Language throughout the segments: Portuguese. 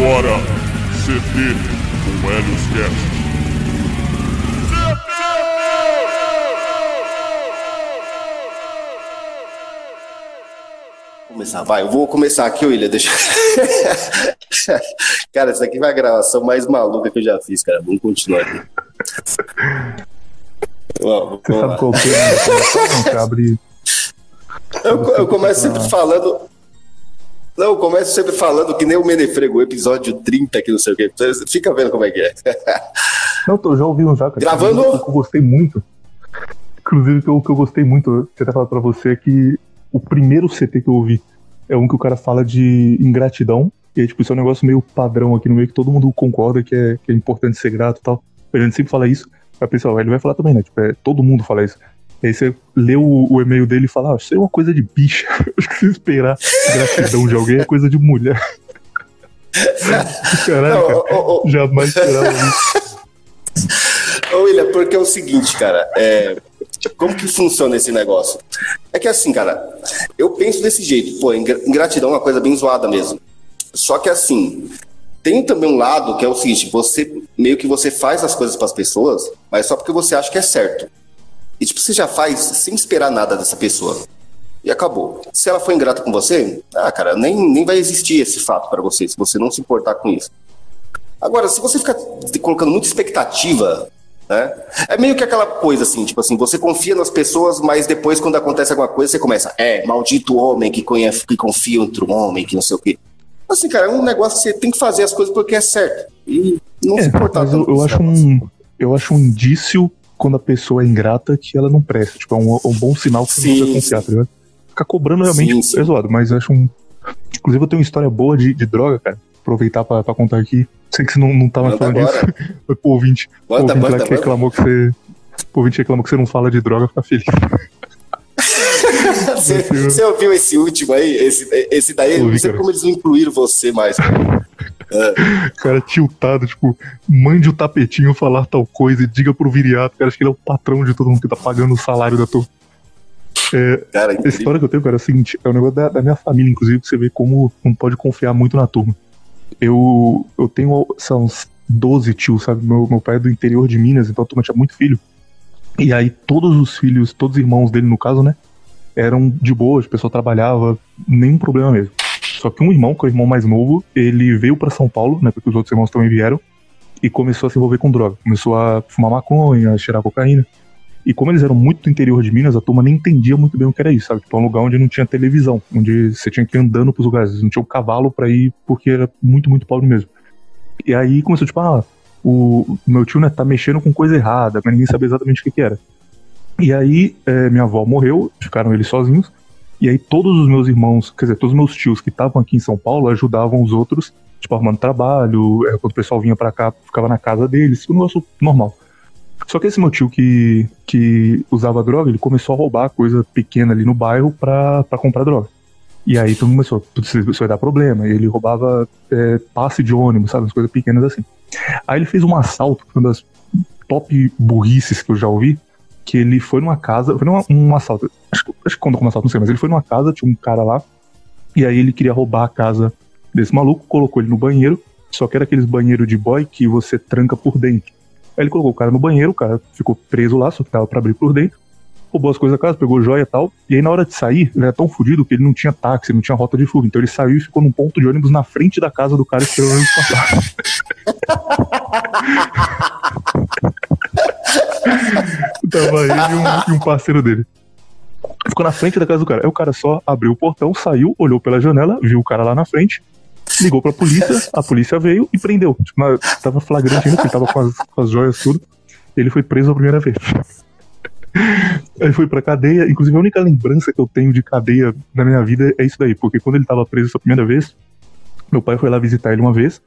Agora, CT com Helios Cast. começar, vai. Eu vou começar aqui, William. Deixa. cara, isso aqui vai a gravação mais maluca que eu já fiz, cara. Vamos continuar aqui. Vamos, Você sabe qual que é abre... eu, eu começo sempre falando. Não, eu começo sempre falando que nem o Menefrego, episódio 30, que não sei o que. Fica vendo como é que é. Não, tô, já ouvi um já, cara. Gravando? Eu, eu gostei muito. Inclusive, o que eu gostei muito, você até falar pra você, é que o primeiro CT que eu ouvi é um que o cara fala de ingratidão. E aí, tipo, isso é um negócio meio padrão aqui no meio que todo mundo concorda que é, que é importante ser grato e tal. A gente sempre fala isso. Aí, pessoal, ele vai falar também, né? Tipo, é, todo mundo fala isso. E aí você lê o, o e-mail dele e fala, ah, isso é uma coisa de bicha. Acho que se esperar gratidão de alguém é coisa de mulher. Caraca, não, oh, oh, jamais esperava isso. Ô, William, porque é o seguinte, cara, é, como que funciona esse negócio? É que assim, cara, eu penso desse jeito, pô, ingratidão é uma coisa bem zoada mesmo. Só que assim, tem também um lado que é o seguinte, você meio que você faz as coisas para as pessoas, mas só porque você acha que é certo. E tipo, você já faz sem esperar nada dessa pessoa. E acabou. Se ela for ingrata com você, ah, cara, nem, nem vai existir esse fato para você, se você não se importar com isso. Agora, se você ficar colocando muita expectativa né? É meio que aquela coisa assim, tipo assim, você confia nas pessoas, mas depois quando acontece alguma coisa, você começa, é, maldito homem que, conhece, que confia em outro homem, que não sei o quê. Assim, cara, é um negócio que você tem que fazer as coisas porque é certo. E não é, se importar eu, eu acho um Eu acho um indício quando a pessoa é ingrata que ela não presta. Tipo, é um, um bom sinal que você não deve confiar, tá ligado? Ficar cobrando realmente sim, é zoado, mas eu acho um. Inclusive, eu tenho uma história boa de, de droga, cara. Aproveitar pra, pra contar aqui. Sei que você não, não tá mais falando disso. Foi pro ouvinte. Bota, o ouvinte bota, lá que reclamou que você. O ouvinte reclamou que você não fala de droga, fica feliz. você, você, ouviu esse último aí? Esse, esse daí, eu não sei como eles não incluíram você mais. Cara. É. cara tiltado, tipo, mande o tapetinho falar tal coisa e diga pro viriato, cara, acho que ele é o patrão de todo mundo que tá pagando o salário da tua. É, cara, a história que eu tenho, cara, é o seguinte, é o um negócio da, da minha família, inclusive, que você vê como não pode confiar muito na turma eu, eu tenho, são uns 12 tios, sabe? Meu, meu pai é do interior de Minas, então a turma tinha muito filho. E aí todos os filhos, todos os irmãos dele, no caso, né? Eram de boa, a pessoa trabalhava, nenhum problema mesmo. Só que um irmão, que é o irmão mais novo, ele veio para São Paulo, né? Porque os outros irmãos também vieram, e começou a se envolver com droga. Começou a fumar maconha, a cheirar cocaína. E como eles eram muito do interior de Minas, a turma nem entendia muito bem o que era isso, sabe? Tipo, é um lugar onde não tinha televisão, onde você tinha que ir andando pros lugares, não tinha um cavalo para ir, porque era muito, muito pobre mesmo. E aí começou, tipo, ah, o meu tio, né, tá mexendo com coisa errada, mas ninguém sabia exatamente o que que era. E aí, é, minha avó morreu, ficaram eles sozinhos, e aí todos os meus irmãos, quer dizer, todos os meus tios que estavam aqui em São Paulo ajudavam os outros, tipo, arrumando trabalho, é, quando o pessoal vinha para cá, ficava na casa deles, um negócio normal. Só que esse meu tio que, que usava droga, ele começou a roubar coisa pequena ali no bairro pra, pra comprar droga. E aí todo mundo começou, isso vai dar problema. E ele roubava é, passe de ônibus, sabe? As coisas pequenas assim. Aí ele fez um assalto, uma das top burrices que eu já ouvi, que ele foi numa casa, foi numa, um assalto, acho, acho que quando como assalto, não sei, mas ele foi numa casa, tinha um cara lá, e aí ele queria roubar a casa desse maluco, colocou ele no banheiro, só que era aqueles banheiros de boy que você tranca por dentro. Aí ele colocou o cara no banheiro, o cara ficou preso lá, só que tava pra abrir por dentro. Roubou as coisas da casa, pegou joia e tal. E aí na hora de sair, ele era tão fudido que ele não tinha táxi, não tinha rota de fuga. Então ele saiu e ficou num ponto de ônibus na frente da casa do cara esperando o ônibus passar. Tava ele e um, um parceiro dele. Ficou na frente da casa do cara. Aí o cara só abriu o portão, saiu, olhou pela janela, viu o cara lá na frente, ligou pra polícia, a polícia veio e prendeu. Tipo, tava flagrante ainda, porque ele tava com as, com as joias tudo. Ele foi preso a primeira vez. Ele foi pra cadeia. Inclusive, a única lembrança que eu tenho de cadeia na minha vida é isso daí. Porque quando ele tava preso essa primeira vez, meu pai foi lá visitar ele uma vez.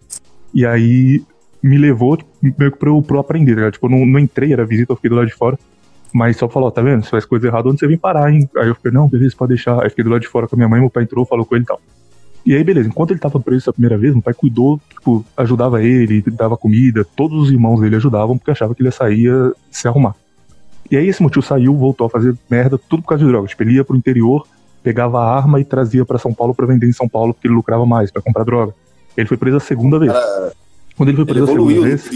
E aí me levou tipo, meio que pra eu, pra eu aprender, tá Tipo, eu não, não entrei, era visita, eu fiquei do lado de fora. Mas só falou, tá vendo? Se faz coisa errada, onde você vem parar, hein? Aí eu fiquei, não, beleza, pode deixar. Aí fiquei do lado de fora com a minha mãe, meu pai entrou, falou com ele e tal. E aí, beleza, enquanto ele tava preso a primeira vez, meu pai cuidou, tipo, ajudava ele, dava comida, todos os irmãos dele ajudavam, porque achava que ele ia sair se arrumar. E aí esse motivo saiu, voltou a fazer merda, tudo por causa de drogas. Tipo, ele ia pro interior, pegava a arma e trazia para São Paulo para vender em São Paulo, porque ele lucrava mais, para comprar droga. Ele foi preso a segunda vez. Quando ele foi preso ele a segunda vez.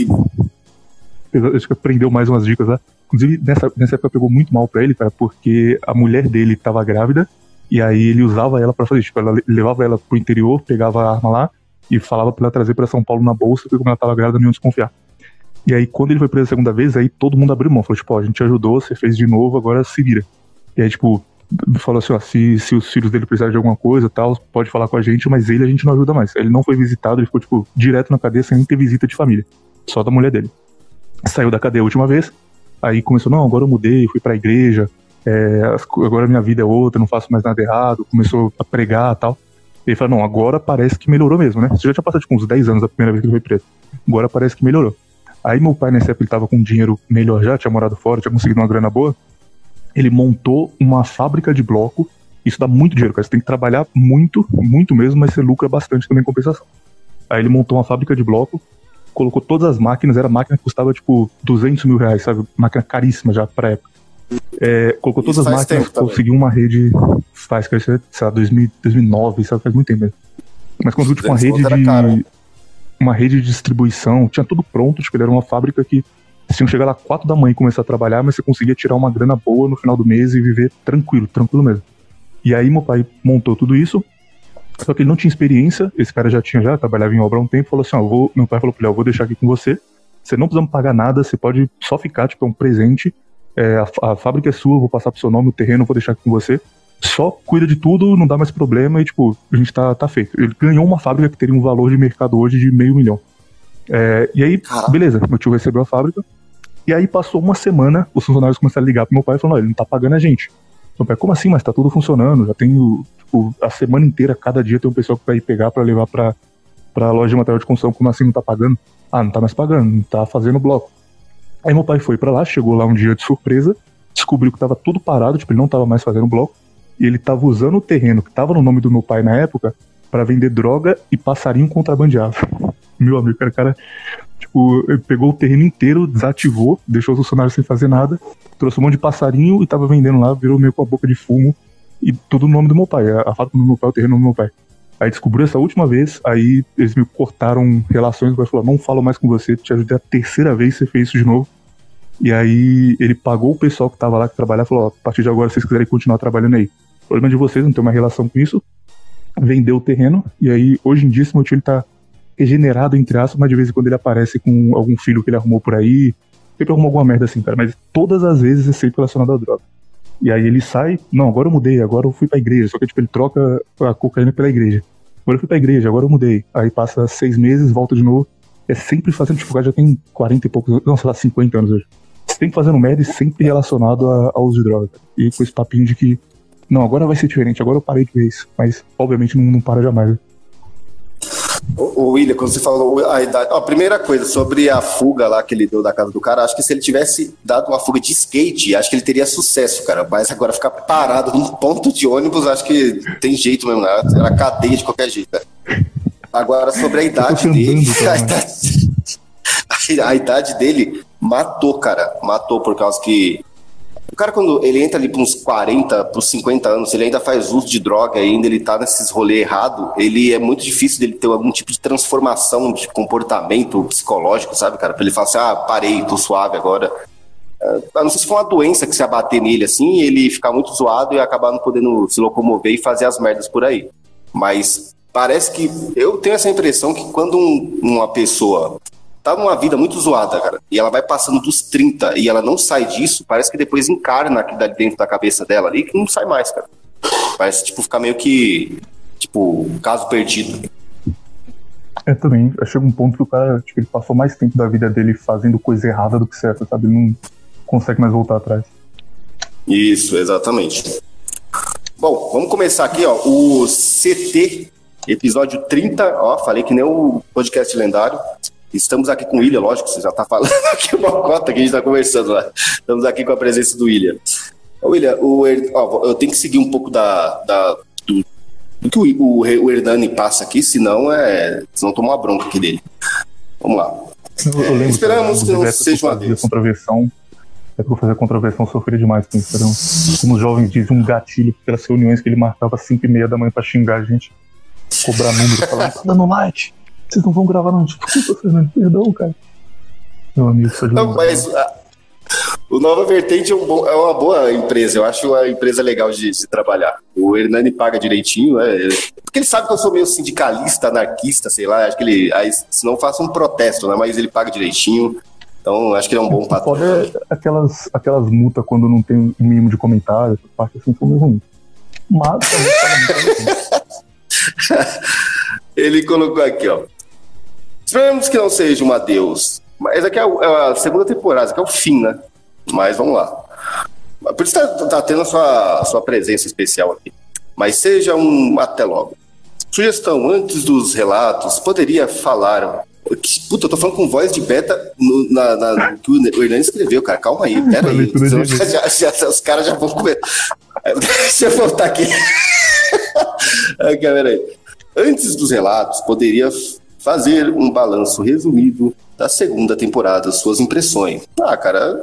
Acho que aprendeu mais umas dicas lá. Inclusive, nessa, nessa época pegou muito mal pra ele, cara, porque a mulher dele tava grávida, e aí ele usava ela para fazer, tipo, ela levava ela pro interior, pegava a arma lá e falava pra ela trazer para São Paulo na bolsa, porque como ela tava grávida, não iam desconfiar. E aí, quando ele foi preso a segunda vez, aí todo mundo abriu mão. Falou, tipo, ó, a gente ajudou, você fez de novo, agora se vira. E aí, tipo, falou assim, ó, se, se os filhos dele precisarem de alguma coisa tal, pode falar com a gente, mas ele a gente não ajuda mais. Ele não foi visitado, ele ficou, tipo, direto na cadeia sem ter visita de família. Só da mulher dele. Saiu da cadeia a última vez, aí começou, não, agora eu mudei, fui pra igreja, é, agora minha vida é outra, não faço mais nada errado, começou a pregar tal. Ele falou, não, agora parece que melhorou mesmo, né? Você já tinha passado tipo, uns 10 anos da primeira vez que ele foi preso. Agora parece que melhorou. Aí meu pai, nessa época, ele tava com dinheiro melhor já, tinha morado fora, tinha conseguido uma grana boa. Ele montou uma fábrica de bloco. Isso dá muito dinheiro, cara. Você tem que trabalhar muito, muito mesmo, mas você lucra bastante também em compensação. Aí ele montou uma fábrica de bloco, colocou todas as máquinas, era máquina que custava tipo 200 mil reais, sabe? Máquina caríssima já pra época. É, colocou todas as máquinas, conseguiu uma rede, faz, sei lá, 2000, 2009, sabe? Faz muito tempo mesmo. Mas conseguiu tipo uma rede de uma rede de distribuição, tinha tudo pronto, tipo, ele era uma fábrica que se iam chegar lá quatro da manhã e começar a trabalhar, mas você conseguia tirar uma grana boa no final do mês e viver tranquilo, tranquilo mesmo. E aí meu pai montou tudo isso, só que ele não tinha experiência, esse cara já tinha já, trabalhava em obra há um tempo, falou assim, ó, vou, meu pai falou pra ele, eu vou deixar aqui com você, você não precisa pagar nada, você pode só ficar, tipo, é um presente, é, a, a, fábrica é sua, vou passar pro seu nome, o terreno, vou deixar aqui com você, só cuida de tudo, não dá mais problema e, tipo, a gente tá, tá feito. Ele ganhou uma fábrica que teria um valor de mercado hoje de meio milhão. É, e aí, beleza, meu tio recebeu a fábrica. E aí passou uma semana, os funcionários começaram a ligar pro meu pai e falaram, ele não tá pagando a gente. Meu pai, como assim? Mas tá tudo funcionando, já tenho, tipo, a semana inteira, cada dia tem um pessoal que vai pegar para levar pra, pra loja de material de construção, como assim não tá pagando? Ah, não tá mais pagando, não tá fazendo bloco. Aí meu pai foi para lá, chegou lá um dia de surpresa, descobriu que tava tudo parado, tipo, ele não tava mais fazendo bloco e ele estava usando o terreno que estava no nome do meu pai na época para vender droga e passarinho contrabandeado. Meu amigo, cara, cara, tipo, pegou o terreno inteiro, desativou, deixou os funcionários sem fazer nada, trouxe um monte de passarinho e tava vendendo lá, virou meio com a boca de fumo e tudo no nome do meu pai. A fábrica do meu pai, o terreno do meu pai. Aí descobriu essa última vez, aí eles me cortaram relações, o pai falou, não falo mais com você, te ajudei a terceira vez, você fez isso de novo. E aí ele pagou o pessoal que tava lá, que trabalhava, falou, a partir de agora, se vocês quiserem continuar trabalhando aí, o problema de vocês não tem uma relação com isso, vendeu o terreno, e aí hoje em dia esse meu tio ele tá regenerado, entre aspas, mas de vez em quando ele aparece com algum filho que ele arrumou por aí, sempre arrumou alguma merda assim, cara, mas todas as vezes é sempre relacionado à droga. E aí ele sai, não, agora eu mudei, agora eu fui pra igreja, só que tipo, ele troca a cocaína pela igreja. Agora eu fui pra igreja, agora eu mudei. Aí passa seis meses, volta de novo. É sempre fazendo, tipo, já tem 40 e poucos, não, sei lá, 50 anos hoje sempre fazendo merda e sempre relacionado ao uso de droga. E com esse papinho de que, não, agora vai ser diferente, agora eu parei de ver isso. Mas, obviamente, não, não para jamais. O, William, quando você falou a idade. Ó, primeira coisa, sobre a fuga lá que ele deu da casa do cara, acho que se ele tivesse dado uma fuga de skate, acho que ele teria sucesso, cara. Mas agora ficar parado num ponto de ônibus, acho que tem jeito mesmo, né? Era cadeia de qualquer jeito, cara. Agora, sobre a idade dele. A idade, a idade dele, matou, cara. Matou por causa que. O cara, quando ele entra ali para uns 40, para uns 50 anos, ele ainda faz uso de droga ainda ele tá nesses rolês errado, ele é muito difícil dele ter algum tipo de transformação de comportamento psicológico, sabe, cara? Pra ele falar assim, ah, parei, tô suave agora. Uh, não sei se foi uma doença que se abater nele assim, ele ficar muito zoado e acabar não podendo se locomover e fazer as merdas por aí. Mas parece que eu tenho essa impressão que quando um, uma pessoa tá numa vida muito zoada, cara, e ela vai passando dos 30 e ela não sai disso, parece que depois encarna aquilo dentro da cabeça dela ali que não sai mais, cara. Parece, tipo, ficar meio que, tipo, caso perdido. É, também. Chega um ponto que o cara, tipo, ele passou mais tempo da vida dele fazendo coisa errada do que certa, sabe? Ele não consegue mais voltar atrás. Isso, exatamente. Bom, vamos começar aqui, ó. O CT, episódio 30, ó, falei que nem o podcast lendário. Estamos aqui com o William, lógico, você já está falando aqui uma cota que a gente está conversando lá. Estamos aqui com a presença do William. William, o, ó, eu tenho que seguir um pouco da, da do, do, que o, o, o, Hernani passa aqui, senão é. Senão toma uma bronca aqui dele. Vamos lá. Eu, eu lembro, Esperamos que não seja uma vez. Controversão, é que eu fazer controversão sofrer demais com isso. Como os jovens dizem, um gatilho pelas reuniões que ele marcava às 5 e meia da manhã para xingar a gente, cobrar número, falar, tá dando light Vocês não vão gravar, não. Tipo, Fernando, perdão, cara. Meu amigo, tá Não, mas a, o Nova Vertente é, um bom, é, uma boa empresa. Eu acho uma empresa legal de, de trabalhar. O Hernani paga direitinho, né? Porque ele sabe que eu sou meio sindicalista, anarquista, sei lá. Acho que ele. Aí, senão eu faço um protesto, né? Mas ele paga direitinho. Então, acho que ele é um bom patrão. Pode é aquelas, aquelas multas quando não tem um mínimo de comentário, parte assim foi meio ruim. Mas Ele colocou aqui, ó. Esperamos que não seja um adeus. Mas aqui é, é a segunda temporada, aqui é o fim, né? Mas vamos lá. Por isso tá, tá tendo a sua, a sua presença especial aqui. Mas seja um até logo. Sugestão, antes dos relatos, poderia falar Puta, eu tô falando com voz de beta no, na, na, que o Hernani escreveu, cara. Calma aí, pera aí. Já, já, já, os caras já vão comer. Deixa eu voltar aqui. aqui aí. Antes dos relatos, poderia fazer um balanço resumido da segunda temporada, suas impressões. Ah, cara,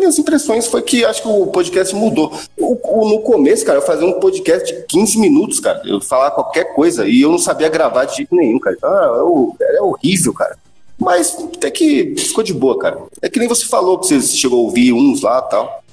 minhas impressões foi que acho que o podcast mudou. O, o, no começo, cara, eu fazia um podcast de 15 minutos, cara. Eu falava qualquer coisa e eu não sabia gravar de jeito nenhum, cara. Ah, é, é horrível, cara. Mas até que ficou de boa, cara. É que nem você falou que você chegou a ouvir uns lá tal.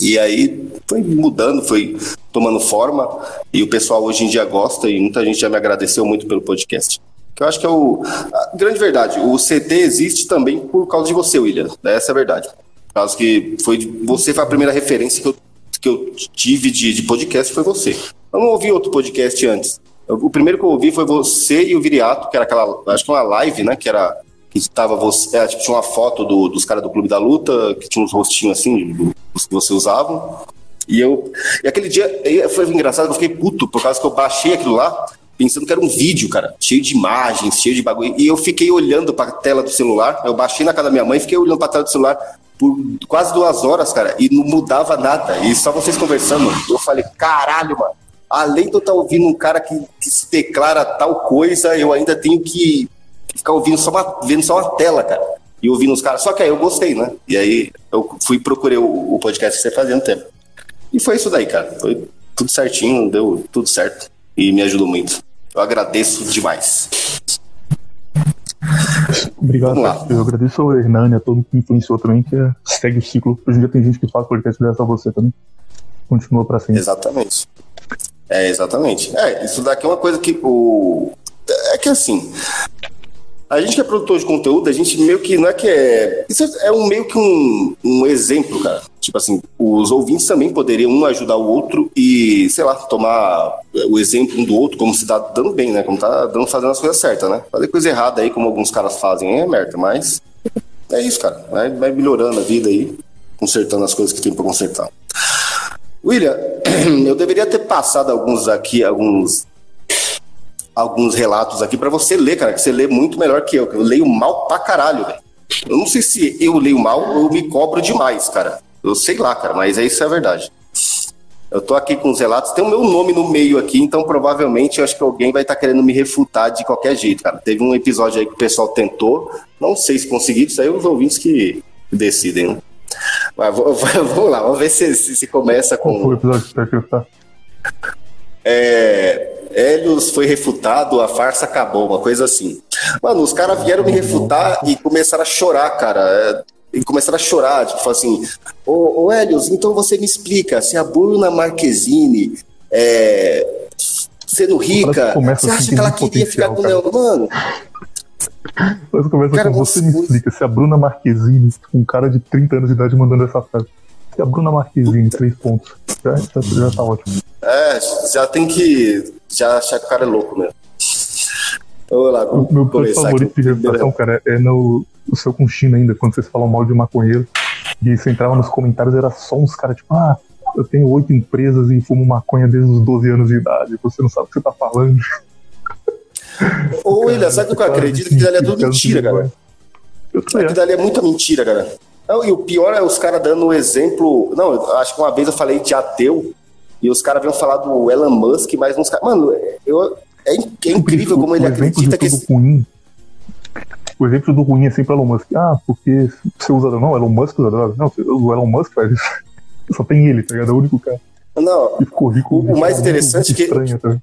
E aí foi mudando, foi tomando forma. E o pessoal hoje em dia gosta e muita gente já me agradeceu muito pelo podcast. Eu acho que é o. A grande verdade, o CT existe também por causa de você, William. Essa é a verdade. Por causa que foi você foi a primeira referência que eu, que eu tive de, de podcast foi você. Eu não ouvi outro podcast antes. o primeiro que eu ouvi foi você e o Viriato, que era aquela, acho que uma live, né? Que era que estava você, é, tipo, tinha uma foto do, dos caras do Clube da Luta, que tinha uns rostinhos assim, dos que você usava. E eu. E aquele dia foi engraçado eu fiquei puto, por causa que eu baixei aquilo lá, pensando que era um vídeo, cara, cheio de imagens, cheio de bagulho. E eu fiquei olhando para a tela do celular. Eu baixei na casa da minha mãe, fiquei olhando para a tela do celular por quase duas horas, cara, e não mudava nada. E só vocês conversando. Eu falei, caralho, mano. Além de eu estar tá ouvindo um cara que, que se declara tal coisa, eu ainda tenho que ficar ouvindo só uma, vendo só uma tela, cara. E ouvindo os caras. Só que aí eu gostei, né? E aí eu fui procurei o, o podcast que você fazia no tempo. E foi isso daí, cara. Foi tudo certinho, deu tudo certo. E me ajudou muito. Eu agradeço demais. Obrigado. Eu agradeço ao Hernani, a todo mundo que influenciou também, que é, segue o ciclo. Hoje em dia tem gente que faz podcast graças a você também. Continua pra sempre. Exatamente. É, exatamente. É, isso daqui é uma coisa que o. É que assim, a gente que é produtor de conteúdo, a gente meio que não é que é. Isso é um meio que um, um exemplo, cara. Tipo assim, os ouvintes também poderiam um ajudar o outro e, sei lá, tomar o exemplo um do outro, como se tá dando bem, né? Como tá dando, fazendo as coisas certas, né? Fazer coisa errada aí, como alguns caras fazem, é merda, mas é isso, cara. Vai, vai melhorando a vida aí, consertando as coisas que tem pra consertar. William, eu deveria ter passado alguns aqui, alguns alguns relatos aqui para você ler, cara, que você lê muito melhor que eu, eu leio mal pra caralho, velho. Eu não sei se eu leio mal ou me cobro demais, cara. Eu sei lá, cara, mas é isso é a verdade. Eu tô aqui com os relatos, tem o meu nome no meio aqui, então provavelmente eu acho que alguém vai estar tá querendo me refutar de qualquer jeito, cara. Teve um episódio aí que o pessoal tentou, não sei se conseguiu, isso aí é os ouvintes que decidem, né? Mas vamos lá, vamos ver se, se, se começa com. Foi o episódio que você? É, Helios foi refutado, a farsa acabou, uma coisa assim. Mano, os caras vieram me refutar e começaram a chorar, cara. É, e começaram a chorar, tipo assim, ô, ô Helios, então você me explica, se a Bruna Marquezine é, sendo rica, você acha que ela queria ficar com o Leão? Mano... Mas começa cara, com você me explica, se a Bruna Marquezine, um cara de 30 anos de idade mandando essa frase, se a Bruna Marquezine, três pontos, já, já, já tá ótimo. É, já tem que já achar que o cara é louco mesmo. Vamos lá, o meu favorito aqui. de reputação, cara, é no, no seu com China ainda, quando vocês falam mal de maconheiro. E você entrava nos comentários, era só uns caras tipo, ah, eu tenho oito empresas e fumo maconha desde os 12 anos de idade. Você não sabe o que você tá falando. Ô, William, sabe o que eu acredito? Que dali é tudo mentira, cara. Que dali é muita mentira, cara. Não, e o pior é os caras dando um exemplo. Não, acho que uma vez eu falei de ateu. E os caras vinham falar do Elon Musk, mas uns caras. Mano, eu, é, é incrível como ele acredita que. Esse... Ruim, o exemplo do ruim é sempre o Elon Musk. Ah, porque você usa. Não, Elon Musk usa droga. Não, o Elon Musk faz isso. Só tem ele, tá ligado? É o único cara. Não, ficou rico, o, o mais interessante é que. Estranho, tá?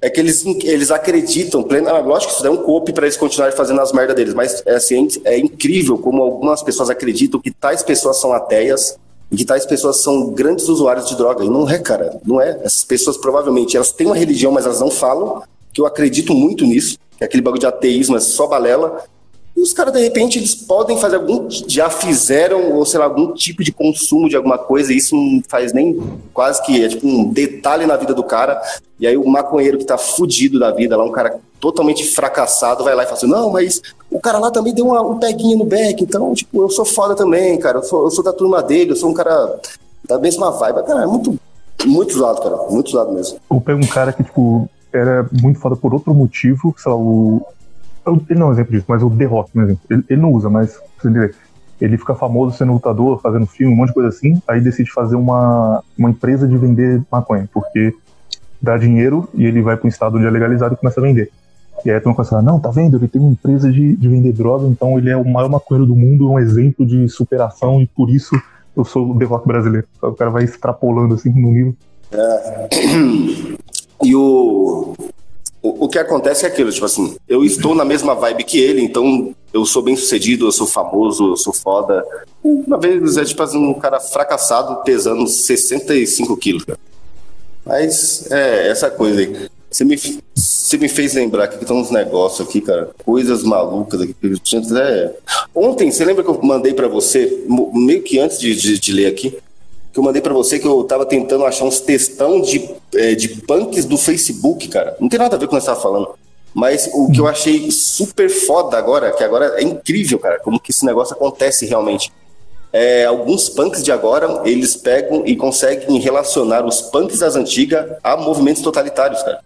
É que eles, eles acreditam plena, lógico que isso é um cope para eles continuarem fazendo as merdas deles, mas é, assim, é incrível como algumas pessoas acreditam que tais pessoas são ateias e que tais pessoas são grandes usuários de droga. E não é, cara, não é. Essas pessoas provavelmente elas têm uma religião, mas elas não falam, que eu acredito muito nisso, que aquele bagulho de ateísmo é só balela, e os caras, de repente, eles podem fazer algum. Já fizeram, ou sei lá, algum tipo de consumo de alguma coisa, e isso não faz nem quase que. É tipo um detalhe na vida do cara. E aí o maconheiro que tá fudido da vida, lá, um cara totalmente fracassado, vai lá e fala assim: não, mas o cara lá também deu uma, um peguinho no back, então, tipo, eu sou foda também, cara. Eu sou, eu sou da turma dele, eu sou um cara da mesma vibe. Cara, é muito. Muito zoado, cara. Muito zoado mesmo. Eu pego um cara que, tipo, era muito foda por outro motivo, sei lá, o, ele não é um exemplo disso, mas o The Rock, por exemplo. Ele, ele não usa, mas você entender. Ele fica famoso sendo lutador, fazendo filme, um monte de coisa assim, aí decide fazer uma, uma empresa de vender maconha, porque dá dinheiro e ele vai para um estado onde é legalizado e começa a vender. E aí a turma começa a falar, não, tá vendo? Ele tem uma empresa de, de vender droga, então ele é o maior maconheiro do mundo, um exemplo de superação, e por isso eu sou o The Rock brasileiro. O cara vai extrapolando assim no nível. É. E o, o, o, que acontece é aquilo, tipo assim, eu estou na mesma vibe que ele, então eu sou bem sucedido, eu sou famoso, eu sou foda. Uma vez é tipo assim, um cara fracassado pesando 65 quilos. Mas é essa coisa aí. Você me, você me fez lembrar que estão uns negócios aqui, cara. Coisas malucas aqui. É... Ontem, você lembra que eu mandei para você, meio que antes de, de, de ler aqui, que eu mandei para você que eu tava tentando achar uns textão de, é, de punks do Facebook, cara. Não tem nada a ver com o que você tava falando. Mas o que eu achei super foda agora, que agora é incrível, cara, como que esse negócio acontece realmente. É, alguns punks de agora, eles pegam e conseguem relacionar os punks das antigas a movimentos totalitários, cara.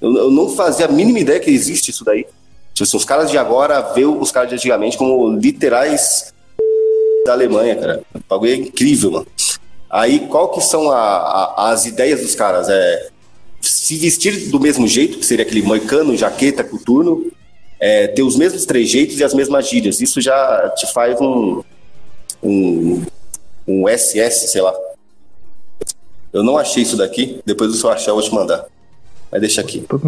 Eu, eu não fazia a mínima ideia que existe isso daí. Tipo assim, os caras de agora vê os caras de antigamente como literais da Alemanha, cara. O bagulho é incrível, mano. Aí, qual que são a, a, as ideias dos caras? É se vestir do mesmo jeito, que seria aquele moicano, jaqueta, coturno, é, ter os mesmos trejeitos e as mesmas gírias. Isso já te faz um, um, um SS, sei lá. Eu não achei isso daqui, depois se eu achar eu vou te mandar. Mas deixa aqui. Eu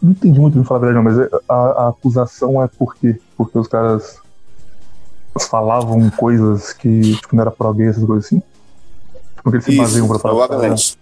não entendi muito, não falar verdade, não, mas a, a acusação é por quê? Porque os caras falavam coisas que tipo, não era pro-gay, essas coisas assim? Porque eles se baseiam pra falar. Provavelmente.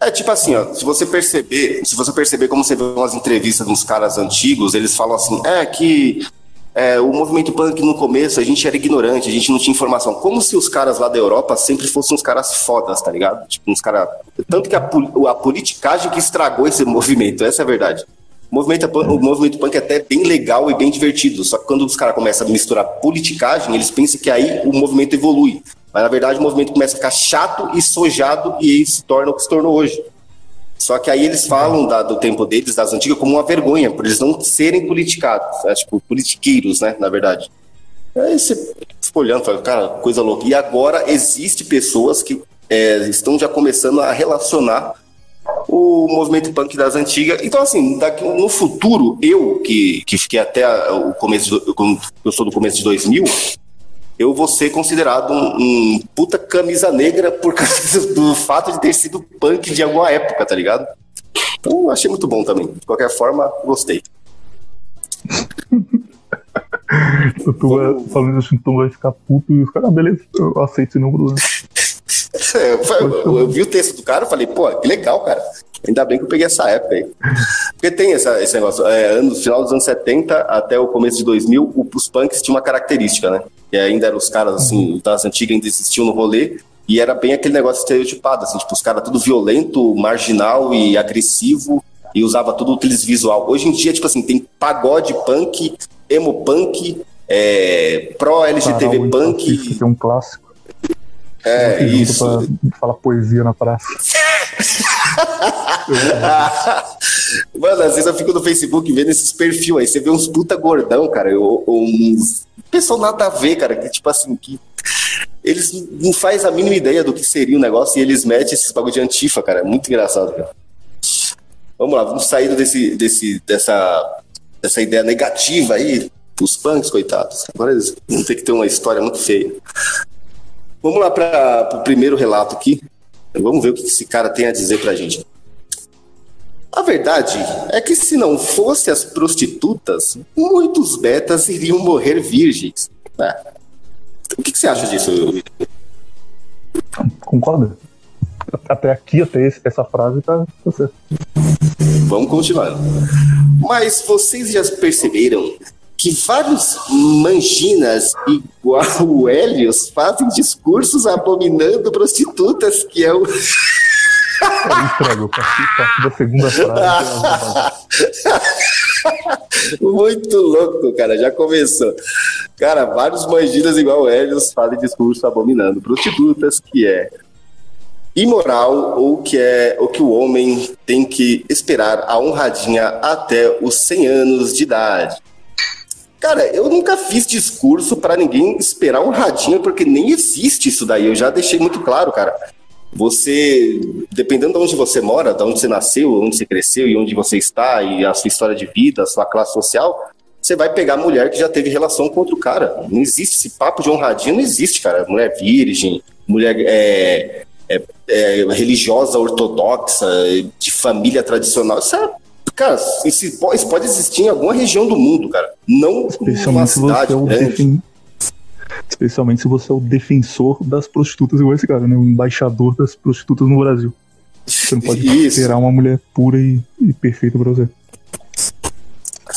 É tipo assim, ó, se você perceber, se você perceber como você vê umas entrevistas dos caras antigos, eles falam assim, é que é, o movimento punk no começo a gente era ignorante, a gente não tinha informação. Como se os caras lá da Europa sempre fossem uns caras fodas, tá ligado? Tipo, uns caras. Tanto que a, a politicagem que estragou esse movimento, essa é a verdade. O movimento, o movimento punk é até bem legal e bem divertido, só que quando os caras começam a misturar politicagem, eles pensam que aí o movimento evolui. Mas na verdade o movimento começa a ficar chato e sojado e se torna o que se tornou hoje. Só que aí eles falam da, do tempo deles, das antigas, como uma vergonha, por eles não serem politicados, né? tipo, politiqueiros, né, na verdade. Aí você fica olhando, fala, cara, coisa louca. E agora existe pessoas que é, estão já começando a relacionar o movimento punk das antigas. Então, assim, daqui, no futuro, eu, que, que fiquei até o começo, do, eu sou do começo de 2000, eu vou ser considerado um, um, puta camisa negra por causa do fato de ter sido punk de alguma época, tá ligado? Então, achei muito bom também. De qualquer forma, gostei. eu tô falando isso, então vai ficar puto e os caras, ah, beleza, eu aceito esse número. É, eu, eu, eu, vi o texto do cara e falei, pô, que legal, cara. Ainda bem que eu peguei essa época aí. Porque tem essa, esse negócio, é, no final dos anos 70 até o começo de 2000, os punks tinham uma característica, né? E ainda eram os caras, assim, das antigas ainda existiam no rolê, e era bem aquele negócio estereotipado, assim, tipo, os caras tudo violento, marginal e agressivo, e usava tudo aqueles visual. Hoje em dia, tipo assim, tem pagode punk, emo punk, é, pro-LGTV punk. Que é um clássico. É, isso. Pra falar poesia na praça. Mano, às vezes eu fico no Facebook vendo esses perfis aí. Você vê uns puta gordão, cara. Ou, uns. Pessoal nada a ver, cara. Que tipo assim, que. Eles não faz a mínima ideia do que seria o negócio e eles metem esses bagulho de antifa, cara. É muito engraçado, cara. Vamos lá, vamos sair desse, desse, dessa, dessa ideia negativa aí. Os punks, coitados. Agora eles vão ter que ter uma história muito feia. Vamos lá para o primeiro relato aqui. Vamos ver o que esse cara tem a dizer para a gente. verdade é que se não fosse as prostitutas, muitos betas iriam morrer virgens. É. O que, que, você acha disso? Concorda? Até aqui, até esse, essa frase, tá, certo. Vamos continuar. Mas vocês já perceberam que vários manginas igual o Helios fazem discursos abominando prostitutas, que é o. Eu entrego, eu parti da segunda frase. Muito louco, cara, já começou. Cara, vários manginas igual o Helios fazem discurso abominando prostitutas, que é imoral ou que é o que o homem tem que esperar a honradinha até os 100 anos de idade. Cara, eu nunca fiz discurso para ninguém esperar honradinha, porque nem existe isso daí. Eu já deixei muito claro, cara. Você, dependendo de onde você mora, de onde você nasceu, onde você cresceu e onde você está, e a sua história de vida, a sua classe social, você vai pegar mulher que já teve relação com outro cara. Não existe esse papo de honradinha, não existe, cara. Mulher virgem, mulher é, é, é, religiosa ortodoxa, de família tradicional. Isso é, cara, isso, pode existir em alguma região do mundo, cara. Não numa cidade grande. Especialmente se você é o defensor das prostitutas igual esse cara, né? O embaixador das prostitutas no Brasil. Você não pode esperar uma mulher pura e, e perfeita pra você.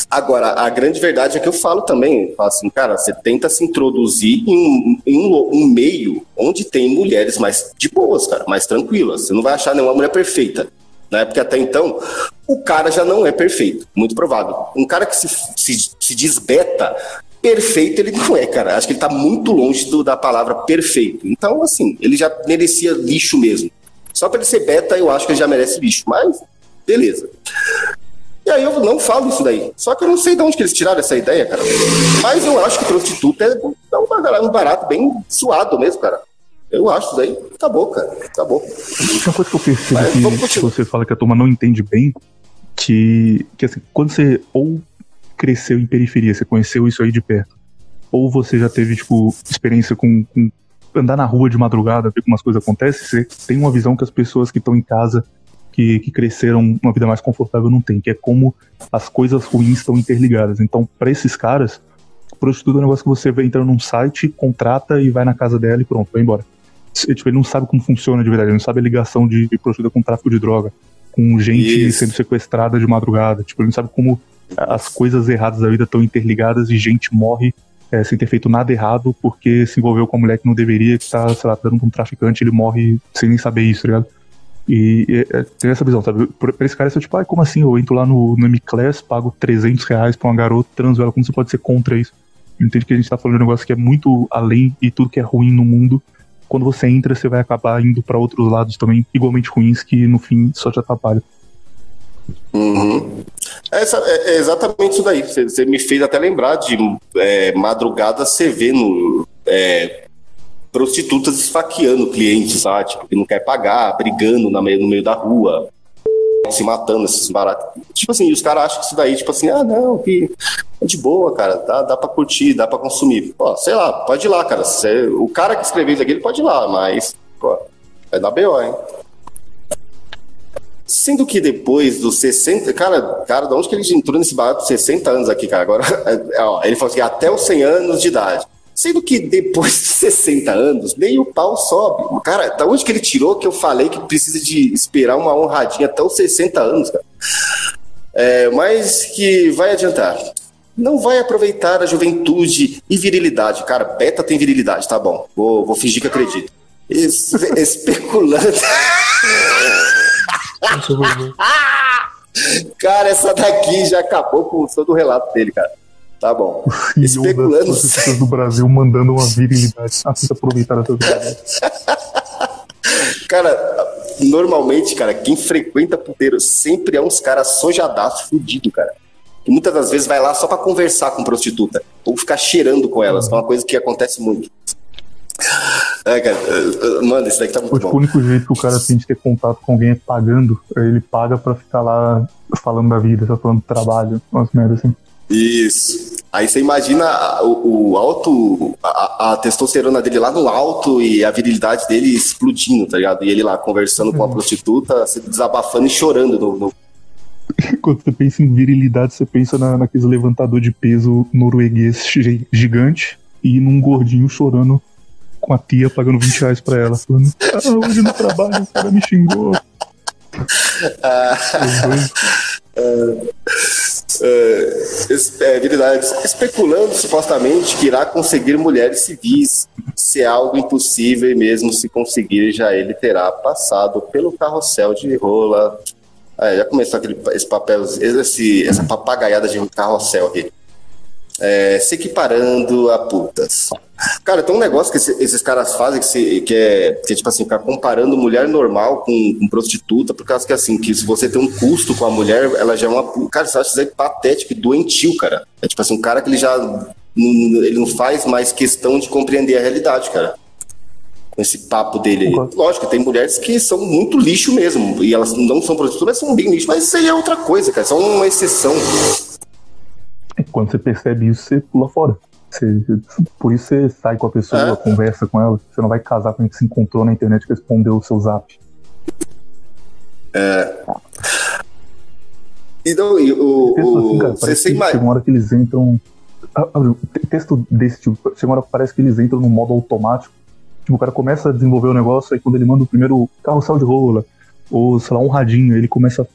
Agora, a grande verdade é que eu falo também, falo assim, cara, você tenta se introduzir em um, em um, um meio onde tem mulheres mais de boas, cara, mais tranquilas. Você não vai achar nenhuma mulher perfeita, né? Porque até então, o cara já não é perfeito, muito provável. Um cara que se, se, se desbeta perfeito ele não é, cara. Acho que ele tá muito longe do, da palavra perfeito. Então, assim, ele já merecia lixo mesmo. Só para ele ser beta, eu acho que ele já merece lixo. Mas, beleza. E aí eu não falo isso daí. Só que eu não sei de onde que eles tiraram essa ideia, cara. Mas eu acho que prostituta é um barato bem suado mesmo, cara. Eu acho daí. Acabou, cara. Acabou. Uma coisa que eu percebo que, que você fala que a turma não entende bem, que, que assim, quando você ou cresceu em periferia, você conheceu isso aí de perto, ou você já teve, tipo, experiência com, com andar na rua de madrugada, ver como as coisas acontecem, você tem uma visão que as pessoas que estão em casa que, que cresceram uma vida mais confortável não tem, que é como as coisas ruins estão interligadas. Então, para esses caras, prostituta é um negócio que você entra num site, contrata e vai na casa dela e pronto, vai embora. Tipo, ele não sabe como funciona de verdade, ele não sabe a ligação de, de prostituta com tráfico de droga, com gente Isso. sendo sequestrada de madrugada. Tipo, ele não sabe como as coisas erradas da vida estão interligadas e gente morre é, sem ter feito nada errado porque se envolveu com a mulher que não deveria, que tá, sei lá, dando com um traficante, ele morre sem nem saber isso, tá ligado? E, e é, tem essa visão, sabe? Pra esse cara, é tipo, ah, como assim? Eu entro lá no, no M-Class, pago 300 reais pra uma garota, transo ela, como você pode ser contra isso? Entende que a gente tá falando de um negócio que é muito além e tudo que é ruim no mundo. Quando você entra, você vai acabar indo para outros lados também, igualmente ruins, que no fim só te atrapalham. Uhum. Essa, é, é, exatamente isso daí. Você, você, me fez até lembrar de é, madrugada você vê no, é, prostitutas esfaqueando clientes, sabe? Tipo, que não quer pagar, brigando meio, no meio da rua, se matando, esses baratos. Tipo assim, os caras acham que isso daí, tipo assim, ah, não, que é de boa, cara, dá, dá pra curtir, dá pra consumir. Pô, sei lá, pode ir lá, cara. Cê, o cara que escreveu isso aqui, ele pode ir lá, mas, pô, é da BO, hein? Sendo que depois dos 60. Cara, cara, de onde que ele entrou nesse barato 60 anos aqui, cara? Agora, ó, ele falou assim, até os 100 anos de idade. Sendo que depois de 60 anos, nem o pau sobe. Cara, da onde que ele tirou que eu falei que precisa de esperar uma honradinha até os 60 anos, cara? É, mas que vai adiantar. Não vai aproveitar a juventude e virilidade. Cara, beta tem virilidade, tá bom. Vou, vou fingir que acredito. Es, especulando. cara, essa daqui já acabou com todo o relato dele, cara. Tá bom. Especulando. Das pessoas do Brasil mandando uma virilidade. Ah, tenta aproveitar essas Cara, normalmente, cara, quem frequenta puteiro sempre é uns caras sojadaços, fudido, cara. Que muitas das vezes vai lá só para conversar com prostituta. Ou ficar cheirando com elas, que é uma coisa que acontece muito. É, cara, mano, isso daqui tá muito bom. O único jeito que o cara tem de ter contato com alguém é pagando. Ele paga pra ficar lá falando da vida, só falando do trabalho, umas merdas assim. Isso. Aí você imagina o, o alto, a, a, testosterona dele lá no alto e a virilidade dele explodindo, tá ligado? E ele lá conversando com a uhum. prostituta, se desabafando e chorando no, no, quando você pensa em virilidade, você pensa na, naquele levantador de peso norueguês gigante e num gordinho chorando com a tia pagando 20 reais pra ela, falando: Ah, hoje no trabalho o cara me xingou. Ah, é, verdade. Especulando supostamente que irá conseguir mulheres civis, se é algo impossível e mesmo se conseguir, já ele terá passado pelo carrossel de rola. É, já começou aquele, esse papel, esse, essa papagaiada de carrossel aqui é, se equiparando a putas. Cara, tem um negócio que esse, esses caras fazem que, se, que, é, que é tipo assim, ficar comparando mulher normal com, com, prostituta, por causa que assim, que se você tem um custo com a mulher, ela já é uma. Cara, você acha isso aí patético e doentio, cara. É tipo assim, um cara que ele já. Ele não faz mais questão de compreender a realidade, cara. Com esse papo dele aí. Lógico, tem mulheres que são muito lixo mesmo. E elas não são prostitutas, são bem lixo. Mas isso aí é outra coisa, cara. São uma exceção. Quando você percebe isso, você pula fora. Você, por isso você sai com a pessoa, é. conversa com ela. Você não vai casar com quem se encontrou na internet que respondeu o seu zap. É. Então, e o. Assim, cara, você sem mais. Chega uma hora que eles entram. Ah, ah, texto desse tipo, chega uma hora que parece que eles entram no modo automático. Tipo, o cara começa a desenvolver o negócio, aí quando ele manda o primeiro carrossel de rola, ou sei lá, um radinho, ele começa a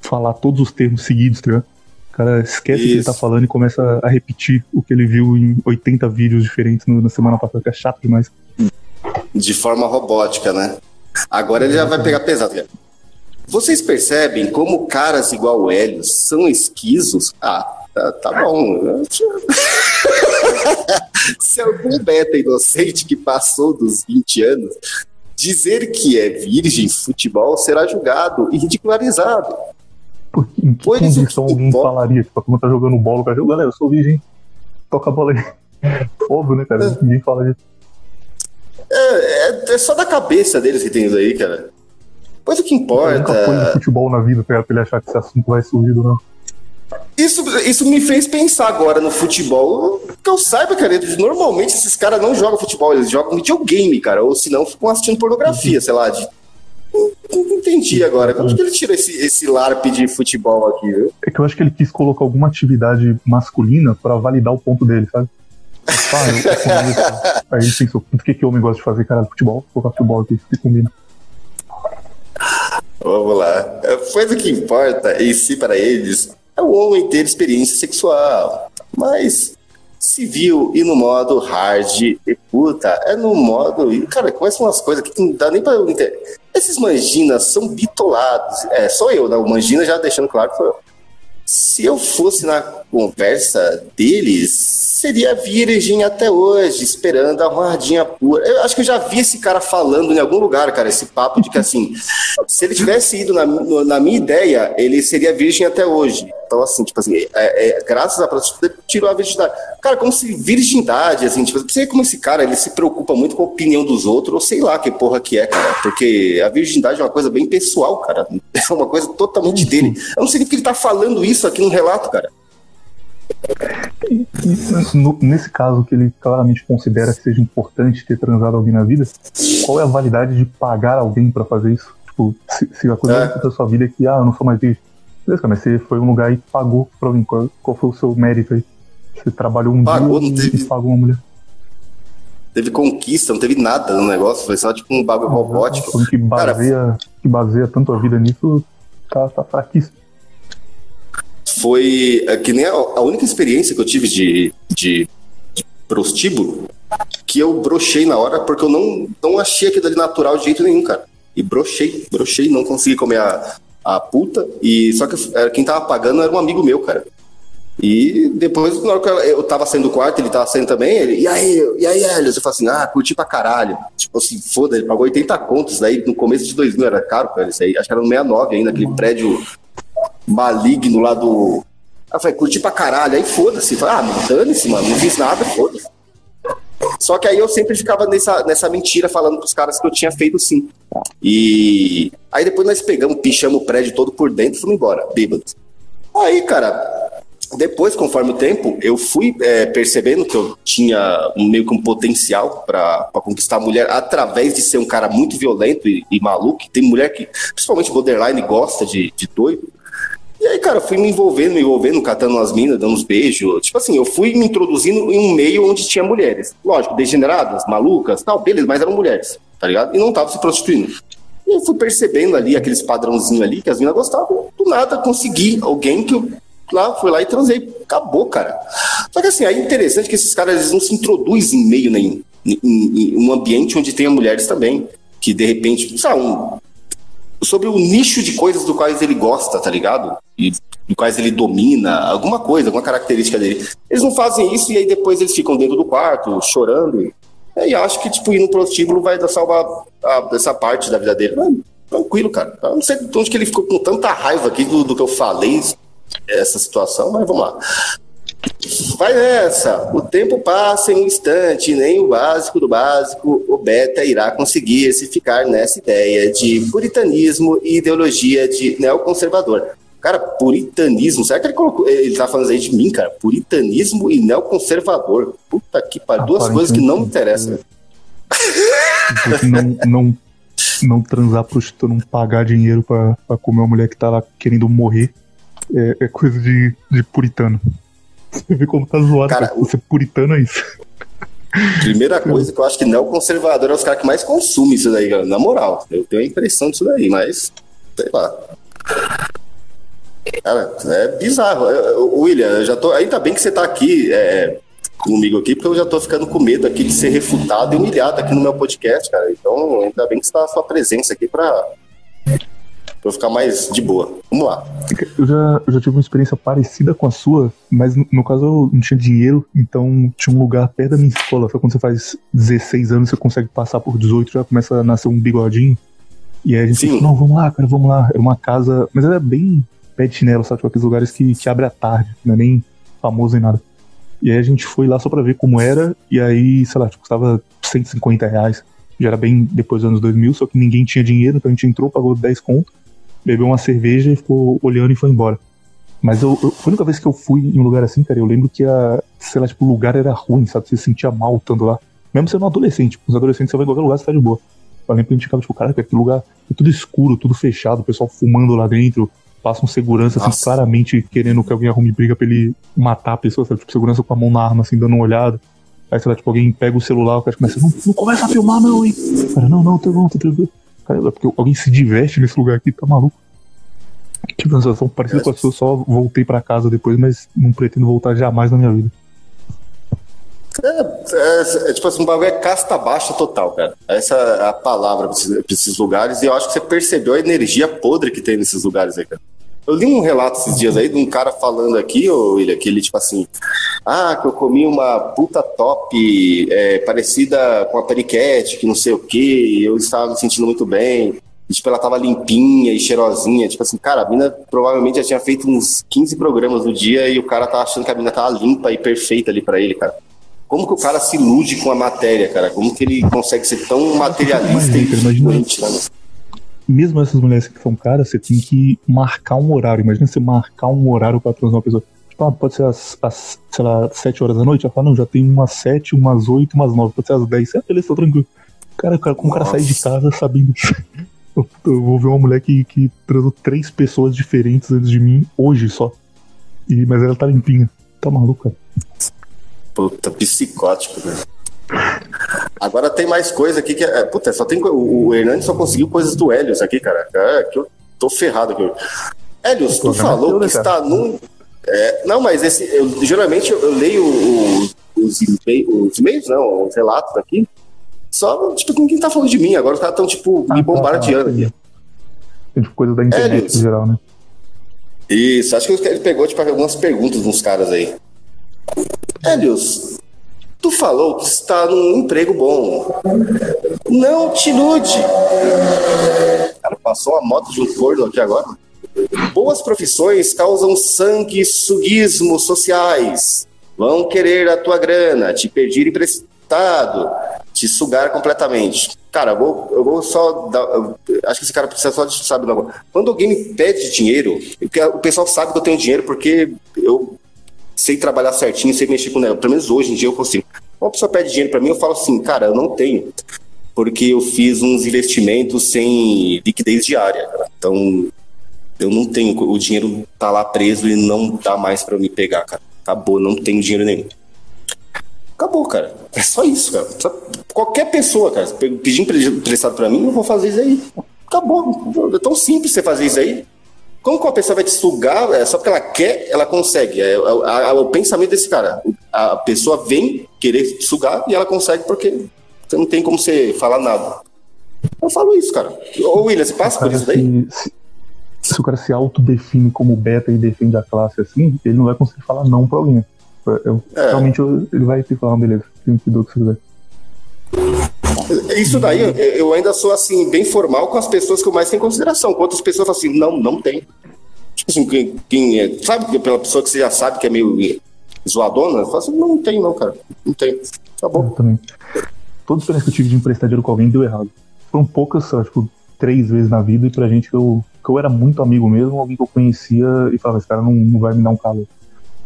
falar todos os termos seguidos, tá ligado? O cara esquece o que ele tá falando e começa a repetir o que ele viu em 80 vídeos diferentes no, na semana passada, que é chato demais. De forma robótica, né? Agora ele já vai pegar pesado. Vocês percebem como caras igual o Hélio são esquisos? Ah, tá, tá bom. Se algum beta inocente que passou dos 20 anos dizer que é virgem futebol será julgado e ridicularizado. Por que, em que pois condição alguém falaria? Tipo, como tá jogando bola, o cara, galera, eu sou virgem, toca a bola aí. Óbvio, né, cara? É. Ninguém fala disso. É, é, é, só da cabeça deles que tem isso aí, cara. Pois o que importa. Eu nunca foi no futebol na vida pra ele achar que esse assunto vai surgir, não. Isso, isso me fez pensar agora no futebol. Que eu saiba, cara, normalmente esses caras não jogam futebol, eles jogam videogame, cara. Ou se não, ficam assistindo pornografia, sei lá, de entendi agora. Como que ele tira esse, esse LARP de futebol aqui? Viu? É que eu acho que ele quis colocar alguma atividade masculina para validar o ponto dele, sabe? Ah, eu, aí ele pensou, o que, que homem gosta de fazer, cara? Futebol? Vou colocar futebol aqui, que combina. Vamos lá. Pois o que importa em si para eles é o homem ter experiência sexual. Mas civil e no modo hard. E puta, é no modo. Cara, começam umas coisas que não dá nem pra entender. Esses manginas são bitolados. É, sou eu, né? O mangina já deixando claro que foi eu. Se eu fosse na conversa deles, seria virgem até hoje, esperando a rodinha pura. Eu acho que eu já vi esse cara falando em algum lugar, cara, esse papo de que assim, se ele tivesse ido na, na minha ideia, ele seria virgem até hoje. Então, assim, tipo assim, é, é, graças à prostituta, tirou a virgindade. Cara, como se virgindade, assim, tipo, você como esse cara, ele se preocupa muito com a opinião dos outros, ou sei lá que porra que é, cara. Porque a virgindade é uma coisa bem pessoal, cara. É uma coisa totalmente dele. Eu não sei porque ele tá falando isso aqui no relato, cara. No, nesse caso que ele claramente considera que seja importante ter transado alguém na vida, qual é a validade de pagar alguém para fazer isso? Tipo, se, se a coisa é. da sua vida é que, ah, eu não sou mais virgem. Beleza, mas você foi um lugar e pagou pra alguém. Qual, qual foi o seu mérito aí? Você trabalhou um pagou, dia teve... e pagou uma mulher. Teve conquista, não teve nada no negócio, foi só tipo um bagulho ah, robótico. Que baseia, Cara, que baseia tanto a vida nisso, tá, tá fraquíssimo foi é, que nem a, a, única experiência que eu tive de, de, de prostíbulo que eu brochei na hora porque eu não, não achei aquilo ali natural de jeito nenhum, cara. E brochei, brochei, não consegui comer a, a puta. E só que quem tava pagando era um amigo meu, cara. E depois, na hora que eu tava saindo do quarto, ele tava saindo também, ele, e aí, e aí, Helios? Eu falei assim, ah, curti pra caralho. Tipo assim, foda, ele pagou 80 contos, daí no começo de 2000 era caro, cara, isso aí, acho que era no 69 ainda, aquele prédio maligno lá do. Aí eu falei, curti pra caralho. Aí foda-se. Ah, dane-se, mano. Não fiz nada, foda-se. Só que aí eu sempre ficava nessa, nessa mentira falando pros caras que eu tinha feito sim. E aí depois nós pegamos, pichamos o prédio todo por dentro e fomos embora, bêbados. Aí, cara, depois, conforme o tempo, eu fui é, percebendo que eu tinha meio que um potencial para conquistar a mulher através de ser um cara muito violento e, e, maluco. Tem mulher que, principalmente borderline, gosta de, de doido. E aí, cara, fui me envolvendo, me envolvendo, catando as minas, dando uns beijos. Tipo assim, eu fui me introduzindo em um meio onde tinha mulheres. Lógico, degeneradas, malucas, tal, beleza, mas eram mulheres, tá ligado? E não tava se prostituindo. E eu fui percebendo ali, aqueles padrãozinhos ali, que as minas gostavam. Do nada, consegui alguém que eu lá, fui lá e transei. Acabou, cara. Só que assim, é interessante que esses caras eles não se introduzem em meio nenhum. Em, em, em um ambiente onde tenha mulheres também. Que de repente, sabe, um, sobre o nicho de coisas do quais ele gosta, tá ligado? E do quais ele domina, alguma coisa, alguma característica dele. Eles não fazem isso e aí depois eles ficam dentro do quarto, chorando. E acho que, tipo, ir no prostíbulo vai salvar a, essa parte da vida dele. Mas, tranquilo, cara. Eu não sei de onde que ele ficou com tanta raiva aqui do, do que eu falei, essa situação, mas vamos lá. Vai nessa. O tempo passa em um instante, nem o básico do básico, o beta irá conseguir se ficar nessa ideia de puritanismo e ideologia de neoconservador. Cara, puritanismo, será que ele colocou. Ele tá falando aí de mim, cara? Puritanismo e neoconservador. Puta que pariu. Duas coisas que não me interessam. Não, não, não transar prostituta, não pagar dinheiro pra, pra comer uma mulher que tá lá querendo morrer é, é coisa de, de puritano. Você vê como tá zoado. Cara, cara. Você puritano é isso. Primeira coisa que eu acho que não conservador é os caras que mais consumem isso daí. Na moral. Eu tenho a impressão disso daí, mas. Sei lá. Cara, é bizarro. William, eu já tô. Ainda bem que você tá aqui é, comigo aqui, porque eu já tô ficando com medo aqui de ser refutado e humilhado aqui no meu podcast, cara. Então, ainda bem que você tá a sua presença aqui pra pra ficar mais de boa. Vamos lá. Eu já, eu já tive uma experiência parecida com a sua, mas no, no, caso eu não tinha dinheiro, então tinha um lugar perto da minha escola. Só quando você faz 16 anos, você consegue passar por 18, já começa a nascer um bigodinho. E aí a gente Sim. não, vamos lá, cara, vamos lá. Era uma casa, mas era bem pé de chinelo, sabe? Tipo, aqueles lugares que, que abre à tarde, não é nem famoso nem nada. E aí a gente foi lá só pra ver como era, e aí, sei lá, tipo, custava 150 reais. Já era bem depois dos anos 2000, só que ninguém tinha dinheiro, então a gente entrou, pagou 10 conto bebeu uma cerveja e ficou olhando e foi embora. Mas eu, eu, a única vez que eu fui em um lugar assim, cara, eu lembro que a, sei lá, tipo, o lugar era ruim, sabe? Você se sentia mal estando lá. Mesmo sendo um adolescente, tipo, os adolescentes você vai em qualquer lugar, você tá de boa. Eu lembro que a gente ficava, tipo, cara, aquele lugar é tudo escuro, tudo fechado, o pessoal fumando lá dentro, passa um segurança, assim, claramente querendo que alguém arrume briga pra ele matar a pessoa, sabe? Tipo, segurança com a mão na arma, assim, dando uma olhada. Aí, sei lá, tipo, alguém pega o celular, o cara começa, não, não começa a filmar, não, hein? Cara, não, não, tá bom, tá tranquilo. Cara, é porque alguém se diverte nesse lugar aqui, tá maluco. Tive uma sensação parecida com a sua, só voltei para casa depois, mas não pretendo voltar jamais na minha vida. É, é, é, tipo assim, um bagulho é casta baixa total, cara. Essa é a palavra pra esses, pra esses lugares, e eu acho que você percebeu a energia podre que tem nesses lugares aí, cara. Eu li um relato esses dias aí de um cara falando aqui, ô William, que ele, tipo assim, ah, que eu comi uma puta top é, parecida com a periquete, que não sei o que, eu estava me sentindo muito bem. E, tipo, ela tava limpinha e cheirosinha. Tipo assim, cara, a mina provavelmente já tinha feito uns 15 programas no dia e o cara tá achando que a mina tava limpa e perfeita ali para ele, cara. Como que o cara se ilude com a matéria, cara? Como que ele consegue ser tão materialista e doente, né? Mesmo essas mulheres que são caras, você tem que marcar um horário. Imagina você marcar um horário pra transar uma pessoa. Tipo, ah, pode ser às, às, sei lá, 7 horas da noite? Ela fala, não, já tem umas 7, umas 8, umas 9, pode ser às 10. Ah, beleza, tô tranquilo. Cara, cara como o cara sai de casa sabendo eu, eu, vou ver uma mulher que, que transou três pessoas diferentes antes de mim hoje só. E, mas ela tá limpinha. Tá maluca. Puta, psicótico, velho. Agora tem mais coisa aqui que é. Puta, só tem. O, o Hernani só conseguiu coisas do Helios aqui, cara. É, que eu tô ferrado aqui. Helios, tu falou que está num. É, não, mas esse. Eu, geralmente eu, eu leio o, os, os e-mails, não, os relatos aqui. Só, tipo, ninguém tá falando de mim. Agora os caras estão, tipo, ah, me tá, bombardeando tá, tá, aqui. Tipo, coisa da internet é, em geral, né? Isso, acho que ele pegou, tipo, algumas perguntas dos caras aí. Helios, tu falou que está num emprego bom. Não te ilude. Cara, passou a moto de um corno aqui agora. Boas profissões causam sangue suguismo sociais. Vão querer a tua grana, te pedir emprestado, te sugar completamente. Cara, eu vou, eu vou só dar, acho que esse cara precisa só de saber Quando alguém me pede dinheiro, o pessoal sabe que eu tenho dinheiro porque eu sei trabalhar certinho, sei mexer com negócio. Pelo menos hoje em dia eu consigo. Uma pessoa pede dinheiro para mim, eu falo assim, cara, eu não tenho, porque eu fiz uns investimentos sem liquidez diária. Cara. Então, Eu não tenho. O dinheiro tá lá preso e não dá mais para me pegar, cara. Acabou, não tenho dinheiro nenhum. Acabou, cara. É só isso, cara. Qualquer pessoa, cara, pedir emprestado para mim, eu vou fazer isso aí. Acabou. É tão simples você fazer isso aí. Como que uma pessoa vai te sugar, é, só porque ela quer, ela consegue. É, é, é, o pensamento desse cara. A pessoa vem querer te sugar e ela consegue porque você não tem como você falar nada. Eu falo isso, cara. Ô, William, você passa por isso daí? Se, se, o cara se autodefine como beta e defende a classe assim, ele não vai conseguir falar não pra alguém. Eu, é. Realmente ele vai ter que falar, beleza, tem que do que você quiser. Isso daí, eu ainda sou assim, bem formal com as pessoas que eu mais tenho consideração. Outras pessoas assim, não, não tem. Tipo assim, quem, quem é, sabe, pela pessoa que você já sabe que é meio zoadona, fala assim, não, não tem, não, cara. Não tem. Tá bom. Eu também. Toda experiência que eu tive de emprestar dinheiro com alguém deu errado. Foram poucas, tipo, três vezes na vida, e pra gente que eu, que eu era muito amigo mesmo, alguém que eu conhecia e falava, esse cara não, não vai me dar um calor.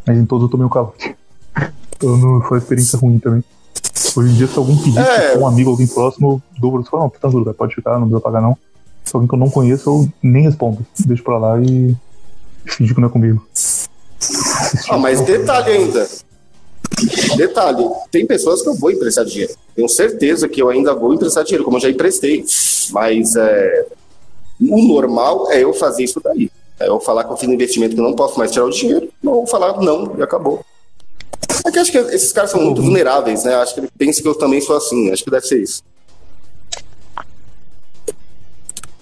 Mas em todos eu tomei um calote. Então foi uma experiência ruim também. Hoje em dia, se alguém pedir é... um amigo, alguém próximo, dou você fala, não, tá tudo, pode ficar, não precisa pagar não. Se alguém que eu não conheço, eu nem respondo. Deixo pra lá e finge que não é comigo. Ah, mas detalhe ainda. Detalhe, tem pessoas que eu vou emprestar dinheiro. Tenho certeza que eu ainda vou emprestar dinheiro, como eu já emprestei. Mas é, o normal é eu fazer isso daí. É eu falar que eu fiz um investimento que eu não posso mais tirar o dinheiro, ou falar não e acabou. É que acho que esses caras são muito vulneráveis, né? Acho que ele pensa que eu também sou assim. Acho que deve ser isso.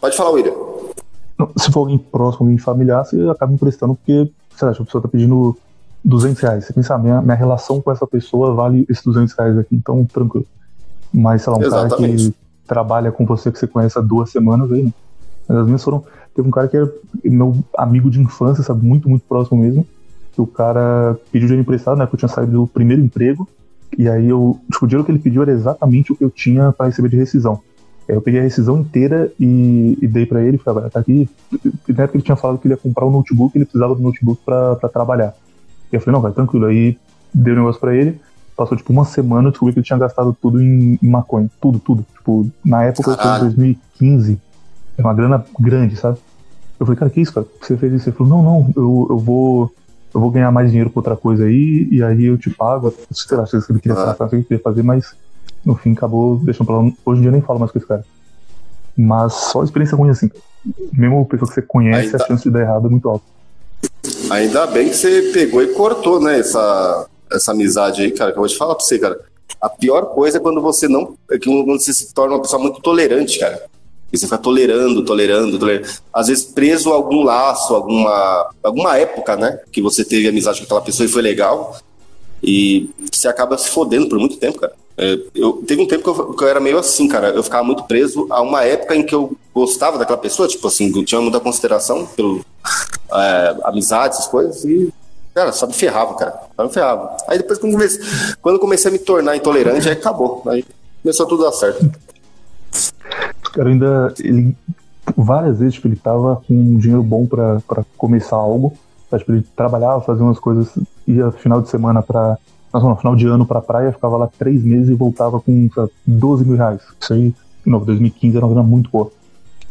Pode falar, William. Se for alguém próximo, alguém familiar, você acaba emprestando porque, sei lá, a pessoa tá pedindo 200 reais. Você pensa, ah, minha, minha relação com essa pessoa vale esses 200 reais aqui, então tranquilo. Mas, sei lá, um Exatamente. cara que trabalha com você que você conhece há duas semanas aí, né? Mas as minhas foram. Teve um cara que era meu amigo de infância, sabe? Muito, muito próximo mesmo que o cara pediu dinheiro emprestado, né? Que eu tinha saído do primeiro emprego. E aí eu, tipo, o dinheiro que ele pediu era exatamente o que eu tinha para receber de rescisão. Eu peguei a rescisão inteira e, e dei para ele e falei, ah, tá aqui. Na época ele tinha falado que ele ia comprar um notebook, ele precisava do notebook para trabalhar. E eu falei, não, vai tranquilo. Aí dei o negócio para ele. Passou tipo uma semana, eu descobri que ele tinha gastado tudo em, em maconha. Tudo, tudo. Tipo, na época, foi 2015. Era uma grana grande, sabe? Eu falei, cara, que isso, cara? Você fez isso? Ele falou, não, não, eu, eu vou eu vou ganhar mais dinheiro com outra coisa aí, e aí eu te pago. Sei lá, se ele queria ah. ele queria fazer, mas no fim acabou deixando pra lá. Hoje em dia eu nem falo mais com esse cara. Mas só experiência ruim assim. Mesmo pessoa que você conhece, Ainda... a chance de dar errado é muito alta. Ainda bem que você pegou e cortou, né, essa, essa amizade aí, cara, que eu vou te falar pra você, cara. A pior coisa é quando você não. É que quando você se torna uma pessoa muito tolerante, cara. Você fica tolerando, tolerando, tolerando. Às vezes preso a algum laço, alguma, alguma época, né? Que você teve amizade com aquela pessoa e foi legal. E você acaba se fodendo por muito tempo, cara. É, eu, teve um tempo que eu, que eu, era meio assim, cara. Eu ficava muito preso a uma época em que eu gostava daquela pessoa, tipo assim, eu tinha muita consideração pelo é, amizade, essas coisas, e, cara, só me ferrava, cara. Só me ferrava. Aí depois, quando comecei, quando comecei a me tornar intolerante, aí acabou. Aí começou tudo a dar certo cara ainda. Ele, várias vezes, tipo, ele tava com um dinheiro bom para começar algo. Tá? Tipo, ele trabalhava, fazia umas coisas, ia final de semana pra. Não, não, final de ano pra praia, ficava lá três meses e voltava com sabe, 12 mil reais. Isso aí, de novo, 2015 era uma grana muito boa.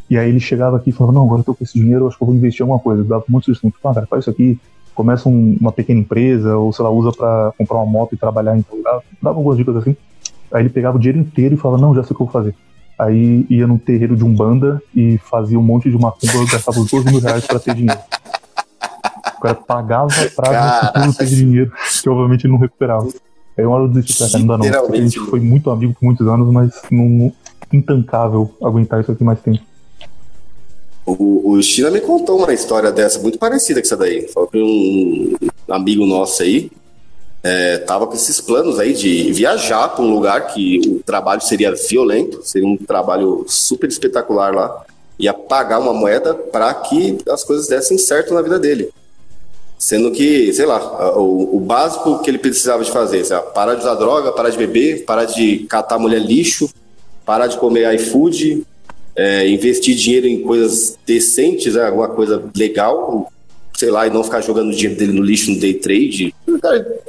E aí ele chegava aqui e falava, não, agora eu tô com esse dinheiro, acho que eu vou investir em alguma coisa. dava muitos sugestões, tipo, ah, cara, faz isso aqui, começa um, uma pequena empresa, ou sei lá, usa para comprar uma moto e trabalhar em tal lugar. Dava algumas dicas assim. Aí ele pegava o dinheiro inteiro e falava, não, já sei o que eu vou fazer. Aí ia num terreiro de Umbanda e fazia um monte de macumba, gastava os 12 mil reais pra ter dinheiro. O cara pagava pra não ter dinheiro, que obviamente ele não recuperava. Aí uma hora eu desisti, cara, não dá não. A gente foi muito amigo por muitos anos, mas não, intancável aguentar isso aqui mais tempo. O, o China me contou uma história dessa muito parecida com essa daí. Falou que um amigo nosso aí, é, tava com esses planos aí de viajar para um lugar que o trabalho seria violento, seria um trabalho super espetacular lá, ia pagar uma moeda para que as coisas dessem certo na vida dele. Sendo que, sei lá, o, o básico que ele precisava de fazer, sei lá, parar de usar droga, parar de beber, parar de catar mulher lixo, parar de comer iFood, é, investir dinheiro em coisas decentes, né, alguma coisa legal, sei lá, e não ficar jogando o dinheiro dele no lixo no day trade. Cara,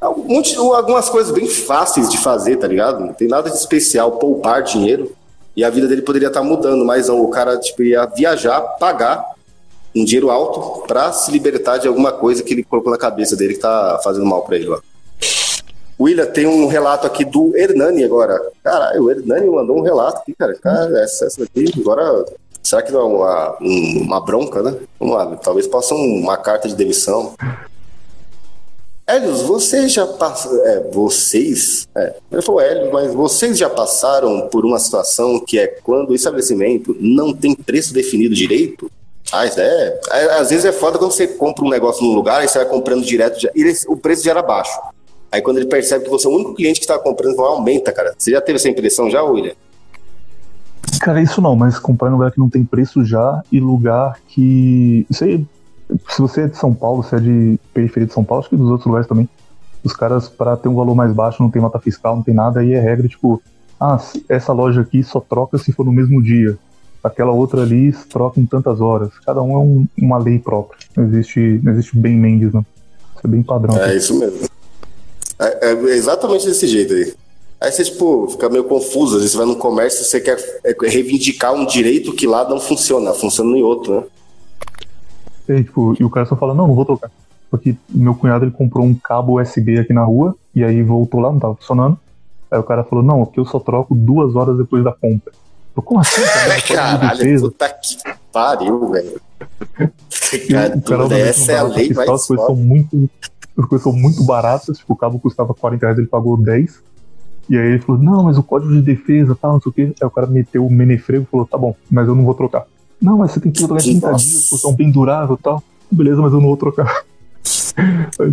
algumas coisas bem fáceis de fazer, tá ligado? Não tem nada de especial, poupar dinheiro. E a vida dele poderia estar tá mudando, mas não, o cara tipo, ia viajar, pagar um dinheiro alto para se libertar de alguma coisa que ele colocou na cabeça dele que tá fazendo mal para ele lá. William, tem um relato aqui do Hernani agora. Caralho, o Hernani mandou um relato aqui, cara. cara essa, essa aqui, agora. Será que não é uma, uma bronca, né? Vamos lá, talvez possa uma carta de demissão. Helios, vocês já passaram. É, vocês. É, ele falou Helios, mas vocês já passaram por uma situação que é quando o estabelecimento não tem preço definido direito? Ah, é, é. Às vezes é foda quando você compra um negócio num lugar e você vai comprando direto e o preço já era baixo. Aí quando ele percebe que você é o único cliente que está comprando, então aumenta, cara. Você já teve essa impressão já, William? Cara, isso não, mas comprar em lugar que não tem preço já e lugar que. Isso aí, se você é de São Paulo, se é de periferia de São Paulo, acho que dos outros lugares também. Os caras, para ter um valor mais baixo, não tem nota fiscal, não tem nada, aí é regra tipo, ah, essa loja aqui só troca se for no mesmo dia. Aquela outra ali troca em tantas horas. Cada um é um, uma lei própria. Não existe, não existe bem Mendes, não. Isso é bem padrão. É isso mesmo. É, é, exatamente desse jeito aí. Aí você, tipo, fica meio confuso. Às vezes você vai no comércio e você quer é, reivindicar um direito que lá não funciona, funciona em outro, né? E, tipo, e o cara só fala, não, não vou trocar. Porque meu cunhado ele comprou um cabo USB aqui na rua, e aí voltou lá, não tava funcionando. Aí o cara falou, não, aqui eu só troco duas horas depois da compra. Eu, Como assim? Cara? Caralho, puta que pariu, velho. Cara, essa é a lei mais As coisas são muito as coisas são muito baratas, tipo, o cabo custava 40 reais, ele pagou 10. E aí ele falou, não, mas o código de defesa, tal, não sei o quê. Aí o cara meteu o menefrego e falou, tá bom, mas eu não vou trocar. Não, mas você tem que trocar 30 Nossa. dias, porque é um bem durável e tal. Beleza, mas eu não vou trocar.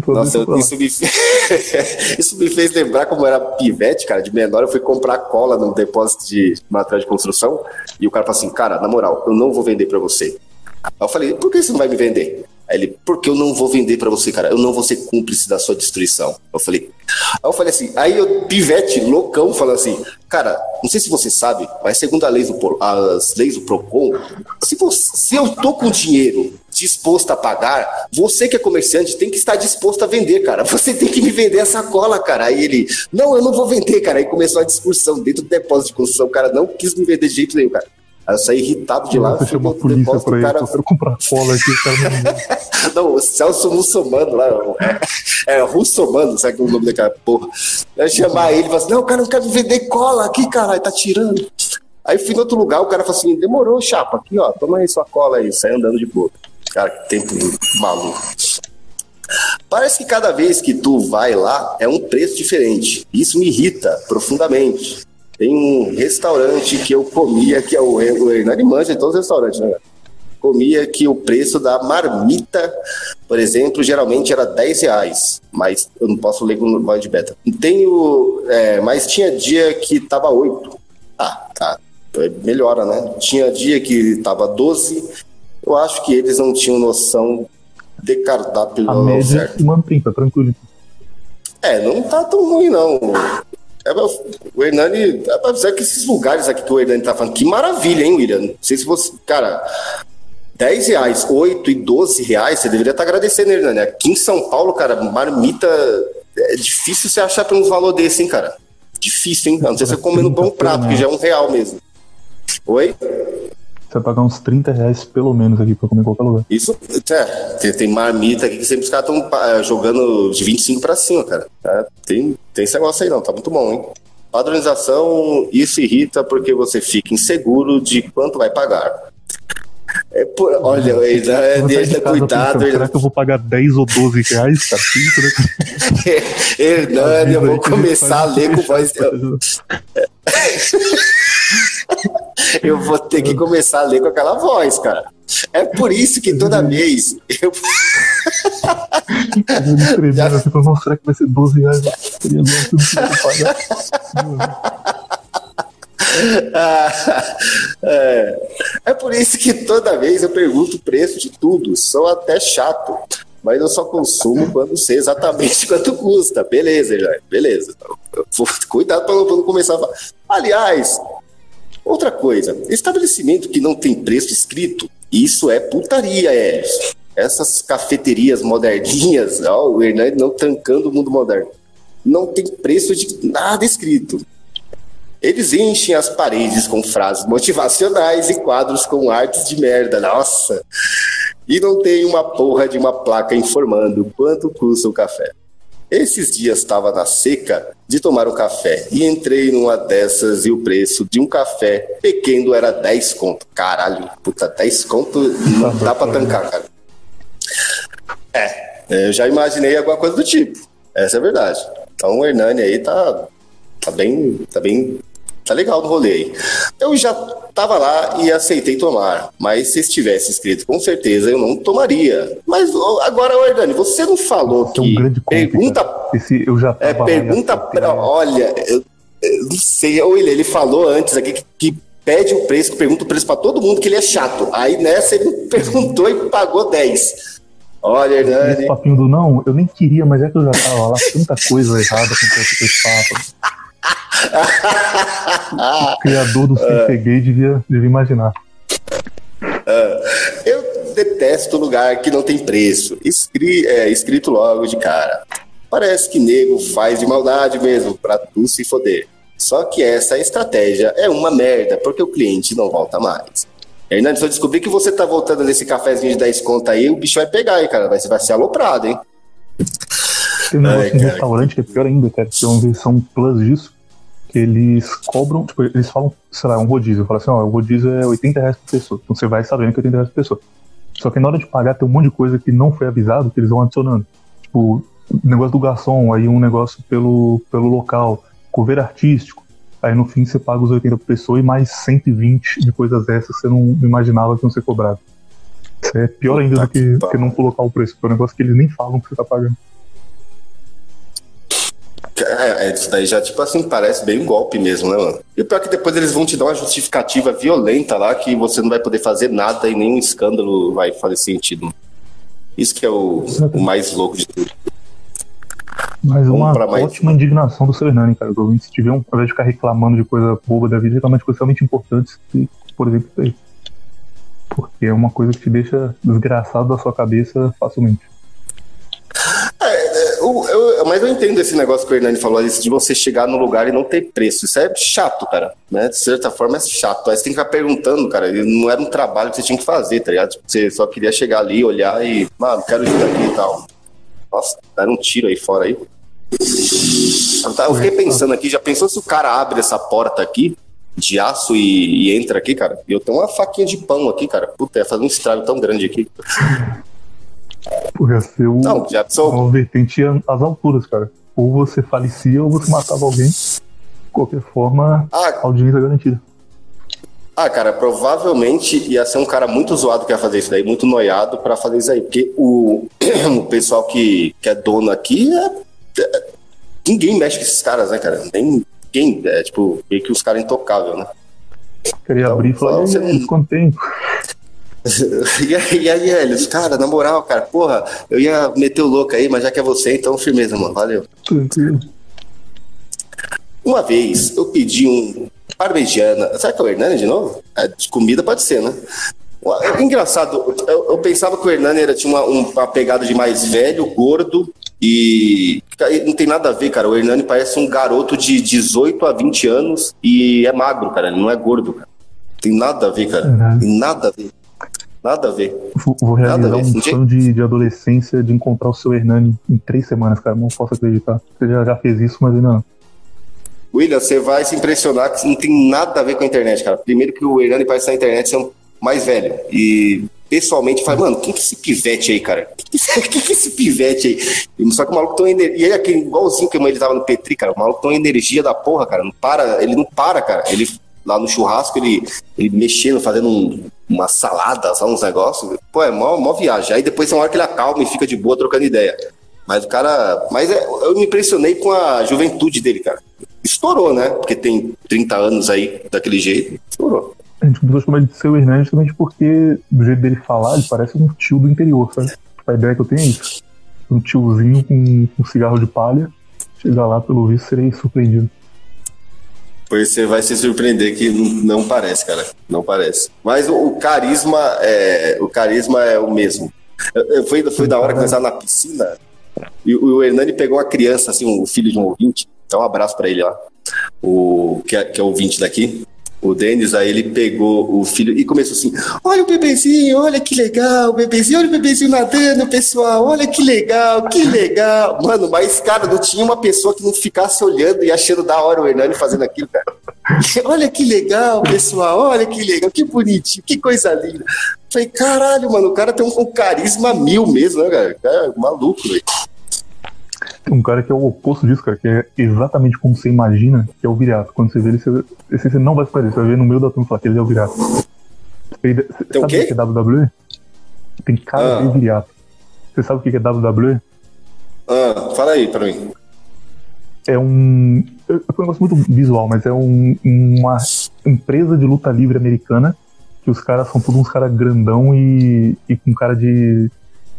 Nossa, isso me, isso me fez lembrar como era pivete, cara, de menor. Eu fui comprar cola num depósito de material de construção e o cara falou assim: Cara, na moral, eu não vou vender para você. Aí eu falei: Por que você não vai me vender? Aí ele, porque eu não vou vender para você, cara. Eu não vou ser cúmplice da sua destruição. Eu falei, aí eu falei assim, aí eu, pivete, loucão, falando assim, cara, não sei se você sabe, mas segundo a lei do, as leis do PROCON, se, você, se eu tô com dinheiro disposto a pagar, você que é comerciante tem que estar disposto a vender, cara. Você tem que me vender essa cola, cara. Aí ele, não, eu não vou vender, cara. Aí começou a discussão dentro do depósito de construção. O cara não quis me vender de jeito nenhum, cara. Aí eu saí irritado de lá. Você chamou a polícia pra cara... eu quero comprar cola aqui. Cara não, o Celso Mussomano lá, é, é Russomano, sabe que é o nome daquela porra. Eu chamar ele e falar assim, não, o cara não quer vender cola aqui, caralho, tá tirando. Aí fui em outro lugar, o cara falou assim, demorou, chapa, aqui ó, toma aí sua cola aí, sai andando de boa. Cara, que tempo maluco. Parece que cada vez que tu vai lá é um preço diferente. Isso me irrita profundamente. Tem um restaurante que eu comia, que é o, Hernani manja em todos os restaurantes, né? Comia que o preço da marmita, por exemplo, geralmente era 10 reais, mas eu não posso ler com o de beta. Tenho, é, mas tinha dia que tava 8. Ah, tá. Melhora, né? Tinha dia que tava 12. Eu acho que eles não tinham noção de cardápio A média certo. mantém, tá tranquilo. É, não tá tão ruim, não. É, o Hernani, pra dizer que esses lugares aqui que o Hernani tá falando, que maravilha, hein, William? Não sei se você. Cara, 10 reais, 8 e 12 reais, você deveria estar tá agradecendo, Hernani. Aqui em São Paulo, cara, marmita. É difícil você achar por uns valor desse, hein, cara? Difícil, hein? A não ser você comendo um bom prato, que já é um real mesmo. Oi? Vai pagar uns 30 reais pelo menos aqui pra comer em qualquer lugar. Isso, é, tem, marmita aqui que sempre os caras estão é, jogando de 25 pra cima, cara. É, tem, tem esse negócio aí não, tá muito bom, hein? Padronização, isso irrita porque você fica inseguro de quanto vai pagar. É, por, olha, ele é, deixa cuidado. Pensando, será que eu vou pagar 10 ou 12 reais? Tá isso, né? Hernani, eu vou começar a ler com voz. eu vou ter que começar a ler com aquela voz, cara. É por isso que toda vez eu. Já... Assim, Nossa, será que vai ser 12 reais? é, é por isso que toda vez eu pergunto o preço de tudo. Sou até chato mas eu só consumo quando sei exatamente quanto custa. Beleza, já, beleza. Cuidado para não começar a falar. Aliás, Outra coisa, estabelecimento que não tem preço escrito, isso é putaria, é. Essas cafeterias moderninhas, ó, o Hernani não tancando o mundo moderno, não tem preço de nada escrito. Eles enchem as paredes com frases motivacionais e quadros com artes de merda. Nossa! e não tem uma porra de uma placa informando quanto custa o café. Esses dias estava na seca de tomar um café e entrei numa dessas e o preço de um café pequeno era 10 conto. Caralho, puta, 10 conto não dá pra tancar, cara. É, eu já imaginei alguma coisa do tipo. Essa é a verdade. Então o Hernani aí tá, tá bem, tá bem tá legal no rolê aí. Eu já tava lá e aceitei tomar, mas se estivesse escrito, com certeza eu não tomaria. Mas agora, Ordani, você não falou Nossa, que. É um grande pergunta. Esse eu já é, pergunta pra, Olha, eu, eu, não sei, ou ele, ele falou antes aqui que, que pede o preço, que pergunta o preço para todo mundo que ele é chato. Aí nessa ele perguntou e pagou 10. Olha, Hernani. Esse papinho do não, eu nem queria, mas é que eu já tava lá, tanta coisa errada com esse papo o criador do Sem Gay devia, devia imaginar. Uh, eu detesto lugar que não tem preço. Escri é, escrito logo de cara. Parece que nego faz de maldade mesmo pra tu se foder. Só que essa estratégia é uma merda, porque o cliente não volta mais. Hernandes, se eu descobrir que você tá voltando nesse cafezinho de 10 conto aí, o bicho vai pegar aí, cara. Vai, vai ser aloprado, hein? Tem um negócio em restaurante que é pior ainda, cara. Tem uma versão plus disso que eles cobram, tipo, eles falam, sei lá, um rodízio. Eu falo assim, ó, o rodízio é 80 reais por pessoa. Então você vai sabendo que é 80 reais por pessoa. Só que na hora de pagar tem um monte de coisa que não foi avisado que eles vão adicionando. Tipo, negócio do garçom, aí um negócio pelo, pelo local, cover artístico. Aí no fim você paga os 80 por pessoa e mais 120 de coisas dessas que você não imaginava que iam ser cobradas. Isso é pior ainda do que, do que não colocar o preço, porque é um negócio que eles nem falam que você tá pagando. É, é, isso daí já, tipo assim, parece bem um golpe mesmo, né, mano? E o pior é que depois eles vão te dar uma justificativa violenta lá que você não vai poder fazer nada e nenhum escândalo vai fazer sentido. Isso que é o, o mais louco de tudo. Mas uma mais... ótima indignação do seu Hernani, cara. Se tiver um, ao invés de ficar reclamando de coisa boba da vida, reclamar de coisas realmente importantes, que, por exemplo, isso aí. Porque é uma coisa que te deixa desgraçado da sua cabeça facilmente. É, eu, eu, mas eu entendo esse negócio que o Hernani falou, isso de você chegar no lugar e não ter preço. Isso é chato, cara. Né? De certa forma é chato. Aí você tem que ficar perguntando, cara. Não era um trabalho que você tinha que fazer, tá ligado? Tipo, você só queria chegar ali, olhar e, mano, quero ir daqui e tal. Nossa, dar um tiro aí fora aí. Eu fiquei pensando aqui, já pensou se o cara abre essa porta aqui de aço e, e entra aqui, cara? Eu tenho uma faquinha de pão aqui, cara. Puta, ia fazer um estrago tão grande aqui. Ia ser o, não, já sou... uma vertente às alturas, cara. Ou você falecia ou você matava alguém. De qualquer forma, ah, audiência é garantida. Ah, cara, provavelmente ia ser um cara muito zoado que ia fazer isso daí, muito noiado para fazer isso aí. Porque o, o pessoal que, que é dono aqui é, é, ninguém mexe com esses caras, né, cara? Nem ninguém, é tipo, meio que os caras intocáveis, né? Queria então, abrir e falar, você não... tempo? e aí, aí, Helios, cara, na moral, cara, porra, eu ia meter o louco aí, mas já que é você, então firmeza, mano, valeu. Uma vez eu pedi um parmegiana, sabe que é o Hernani de novo? É, de comida pode ser, né? Engraçado, eu, eu pensava que o Hernani era, tinha uma, uma pegada de mais velho, gordo, e não tem nada a ver, cara. O Hernani parece um garoto de 18 a 20 anos e é magro, cara. Ele não é gordo, cara. Tem nada a ver, cara. Uhum. Tem nada a ver. Nada a ver. Vou realizar um sonho de, de, adolescência de encontrar o seu Hernani em três semanas, cara. Não posso acreditar. Você já, já fez isso, mas ainda não. William, você vai se impressionar que não tem nada a ver com a internet, cara. Primeiro que o Hernani parece na internet ser mais velho. E pessoalmente fala, mano, quem que é esse pivete aí, cara? Quem que, que é esse pivete aí? Só que o maluco tem energia. E aí, aquele igualzinho que ele tava no Petri, cara, o maluco tem energia da porra, cara. Não para, ele não para, cara. Ele lá no churrasco, ele, ele mexendo, fazendo um, uma salada, sabe, uns negócios. Pô, é mó, mó viagem. Aí depois tem uma hora que ele acalma e fica de boa trocando ideia. Mas o cara. Mas é, eu me impressionei com a juventude dele, cara. Estourou, né? Porque tem 30 anos aí daquele jeito. Estourou. A gente começou a chamar de seu Hernandes justamente porque, do jeito dele falar, ele parece um tio do interior, sabe? A ideia que eu tenho é isso. Um tiozinho com um cigarro de palha. Chegar lá, pelo visto, serei surpreendido. Pois você vai se surpreender que não, parece, cara. Não parece. Mas o, carisma é o carisma é o mesmo. Foi, foi da hora que na piscina e o, Hernani pegou uma criança, assim, o um filho de um ouvinte. Então um abraço para ele lá. O, que é, que é ouvinte daqui. O Denis, aí ele pegou o filho e começou assim: Olha o bebezinho, olha que legal, o bebezinho, olha o bebezinho nadando, pessoal, olha que legal, que legal. Mano, mas, cara, não tinha uma pessoa que não ficasse olhando e achando da hora o Hernani fazendo aquilo, cara. olha que legal, pessoal, olha que legal, que bonitinho, que coisa linda. Falei, caralho, mano, o cara tem um, um carisma mil mesmo, né, cara? cara é maluco, velho. Um cara que é o oposto disso, cara, que é exatamente como você imagina que é o Viriato. Quando você vê ele, você, você não vai fazer, você vai ver no meio da turma falar que ele é o Viriato. Você, Tem o quê? o que é WWE? Tem cara Ah. de Viriato. Você sabe o que é WWE? Ah, fala aí pra mim. É um. É um negócio muito visual, mas é um, uma empresa de luta livre americana que os caras são todos uns caras grandão e, e com cara de.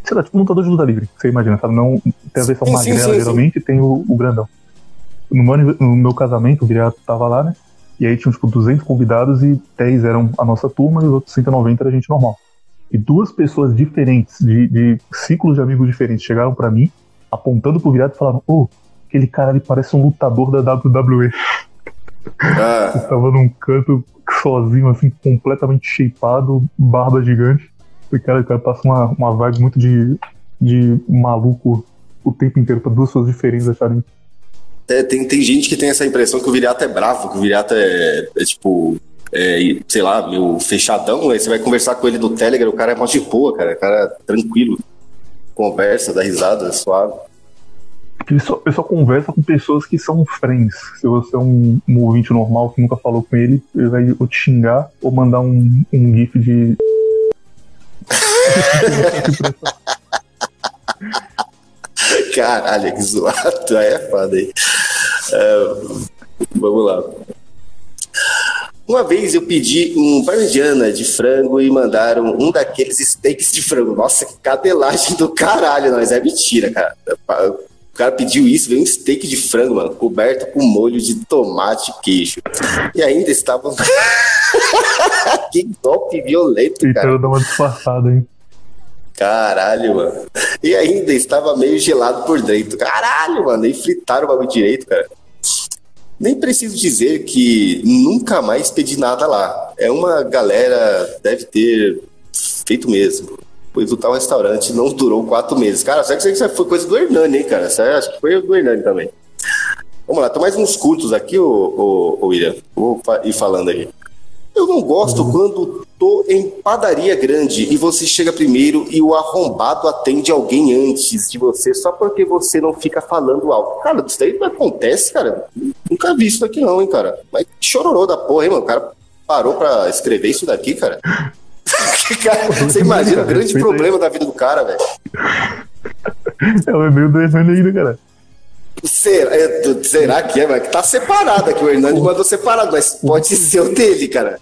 Sei lá, tipo um lutador de luta livre, você imagina, sabe? Não, tem a versão Sim, magrela, sim, sim. geralmente, e tem o, o grandão. No meu, no meu casamento, o Viriato tava lá, né? E aí tinham, tipo, 200 convidados e 10 eram a nossa turma e os outros 190 era gente normal. E duas pessoas diferentes, de, de ciclos de amigos diferentes, chegaram pra mim, apontando pro Viriato e falaram: Ô, aquele cara ali parece um lutador da WWE. Ah, Tava num canto sozinho, assim, completamente shapeado, barba gigante. E cara, o cara passa uma, uma vibe muito de, de maluco o tempo inteiro, pra duas pessoas diferentes acharem. é, tem, tem gente que tem essa impressão que o Viriato é bravo, que o Viriato é, é, tipo, é, sei lá, meio fechadão. Aí você vai conversar com ele no Telegram, o cara é mó de boa, cara. O cara é tranquilo. Conversa, dá risada, suave. Ele só, ele só conversa com pessoas que são friends. Se você é um, um ouvinte normal que nunca falou com ele, ele vai ou te xingar ou mandar um, um gif de. Caralho, que zoado. Aí é foda aí. É, vamos lá. Uma vez eu pedi um parmegiana de frango e mandaram um daqueles steaks de frango. Nossa, que cadelagem do caralho, mas é mentira, cara. O cara pediu isso, veio um steak de frango, mano, coberto com molho de tomate e queijo. E ainda estava. que golpe violento, cara. Tentando dar uma disfarçada, hein? Caralho, mano. E ainda estava meio gelado por dentro. Caralho, mano. Nem fritaram o bagulho direito, cara. Nem preciso dizer que nunca mais pedi nada lá. É uma galera, deve ter feito mesmo. Pois o tal restaurante não durou quatro meses. Cara, será que isso foi coisa do Hernani, hein, cara? Acho que foi do Hernani também. Vamos lá, tem mais uns curtos aqui, ô, ô, ô William. Vou ir falando aí. Eu não gosto quando tô em padaria grande e você chega primeiro e o arrombado atende alguém antes de você só porque você não fica falando alto. Cara, isso daí não acontece, cara. Nunca vi isso daqui não, hein, cara. Mas chororô da porra, hein, mano. O cara parou pra escrever isso daqui, cara. Cara, você imagina o grande problema da vida do cara, velho. É o e-mail do Hernani ainda, cara. Será, é, será que é? Que tá separado aqui. O Hernani mandou separado, mas pode ser o dele, cara.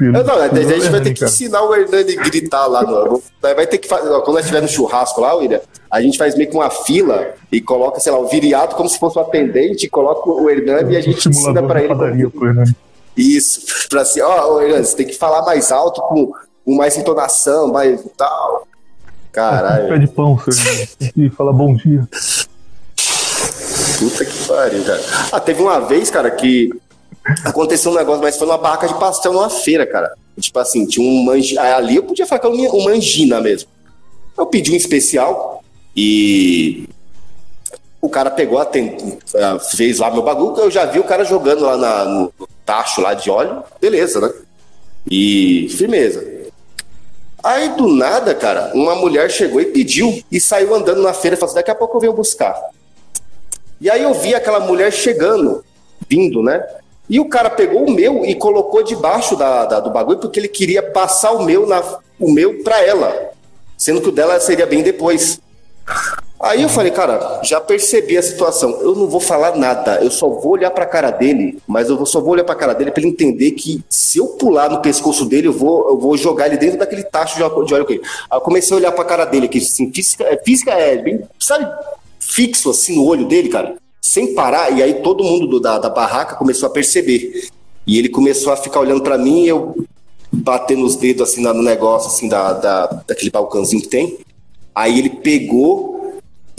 Eu, não, a gente vai ter que ensinar o Hernani a gritar lá. No, vai ter que fazer, quando nós estiver no churrasco lá, William, a gente faz meio que uma fila e coloca, sei lá, o viriato como se fosse um atendente, coloca o Hernani e a gente ensina pra ele. Padaria, pro Hernani. Isso, pra assim, ó, Hernani, você tem que falar mais alto, com, com mais entonação, mais tal. Caralho. Pé de pão, que falar bom dia. Puta que pariu, cara. Ah, teve uma vez, cara, que aconteceu um negócio, mas foi numa barraca de pastel numa feira, cara. Tipo assim, tinha um mangi... ah, Ali eu podia falar que era uma- uma angina mesmo. Eu pedi um especial e o cara pegou, ah, fez lá meu bagulho, eu já vi o cara jogando lá na- no tacho lá de óleo, beleza, né? E firmeza. Aí do nada, cara, uma mulher chegou e pediu e saiu andando na feira falou assim: daqui a pouco eu venho buscar. E aí eu vi aquela mulher chegando, vindo, né? E o cara pegou o meu e colocou debaixo da, da- do bagulho porque ele queria passar o meu, na, o meu pra ela, sendo que o dela seria bem depois. Aí eu falei, cara, já percebi a situação. Eu não vou falar nada, eu só vou olhar pra cara dele, mas eu só vou olhar pra cara dele pra ele entender que se eu pular no pescoço dele, eu vou, eu vou jogar ele dentro daquele tacho de óleo de óleo. que ele- Aí eu comecei a olhar pra cara dele, que assim, física, é, física é bem, sabe, fixo assim no olho dele, cara, sem parar. E aí todo mundo do- da, da barraca começou a perceber. E ele começou a ficar olhando pra mim e eu batendo os dedos assim no negócio assim da, da, daquele balcãozinho que tem. Aí ele pegou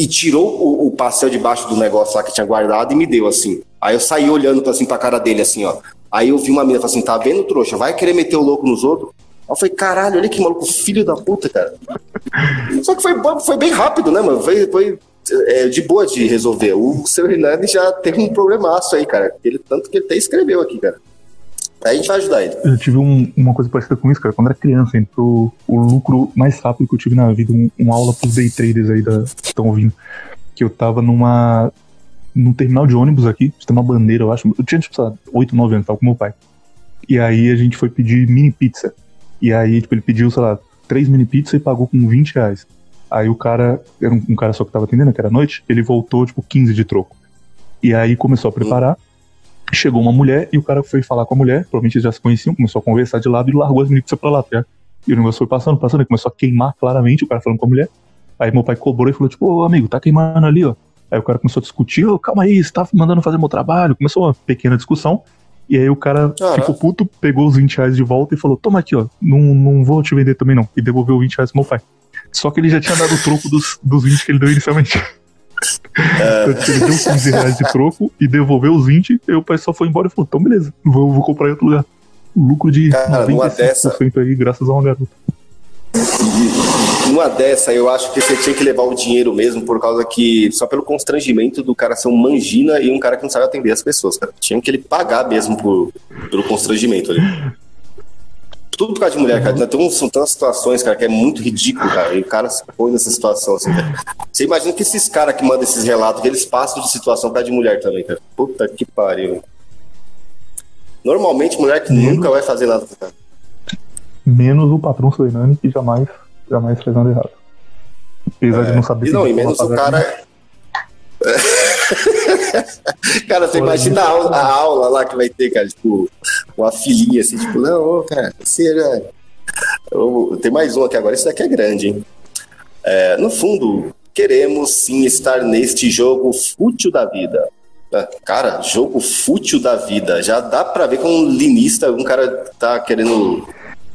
e tirou o, o pastel debaixo do negócio lá que tinha guardado e me deu assim. Aí eu saí olhando assim pra cara dele assim, ó. Aí eu vi uma menina falando assim: tá vendo, trouxa? Vai querer meter o louco nos outros? Aí eu falei, caralho, olha que maluco, filho da puta, cara. Só que foi, foi bem rápido, né, mano? Foi, foi é, de boa de resolver. O seu Hernani já tem um problemaço aí, cara. Ele, tanto que ele até escreveu aqui, cara. Aí a gente vai ajudar ele. Eu tive um, uma coisa parecida com isso, cara. Quando era criança, entrou o lucro mais rápido que eu tive na vida, um, uma aula pros day traders aí da, que estão ouvindo. Que eu tava numa. num terminal de ônibus aqui, tem uma bandeira, eu acho. Eu tinha, tipo, sabe, 8, 9 anos, tava com meu pai. E aí a gente foi pedir mini pizza. E aí, tipo, ele pediu, sei lá, três mini pizza e pagou com 20 reais. Aí o cara, era um, um cara só que tava atendendo, que era noite, ele voltou, tipo, 15 de troco. E aí começou a preparar. Chegou uma mulher e o cara foi falar com a mulher, provavelmente eles já se conheciam, começou a conversar de lado e largou as pizza pra lá, tá? E o negócio foi passando, passando, e começou a queimar claramente, o cara falando com a mulher. Aí meu pai cobrou e falou, tipo, ô amigo, tá queimando ali, ó. Aí o cara começou a discutir, ô, calma aí, você tá mandando fazer meu trabalho. Começou uma pequena discussão. E aí o cara ficou puto, pegou os 20 reais de volta e falou: Toma aqui, ó, não, não vou te vender também não. E devolveu 20 reais pro meu pai. Só que ele já tinha dado o troco dos, dos 20 que ele deu inicialmente. Tipo, ele deu 15 reais de troco e devolveu os 20, e o pai só foi embora e falou: Então beleza, vou, vou comprar em outro lugar. Lucro de Cara, 95% dessa... aí, graças a uma garota. Numa dessa, eu acho que você tinha que levar o dinheiro mesmo, por causa que, só pelo constrangimento do cara ser um mangina e um cara que não sabe atender as pessoas, cara. Tinha que ele pagar mesmo por, pelo constrangimento ali. Tudo por causa de mulher, cara. Tem, são tantas situações, cara, que é muito ridículo, cara. E o cara se põe nessa situação, assim, cara. Você imagina que esses caras que mandam esses relatos, que eles passam de situação causa de mulher também, cara. Puta que pariu. Normalmente, mulher que nunca vai fazer nada, cara. Menos o patrão Soinani, que jamais jamais fez nada errado. Apesar é, de não saber e não, e menos o cara. cara, você imagina a aula, a aula, lá que vai ter, cara, tipo, uma filhinha assim, tipo, não, cara, seja. Tem mais um aqui agora, esse daqui é grande, hein? É, no fundo, queremos sim estar neste jogo fútil da vida. É, cara, jogo fútil da vida. Já dá pra ver como um linista, um cara tá querendo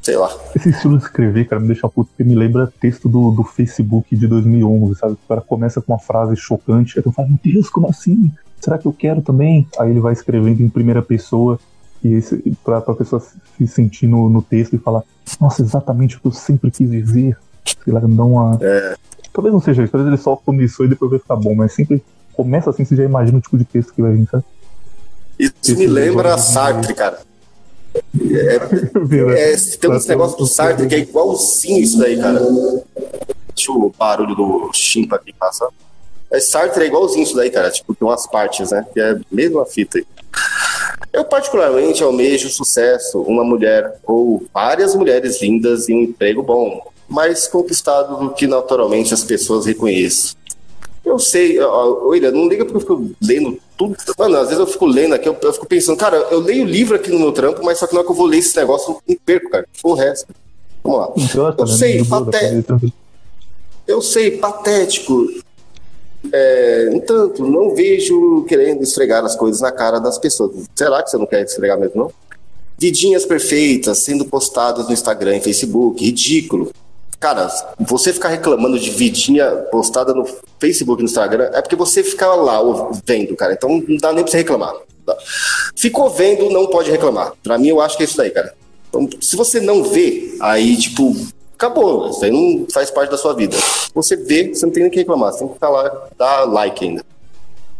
sei lá. Esse estilo de escrever, cara, me deixa puto, porque me lembra texto do, do Facebook de 2011, sabe? O cara começa com uma frase chocante, aí tu fala, meu Deus, como assim? Será que eu quero também? Aí ele vai escrevendo em primeira pessoa, e esse, pra, pra pessoa se sentir no, no texto e falar, nossa, exatamente o que eu sempre quis dizer. Sei lá, não uma. É. Talvez não seja isso, talvez ele só começou e depois vai ficar bom, mas sempre começa assim, você já imagina o tipo de texto que vai vir, sabe? Isso Esse me lembra Sartre, cara. É, é, tem uns negócios do Sartre que é igualzinho isso daí, cara. Deixa o barulho do chimpa aqui passar. É, Sartre é igualzinho isso daí, cara. Tipo, tem umas partes, né? Que é a mesma fita aí. Eu particularmente almejo sucesso, uma mulher ou várias mulheres lindas e um emprego bom, mais conquistado do que naturalmente as pessoas reconhecem. Eu sei, William, não liga porque eu fico lendo tudo. Mano, às vezes eu fico lendo aqui, eu, eu, fico pensando, cara, eu leio livro aqui no meu trampo, mas só que na hora que eu vou ler esse negócio, eu perco, cara. O resto. Vamos lá. Eu né? sei, patético. Eu sei, patético. É, entanto, não vejo querendo esfregar as coisas na cara das pessoas. Será que você não quer esfregar mesmo, não? Vidinhas perfeitas sendo postadas no Instagram e Facebook, ridículo. Cara, você ficar reclamando de vidinha postada no Facebook no Instagram é porque você fica lá vendo, cara. Então não dá nem pra você reclamar. Ficou vendo, não pode reclamar. Pra mim, eu acho que é isso daí, cara. Então, se você não vê, aí, tipo, acabou. Isso aí não faz parte da sua vida. Você vê, você não tem nem que reclamar. Você tem que ficar lá, dar like ainda.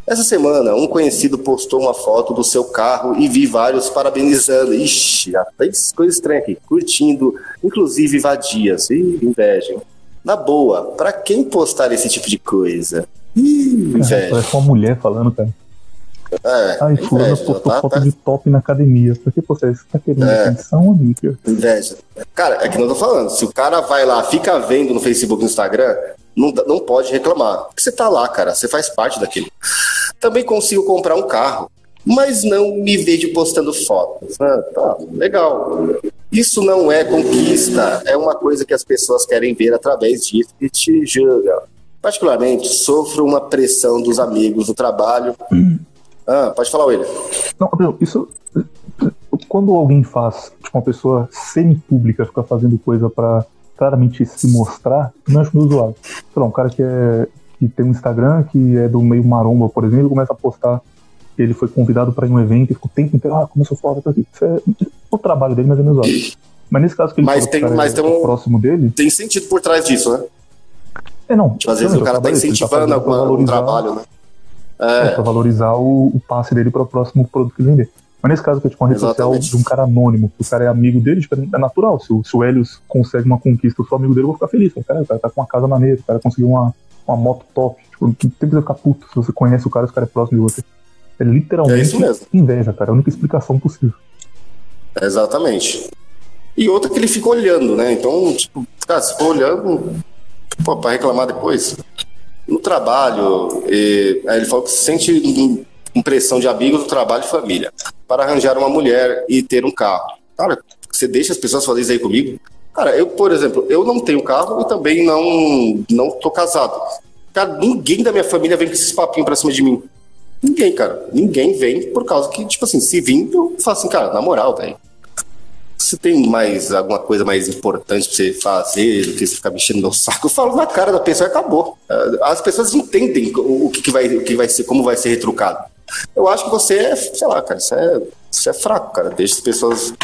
Essa semana, um conhecido postou uma foto do seu carro e vi vários parabenizando. Ixi, tem coisa estranha aqui. Curtindo, inclusive vadias. Ih, inveja. Na boa, para quem postar esse tipo de coisa? Ih, inveja. Parece uma mulher falando, cara. É, Ai, fulano postou tá, foto tá... de top na academia. Por que você tá querendo é. atenção, amiga? Inveja. Cara, é que não tô falando. Se o cara vai lá, fica vendo no Facebook e no Instagram, não, não pode reclamar. Porque você tá lá, cara. Você faz parte daquilo. Também consigo comprar um carro, mas não me vejo postando fotos. Ah, tá, legal. Isso não é conquista, é uma coisa que as pessoas querem ver através disso e te julgam. Particularmente, sofro uma pressão dos amigos do trabalho. Hum. Ah, pode falar, William. Não, Gabriel, isso. Quando alguém faz, tipo, uma pessoa semi-pública fica fazendo coisa para claramente se mostrar, não acho meio zoado. Sei lá, um cara que, é, que tem um Instagram, que é do meio maromba, por exemplo, começa a postar ele foi convidado para ir um evento e ficou o tempo inteiro, ah, começou foda, tá aqui. Isso é o trabalho dele, mas é zoado. Mas nesse caso que ele mas tem, mas é tem um, próximo dele. Tem sentido por trás disso, né? É, não. Tipo, às vezes o cara tá incentivando tá algum trabalho, né? É. é pra valorizar o, o passe dele para o próximo produto que ele vender. Mas nesse caso que é tipo uma rede Exatamente. social de um cara anônimo, que o cara é amigo dele, tipo, é natural. Se o, se o Helios consegue uma conquista, eu sou amigo dele, eu vou ficar feliz. O cara, o cara tá com uma casa maneira, o cara conseguiu uma, uma moto top. Tipo, não tem que ficar puto se você conhece o cara, se o cara é próximo de você. É literalmente é inveja, cara. É a única explicação possível. Exatamente. E outra que ele fica olhando, né? Então, tipo, cara, se for olhando, pô, pra reclamar depois. No trabalho, e, aí ele falou que se sente impressão de amigos do trabalho e família para arranjar uma mulher e ter um carro. Cara, você deixa as pessoas fazerem isso aí comigo? Cara, eu, por exemplo, eu não tenho carro e também não, não tô casado. Cara, ninguém da minha família vem com esses papinhos pra cima de mim. Ninguém, cara. Ninguém vem por causa que, tipo assim, se vir, eu falo assim, cara, na moral, velho. Se tem mais alguma coisa mais importante pra você fazer do que você ficar mexendo no saco, eu falo na cara da pessoa e acabou. As pessoas entendem o que, vai, o que vai ser, como vai ser retrucado. Eu acho que você é, sei lá, cara, isso é, isso é fraco, cara. Deixa as pessoas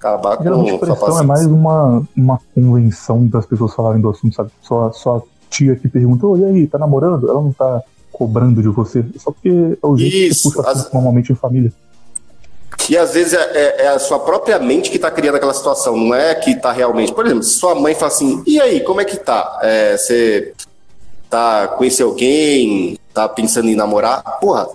acabar com Geralmente a pressão é mais uma, uma convenção das pessoas falarem do assunto, sabe? Só, só a tia que perguntou, e aí, tá namorando? Ela não tá cobrando de você, só porque é o jeito Isso, que puxa as... normalmente em família. E às vezes é, é, é, a sua própria mente que está criando aquela situação, não é que está realmente. Por exemplo, se sua mãe fala assim, e aí, como é que tá? É, você tá conhecendo alguém? Tá pensando em namorar? Porra,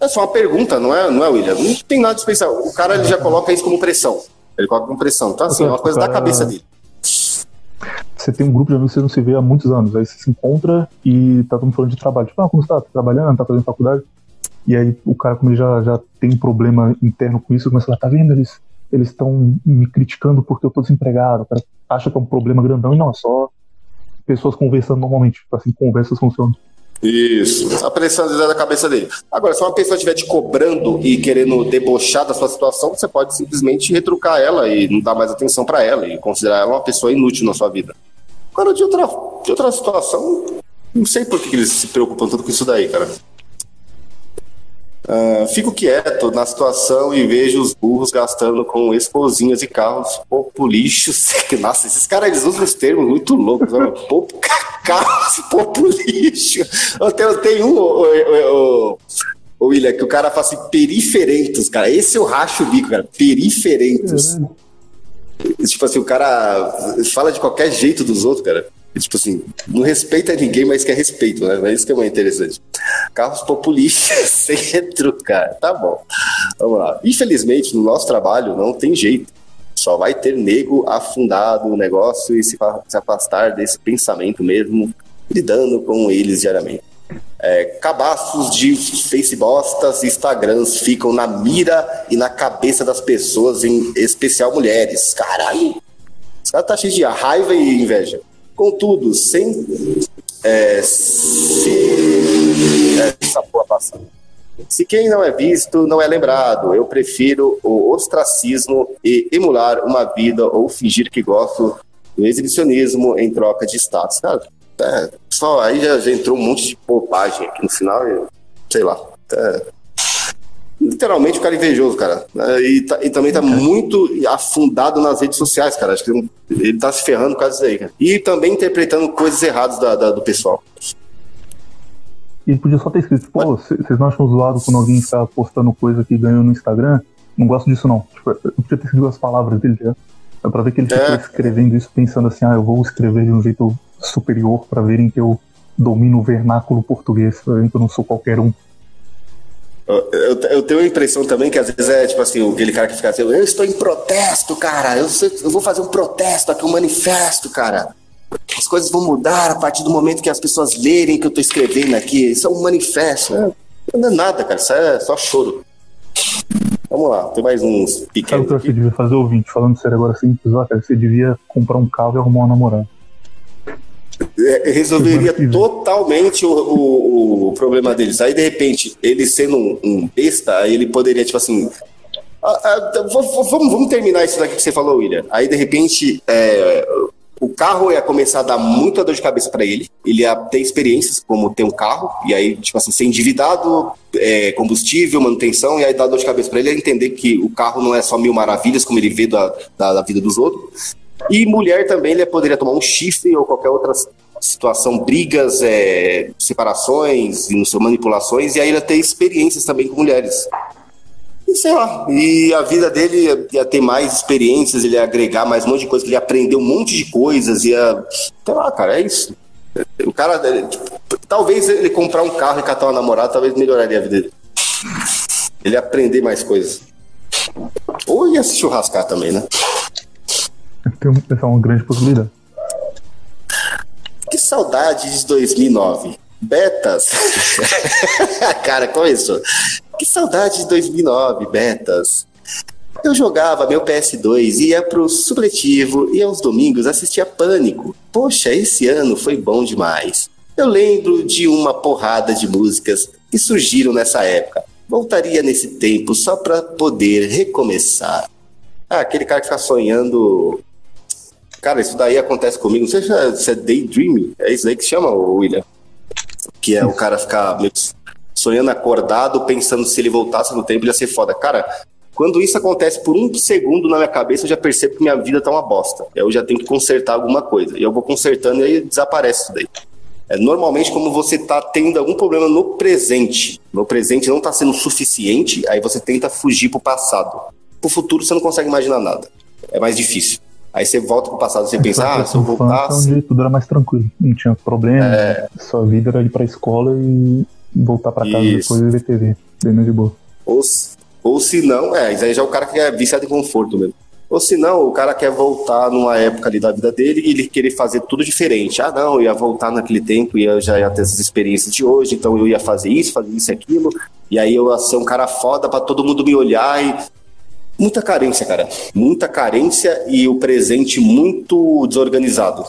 é só uma pergunta, não é, não é, William? Não tem nada de especial. O cara ele já coloca isso como pressão. Ele coloca como pressão. Então, assim, é uma coisa da cabeça dele. Você tem um grupo de amigos que você não se vê há muitos anos. Aí você se encontra e tá todo mundo falando de trabalho. Tipo, ah, como você tá? tá trabalhando? Tá fazendo faculdade? E aí o cara, como ele já, já tem um problema interno com isso, começa a falar, tá vendo? Eles eles estão me criticando porque eu tô desempregado. O cara acha que é um problema grandão e não, é só pessoas conversando normalmente. Assim, conversas funcionam. Isso. A pressão é da cabeça dele. Agora, se uma pessoa estiver te cobrando e querendo debochar da sua situação, você pode simplesmente retrucar ela e não dar mais atenção para ela e considerar ela uma pessoa inútil na sua vida. Agora, de outra, de outra situação, não sei por que eles se preocupam tanto com isso daí, cara. Uh, fico quieto na situação e vejo os burros gastando com esposinhas e carros populixos. Nossa, esses caras eles usam os termos muito loucos. Né? Pop, carros populixo. Eu tenho um, o, o, o, William, que o cara fala assim, periferentos, cara. Esse eu racho o bico, cara. Periferentos. Uhum. Tipo assim, o cara fala de qualquer jeito dos outros, cara. Tipo assim, não respeita ninguém, mas quer respeito, né? É isso que é muito interessante. Carros populistas sem retrucar. Tá bom. Vamos lá. Infelizmente, no nosso trabalho, não tem jeito. Só vai ter nego afundado no negócio e se, se afastar desse pensamento mesmo, lidando com eles diariamente. É, cabaços de Facebostas e Instagrams ficam na mira e na cabeça das pessoas, em especial mulheres. Caralho! Os caras tá cheio de raiva e inveja. Contudo, sem. É, se, é. Se quem não é visto não é lembrado, eu prefiro o ostracismo e emular uma vida ou fingir que gosto do exibicionismo em troca de status. Cara, é, só aí já, entrou um monte de bobagem aqui no final, sei lá. É, literalmente o cara invejoso, cara. É, e, tá, e, também tá muito afundado nas redes sociais, cara. Acho que ele tá se ferrando por causa disso aí, cara. E também interpretando coisas erradas da, da, do pessoal. E podia só ter escrito, pô, vocês não acham zoado quando alguém está postando coisa que ganhou no Instagram? Não gosto disso, não. Tipo, eu podia ter escrito as palavras dele, já. É pra ver que ele ficou é. escrevendo isso pensando assim, ah, eu vou escrever de um jeito superior para verem que eu domino o vernáculo português, pra verem que eu não sou qualquer um. Eu, eu, tenho a impressão também que às vezes é tipo assim, aquele cara que fica assim, eu estou em protesto, cara, eu, eu vou fazer um protesto aqui, um manifesto, cara. As coisas vão mudar a partir do momento que as pessoas lerem que eu estou escrevendo aqui. Isso é um manifesto. Né? Não é nada, cara, isso é só choro. Vamos lá, tem mais uns pequenos. Sabe o que você devia fazer, ouvinte? Falando sério agora simples, ó, cara, você devia comprar um carro e arrumar uma namorada. É, resolveria totalmente o, o, o, problema deles. Aí, de repente, ele sendo um, um besta, aí ele poderia, tipo assim. Ah, ah, vamos, vamos terminar isso daqui que você falou, William. Aí, de repente, é, o, carro ia começar a dar muita dor de cabeça para ele. Ele ia ter experiências como ter um carro, e aí, tipo assim, ser endividado, é, combustível, manutenção, e aí dar dor de cabeça para ele, é entender que o carro não é só mil maravilhas, como ele vê da, da, da vida dos outros. E mulher também, ele poderia tomar um chifre ou qualquer outra situação, brigas, é, separações, manipulações, e aí ele ia ter experiências também com mulheres. E sei lá, e a vida dele ia, ter mais experiências, ele ia agregar mais um monte de coisas, ele ia aprender um monte de coisas, ia. Sei lá, cara, é isso. O cara, tipo, talvez ele comprar um carro e catar uma namorada, talvez melhoraria a vida dele. Ele ia aprender mais coisas. Ou ia se churrascar também, né? Tem uma, uma grande possibilidade. Que saudade de 2009. Betas. Cara, começou. Que saudade de 2009, Betas. Eu jogava meu PS2, ia pro supletivo e aos domingos assistia Pânico. Poxa, esse ano foi bom demais. Eu lembro de uma porrada de músicas que surgiram nessa época. Voltaria nesse tempo só para poder recomeçar. Ah, aquele cara que fica sonhando Cara, isso daí acontece comigo. Não sei se é daydreaming. É isso aí que chama, William. Que é o cara ficar sonhando acordado, pensando se ele voltasse no tempo, ele ia ser foda. Cara, quando isso acontece por um segundo na minha cabeça, eu já percebo que minha vida tá uma bosta. Eu já tenho que consertar alguma coisa. E eu vou consertando e aí desaparece isso daí. É, normalmente, como você tá tendo algum problema no presente, no presente não tá sendo suficiente, aí você tenta fugir pro passado. Pro futuro você não consegue imaginar nada. É mais difícil. Aí você volta pro passado, você pensa, ah, se eu voltasse. Onde tudo era mais tranquilo, não tinha problema, é... sua vida era ir pra escola e voltar pra casa Isso. depois e ver TV, bem de boa. Ou, ou se não, é, isso aí já é o cara que é viciado em conforto mesmo. Ou se não, o cara quer voltar numa época ali da vida dele e ele querer fazer tudo diferente. Ah, não, eu ia voltar naquele tempo e eu já ia ter essas experiências de hoje, então eu ia fazer isso, fazer isso e aquilo. E aí eu ia ser um cara foda para todo mundo me olhar e Muita carência, cara. Muita carência e o presente muito desorganizado.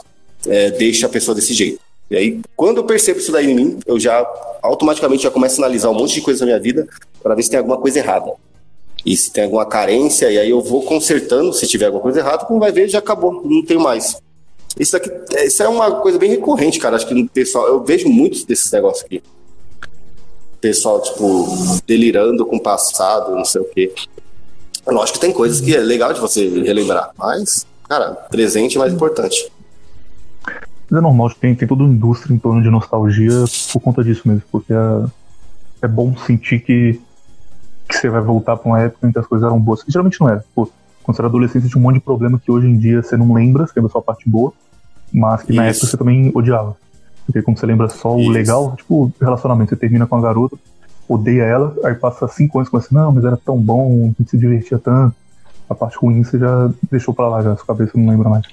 É, deixa a pessoa desse jeito. E aí, quando eu percebo isso daí em mim, eu já automaticamente já começo a analisar um monte de coisa na minha vida para ver se tem alguma coisa errada. E se tem alguma carência, e aí eu vou consertando. Se tiver alguma coisa errada, quando vai ver, já acabou, não tenho mais. Isso aqui, é, isso é uma coisa bem recorrente, cara. Acho que no pessoal, eu vejo muitos desses negócios aqui. Pessoal, tipo, delirando com o passado, não sei o quê. Lógico que tem coisas que é legal de você relembrar, mas, cara, presente é mais importante. Mas é normal, tem, tem toda uma indústria em torno de nostalgia por conta disso mesmo, porque é, é bom sentir que, que você vai voltar pra uma época em que as coisas eram boas. geralmente não era. Pô, quando você era adolescente tinha um monte de problema que hoje em dia você não lembra, você lembra só a parte boa, mas que Isso. na época você também odiava. Porque como você lembra só Isso. o legal, tipo, relacionamento, você termina com a garota, odeia ela, aí passa cinco anos com assim, não, mas era tão bom, a gente se divertia tanto. A parte ruim você já deixou pra lá, já, sua cabeça não lembra mais.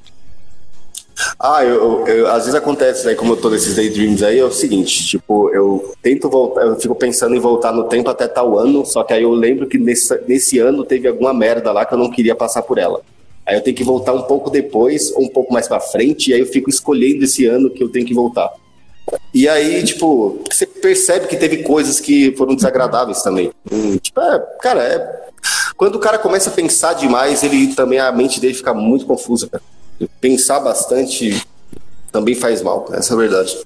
Ah, eu, eu, às vezes acontece, né, como eu tô nesses daydreams aí, é o seguinte, tipo, eu tento voltar, eu fico pensando em voltar no tempo até tal ano, só que aí eu lembro que nesse, nesse ano teve alguma merda lá que eu não queria passar por ela. Aí eu tenho que voltar um pouco depois, ou um pouco mais para frente, e aí eu fico escolhendo esse ano que eu tenho que voltar. E aí, tipo, você percebe que teve coisas que foram desagradáveis também. Hum, tipo, é, cara, é, quando o cara começa a pensar demais, ele também, a mente dele fica muito confusa, cara. Pensar bastante também faz mal, essa é a verdade.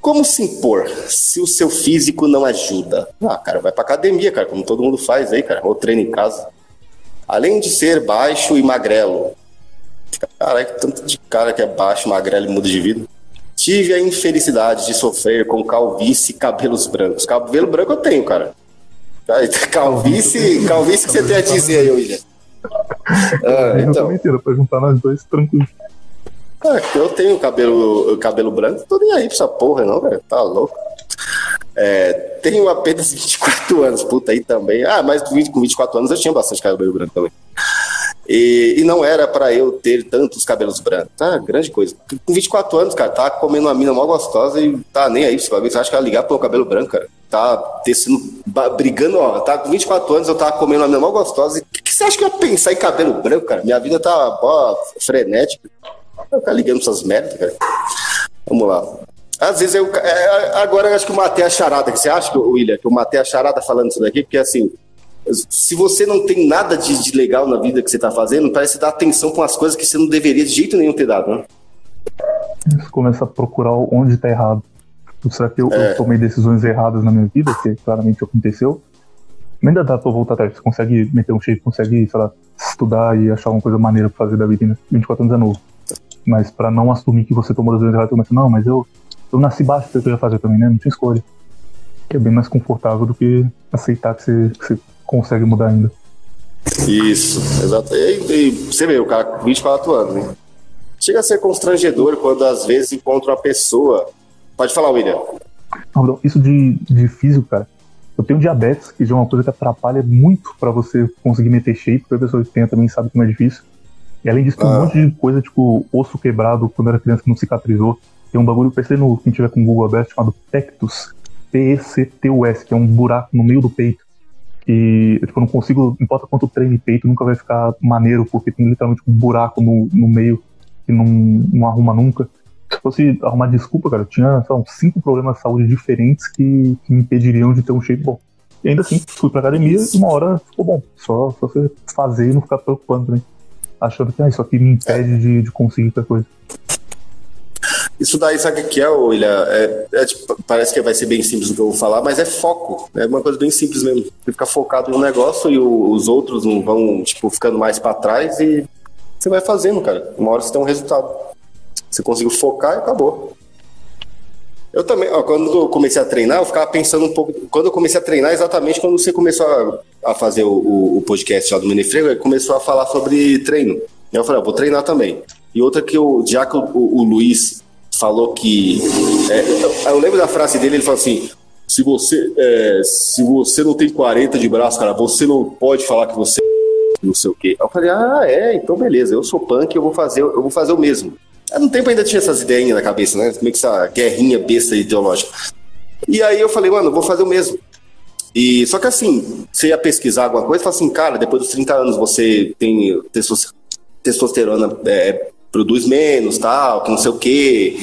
Como se impor se o seu físico não ajuda? Ah, cara, vai pra academia, cara, como todo mundo faz aí, cara, ou treina em casa. Além de ser baixo e magrelo. Caralho, tanto de cara que é baixo, magrelo e muda de vida. Tive a infelicidade de sofrer com calvície e cabelos brancos. Cabelo branco eu tenho, cara. Calvície, calvície que você tem a dizer aí, William? Ah, então. Eu pra juntar nós dois tranquilo. É, eu tenho cabelo, cabelo branco, tô nem aí pra essa porra, não, velho. Tá louco. É, tenho apenas 24 anos, puta aí também. Ah, mas com 24 anos eu tinha bastante cabelo branco também. E, e não era para eu ter tantos cabelos brancos. Tá, grande coisa. Com 24 anos, cara, tá comendo uma mina mó gostosa e tá nem aí. Você acha que ela ligar pro cabelo branco, cara? Tá tecendo, brigando, ó. Tá com 24 anos, eu tava comendo uma mina mó gostosa. E o que, que, você acha que eu ia pensar em cabelo branco, cara? Minha vida tá ó, frenética. Eu ficar ligando essas merdas, cara. Vamos lá. Às vezes eu. É, agora eu acho que eu matei a charada. Você acha, William, que eu matei a charada falando isso daqui? Porque assim se você não tem nada de, de legal na vida que você tá fazendo, parece dar atenção com as coisas que você não deveria de jeito nenhum ter dado, né? Você começa a procurar onde tá errado. Será que eu, é. eu tomei decisões erradas na minha vida, que claramente aconteceu? Ainda dá pra voltar atrás. Você consegue meter um shape, consegue, sei lá, estudar e achar alguma coisa maneira pra fazer da vida, né? 24 anos é novo. Mas pra não assumir que você tomou decisões erradas, começa, não, mas eu, eu nasci baixo, que eu ia fazer também, né? Não tinha escolha. Que é bem mais confortável do que aceitar que você, que você consegue mudar ainda. Isso, exato. E, e, você vê, o cara com 24 anos, né? Chega a ser constrangedor quando às vezes encontra uma pessoa. Pode falar, William. Isso de, de físico, cara. Eu tenho diabetes, que já é uma coisa que atrapalha muito para você conseguir meter shape, porque a pessoa que tem também sabe não é difícil. E além disso, tem um ah. monte de coisa, tipo, osso quebrado quando era criança que não cicatrizou. Tem um bagulho, pensei no quem tiver com o Google aberto, chamado Pectus. P-E-C-T-U-S, que é um buraco no meio do peito. E, tipo, eu não consigo, não importa quanto treine peito, nunca vai ficar maneiro, porque tem literalmente um buraco no, no meio que não, não arruma nunca. Se fosse arrumar desculpa, cara, eu tinha só, cinco problemas de saúde diferentes que, que me impediriam de ter um shape bom. E ainda assim, fui pra academia e uma hora ficou bom. Só, só você fazer e não ficar preocupando também. Achando que ah, isso aqui me impede de, de conseguir qualquer coisa. Isso daí, sabe o que é, William? É, é, tipo, parece que vai ser bem simples o que eu vou falar, mas é foco. É uma coisa bem simples mesmo. Você fica focado no negócio e o, os outros não vão, tipo, ficando mais para trás e você vai fazendo, cara. Uma hora você tem um resultado. Você conseguiu focar e acabou. Eu também, ó, quando eu comecei a treinar, eu ficava pensando um pouco. Quando eu comecei a treinar, exatamente quando você começou a, a fazer o, o, podcast lá do Menefrego, ele começou a falar sobre treino. Eu falei, eu vou treinar também. E outra que o, já que o, o, o Luiz falou que. É, eu, lembro da frase dele, ele falou assim: se você, é, se você não tem 40 de braço, cara, você não pode falar que você não sei o quê. Eu falei, ah, é, então beleza, eu sou punk, eu vou fazer, eu vou fazer o mesmo. No tempo ainda tinha essas ideias na cabeça, né? Meio que essa guerrinha besta ideológica. E aí eu falei, mano, eu vou fazer o mesmo. E só que assim, você ia pesquisar alguma coisa fala assim, cara, depois dos 30 anos você tem testosterona é, produz menos, tal, que não sei o quê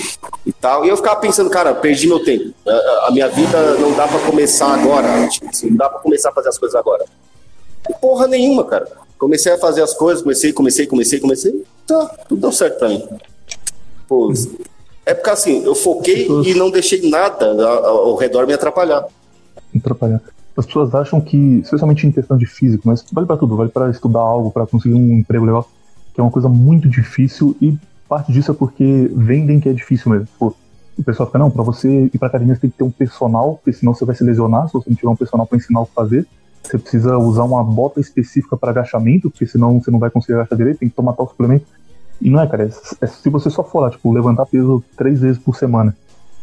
e tal. E eu ficava pensando, cara, perdi meu tempo. A, a minha vida não dá para começar agora, tipo, assim, não dá para começar a fazer as coisas agora. Porra nenhuma, cara. Comecei a fazer as coisas, comecei, comecei, comecei, comecei. Tá, tudo deu certo pra mim. Pô, é porque assim, eu foquei pessoas... e não deixei nada ao, redor me atrapalhar. Atrapalhar. As pessoas acham que, especialmente em questão de físico, mas vale para tudo, vale para estudar algo, para conseguir um emprego legal, que é uma coisa muito difícil e parte disso é porque vendem que é difícil mesmo. Pô, o pessoal fica, não, para você ir pra academia você tem que ter um personal, porque senão você vai se lesionar se você não tiver um personal para ensinar o que fazer. Você precisa usar uma bota específica para agachamento, porque senão você não vai conseguir agachar direito, tem que tomar tal suplemento. E não é, cara, é, é, se você só for lá, tipo, levantar peso três vezes por semana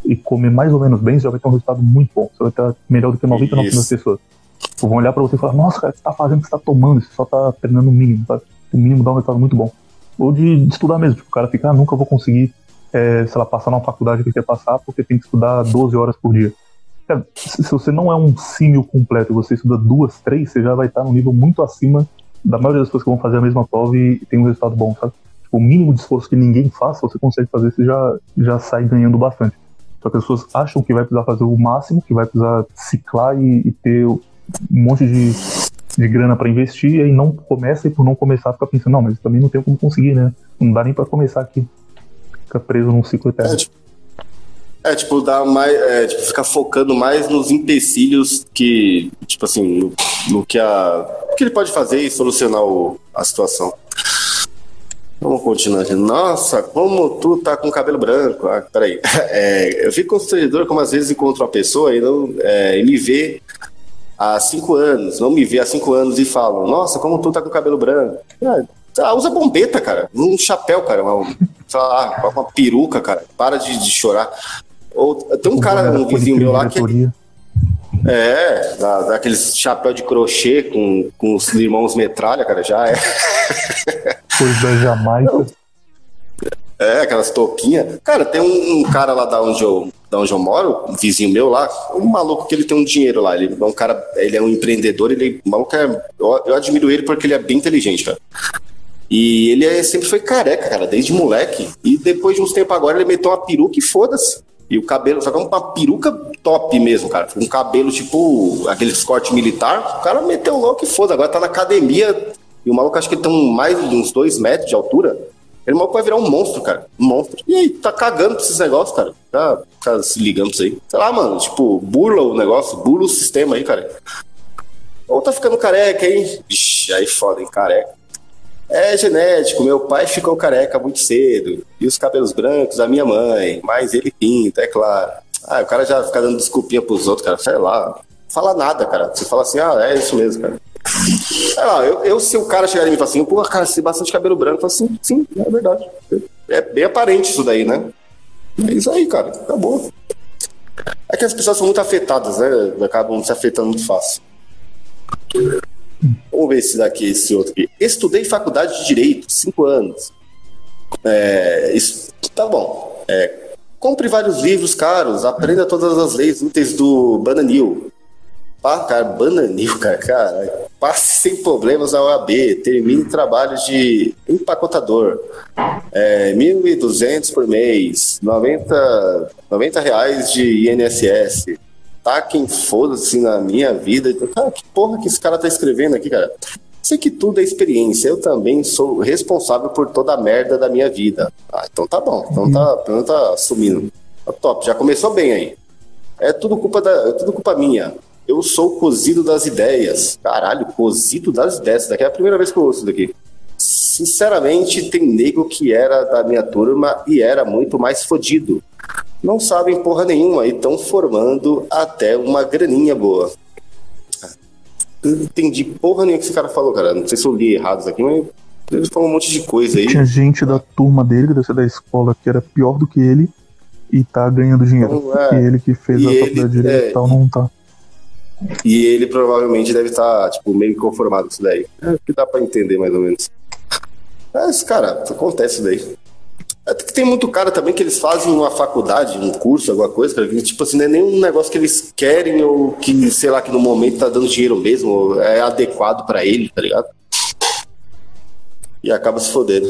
e comer mais ou menos bem, você já vai ter um resultado muito bom. Você vai estar melhor do que 99% das pessoas. Tipo, vão olhar para você e falar, nossa, cara, o que você tá fazendo, o que você tá tomando, você só tá treinando o mínimo, tá? O mínimo dá um resultado muito bom. Ou de, de estudar mesmo, tipo, o cara fica, ah, nunca vou conseguir, é, sei lá, passar numa faculdade que quer passar porque tem que estudar 12 horas por dia. Cara, se você não é um símil completo e você estuda duas, três, você já vai estar num nível muito acima da maioria das pessoas que vão fazer a mesma prova e, tem um resultado bom, sabe? Tipo, o mínimo de esforço que ninguém faça, você consegue fazer, você já, já sai ganhando bastante. Só que as pessoas acham que vai precisar fazer o máximo, que vai precisar ciclar e, e ter um monte de, de grana para investir, e aí não começa e por não começar fica pensando, não, mas também não tem como conseguir, né? Não dá nem para começar aqui. Fica preso num ciclo eterno. É, tipo, é, tipo, dar mais. É, tipo, ficar focando mais nos empecilhos que. Tipo assim, no, no que a. Que ele pode fazer e solucionar o, a situação. Vamos continuar. Nossa, como tu tá com cabelo branco. Ah, peraí. É, eu fico constrangedor como às vezes encontro uma pessoa e, não, é, e me vê há cinco anos, não me vê há cinco anos e falam, nossa, como tu tá com cabelo branco. Ah, usa bombeta, cara. Um chapéu, cara. Uma, lá, uma peruca, cara. Para de, de chorar. Ou, tem um cara, um vizinho meu lá que. É, dá, dá aqueles chapéu de crochê com, com os irmãos metralha, cara, já é. Coisa Jamaica. É, aquelas touquinhas. Cara, tem um, um, cara lá da onde, eu, da onde eu moro, um vizinho meu lá, um maluco que ele tem um dinheiro lá. Ele é um cara, ele é um empreendedor, ele maluco é. Eu, eu admiro ele porque ele é bem inteligente, cara. E ele é, sempre foi careca, cara, desde moleque. E depois de uns tempos agora ele meteu uma peruca e foda-se. E o cabelo, só que é uma peruca top mesmo, cara. Com cabelo tipo aquele corte militar. O cara meteu louco e foda. Agora tá na academia. E o maluco acho que ele tem mais de uns dois metros de altura. Ele maluco vai virar um monstro, cara. Um monstro. E aí, tá cagando pra esses negócios, cara. Tá, tá se ligando pra isso aí. Sei lá, mano. Tipo, burla o negócio, burla o sistema aí, cara. Ou tá ficando careca, hein? Ixi, aí foda, hein, careca. É genético, meu pai ficou careca muito cedo. E os cabelos brancos da minha mãe. Mas ele pinta, é claro. Ah, o cara já fica dando desculpinha pros outros, cara. Sei lá. Fala nada, cara. Você fala assim, ah, é isso mesmo, cara. Sei lá, eu, eu se o cara chegar e falar assim, pô, cara, você tem bastante cabelo branco, eu falo assim, sim, é verdade. É bem aparente isso daí, né? É isso aí, cara. Acabou. É que as pessoas são muito afetadas, né? Acabam se afetando muito fácil. Vamos ver esse daqui, esse outro aqui. Estudei faculdade de Direito, cinco anos. É, isso, tá bom. É, compre vários livros caros, aprenda todas as leis úteis do Bananil. Pá, cara, Bananil, cara, cara. Passe sem problemas a OAB, termine trabalhos de empacotador. É, 1.200 por mês, 90, 90 reais de INSS taquem foda-se na minha vida. Cara, que porra que esse cara tá escrevendo aqui, cara? Sei que tudo é experiência. Eu também sou responsável por toda a merda da minha vida. Ah, então tá bom. Então tá, então tá assumindo. Tá top. Já começou bem aí. É tudo culpa da, é tudo culpa minha. Eu sou cozido das ideias. Caralho, cozido das ideias. Isso daqui é a primeira vez que eu ouço isso daqui. Sinceramente, tem nego que era da minha turma e era muito mais fodido não sabem porra nenhuma e estão formando até uma graninha boa. Não entendi porra nenhuma que esse cara falou, cara. Não sei se eu li errado isso aqui, mas ele falou um monte de coisa aí. Tinha gente da turma dele, que deve ser da escola, que era pior do que ele e tá ganhando dinheiro. Então, é, e ele que fez a faculdade de direito é, e tal, não tá. E ele provavelmente deve estar, tá, tipo, meio conformado com isso daí. É que dá pra entender mais ou menos. Mas, cara, acontece isso daí. É tem muito cara também que eles fazem uma faculdade, um curso, alguma coisa, cara, que, tipo assim, não é nenhum negócio que eles querem ou que, sei lá, que no momento tá dando dinheiro mesmo, é adequado para ele, tá ligado? E acaba se fodendo.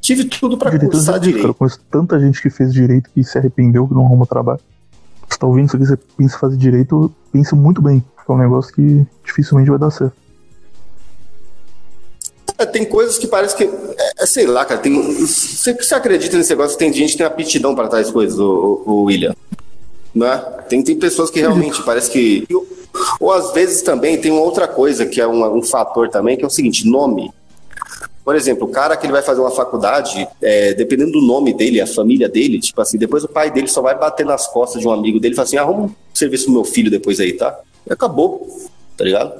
Tive tudo para cursar direito. Eu conheço tanta gente que fez direito que se arrependeu que não arruma trabalho. Você tá ouvindo isso aqui, você pensa em fazer direito, pense muito bem, é um negócio que dificilmente vai dar certo. É, tem coisas que parece que. É, é, sei lá, cara. Tem, você, você acredita nesse negócio? Tem gente que tem aptidão para tais coisas, o, o, William. Né? Tem, tem pessoas que realmente parece que. Ou, ou às vezes também tem uma outra coisa que é um, um fator também, que é o seguinte: nome. Por exemplo, o cara que ele vai fazer uma faculdade, é, dependendo do nome dele, a família dele, tipo assim, depois o pai dele só vai bater nas costas de um amigo dele e assim: arruma um serviço pro meu filho depois aí, tá? E acabou tá ligado?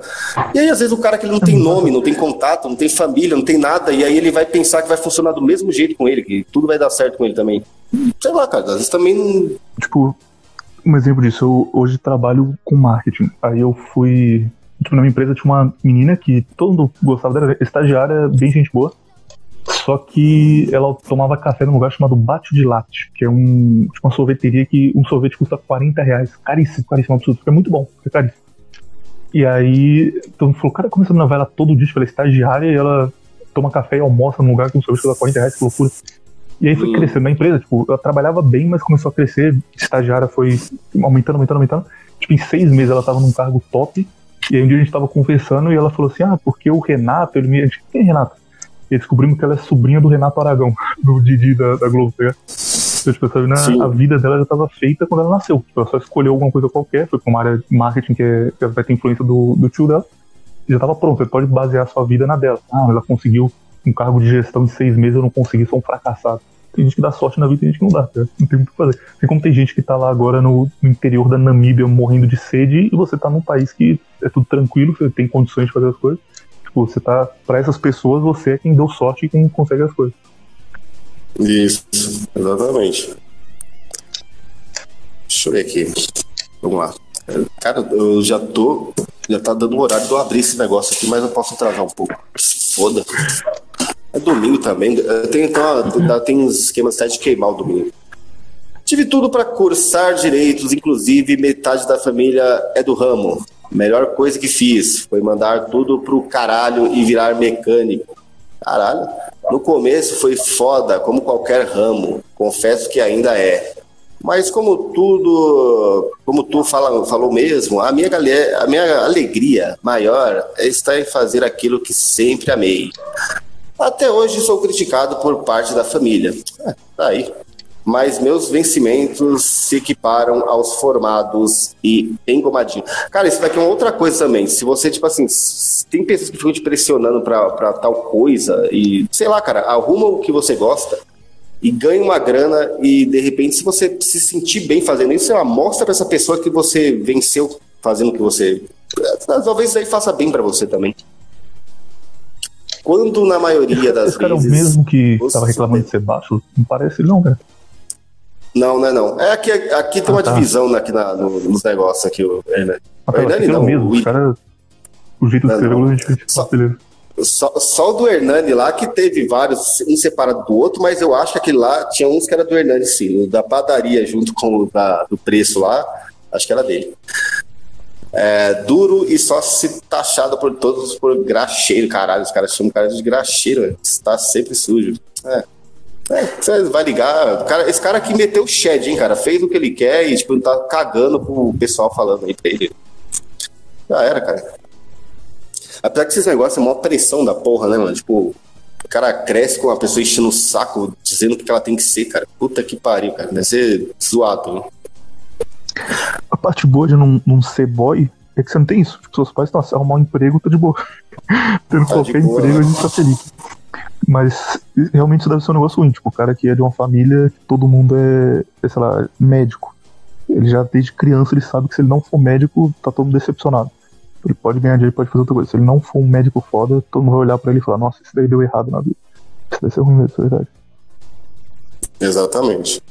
E aí, às vezes, o cara que ele não tem nome, não tem contato, não tem família, não tem nada, e aí ele vai pensar que vai funcionar do mesmo jeito com ele, que tudo vai dar certo com ele também. Sei lá, cara, às vezes também não. Tipo, um exemplo disso, eu hoje trabalho com marketing. Aí eu fui. Tipo, na minha empresa tinha uma menina que todo mundo gostava dela, estagiária, bem gente boa. Só que ela tomava café num lugar chamado Bate de Latte, que é um, tipo uma sorveteria que um sorvete custa 40 reais. Caríssimo, caríssimo, absurdo. É muito bom, é caríssimo. E aí, todo mundo falou, cara, começando a novela todo dia, ela é estagiária e ela toma café e almoça num lugar com um sorvete da 40 reais, que loucura. E aí foi hum. crescendo na empresa, tipo, ela trabalhava bem, mas começou a crescer, estagiária foi aumentando, aumentando, aumentando. Tipo, em seis meses ela tava num cargo top, e aí um dia a gente tava conversando e ela falou assim, ah, porque o Renato, ele me... Quem é Renato? E descobrimos que ela é sobrinha do Renato Aragão, do Didi da, da Globo, tá então, tipo, essa, né, a vida dela já estava feita quando ela nasceu. Tipo, ela só escolheu alguma coisa qualquer, foi para uma área de marketing que, é, que vai ter influência do, do tio dela, e já estava pronto. Você pode basear a sua vida na dela. Ah, ela conseguiu um cargo de gestão em seis meses, eu não consegui, sou um fracassado. Tem gente que dá sorte na vida e tem gente que não dá, tá? não tem muito o que fazer. Tem como tem gente que tá lá agora no, interior da Namíbia morrendo de sede e você tá num país que é tudo tranquilo, você tem condições de fazer as coisas. Tipo, você tá, para essas pessoas, você é quem deu sorte e quem consegue as coisas. Isso, exatamente. Deixa eu ver aqui. Vamos lá. Cara, eu já tô. Já tá dando o horário de eu abrir esse negócio aqui, mas eu posso atrasar um pouco. Foda. É domingo também. Tem, então, tem uns esquemas até de queimar o domingo. Tive tudo para cursar direitos, inclusive metade da família é do ramo. Melhor coisa que fiz foi mandar tudo pro caralho e virar mecânico. Caralho. No começo foi foda, como qualquer ramo. Confesso que ainda é. Mas como tudo, como tu fala, falou mesmo, a minha, a minha alegria maior é estar em fazer aquilo que sempre amei. Até hoje sou criticado por parte da família. É, tá aí. Mas meus vencimentos se equiparam aos formados e engomadinho. Cara, isso daqui é uma outra coisa também. Se você, tipo assim, tem pessoas que ficam te pressionando pra, pra tal coisa e, sei lá, cara, arruma o que você gosta e ganha uma grana e de repente se você se sentir bem fazendo isso, você mostra para essa pessoa que você venceu fazendo o que você talvez isso aí faça bem para você também. Quando na maioria das Esse cara vezes. é o mesmo que estava reclamando de ser baixo? Não parece, não, cara. Não, não é não. É aqui, aqui tem ah, uma tá. divisão aqui na, no, nos negócios aqui, o Hernani. Ah, tá, o Hernani não. Mesmo, o, cara, o jeito de escrever, só, beleza. Só, só o do Hernani lá, que teve vários, um separado do outro, mas eu acho que aquele lá tinha uns que era do Hernani, sim. O da padaria, junto com o da, do preço lá, acho que era dele. É, duro e só se taxado por todos por graxeiro, caralho. Os caras chamam o cara de graxeiro, está sempre sujo. É. É, você vai ligar. Cara, esse cara aqui meteu o shed, hein, cara? Fez o que ele quer e, tipo, tá cagando pro pessoal falando aí pra ele. Já era, cara. Apesar que esses negócios é uma pressão da porra, né, mano? Tipo, o cara cresce com a pessoa enchendo o saco, dizendo o que ela tem que ser, cara. Puta que pariu, cara. Deve ser zoado, né? A parte boa de não, não ser boy é que você não tem isso. Tipo, seus pais, se arrumar um emprego, tá de boa. Tendo tá qualquer boa, emprego, né? a gente tá feliz. Mas realmente isso deve ser um negócio ruim. Tipo, o cara que é de uma família que todo mundo é, é, sei lá, médico. Ele já desde criança ele sabe que se ele não for médico, tá todo decepcionado. Ele pode ganhar dinheiro, pode fazer outra coisa. Se ele não for um médico foda, todo mundo vai olhar pra ele e falar, nossa, isso daí deu errado na vida. Isso deve ser ruim mesmo, é verdade. Exatamente.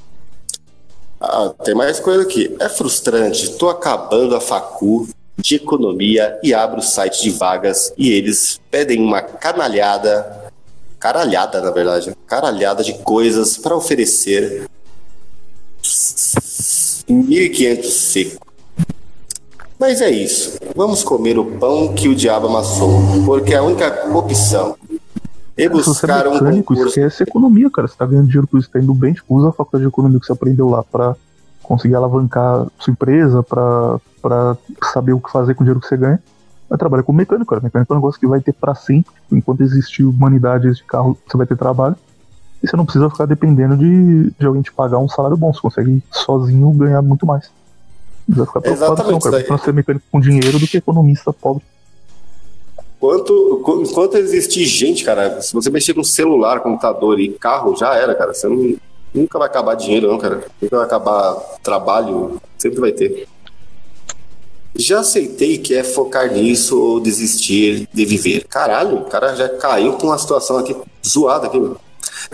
Ah, tem mais coisa aqui. É frustrante. Tô acabando a facu de economia e abro o site de vagas e eles pedem uma canalhada, caralhada na verdade, caralhada de coisas para oferecer 1.500 seco. Mas é isso. Vamos comer o pão que o diabo amassou, porque é a única opção. E buscar é mecânico, um concurso... Esquece economia, cara. Você tá ganhando dinheiro com isso, tá indo bem, tipo, usa a faculdade de economia que você aprendeu lá para conseguir alavancar sua empresa, para saber o que fazer com o dinheiro que você ganha. Vai trabalhar como mecânico, cara. Mecânico é um negócio que vai ter para sempre. Enquanto existir humanidade de carro, você vai ter trabalho. E você não precisa ficar dependendo de, de alguém te pagar um salário bom. Você consegue sozinho ganhar muito mais. Vai ficar preocupado não, cara. Pra ser mecânico com dinheiro do que economista pobre. Quanto, enquanto existir gente, cara, se você mexer com celular, computador e carro, já era, cara. Você não, nunca vai acabar dinheiro, não, cara. Nunca vai acabar trabalho, sempre vai ter. Já aceitei que é focar nisso ou desistir de viver. Caralho, o cara já caiu com uma situação aqui zoada aqui, mano.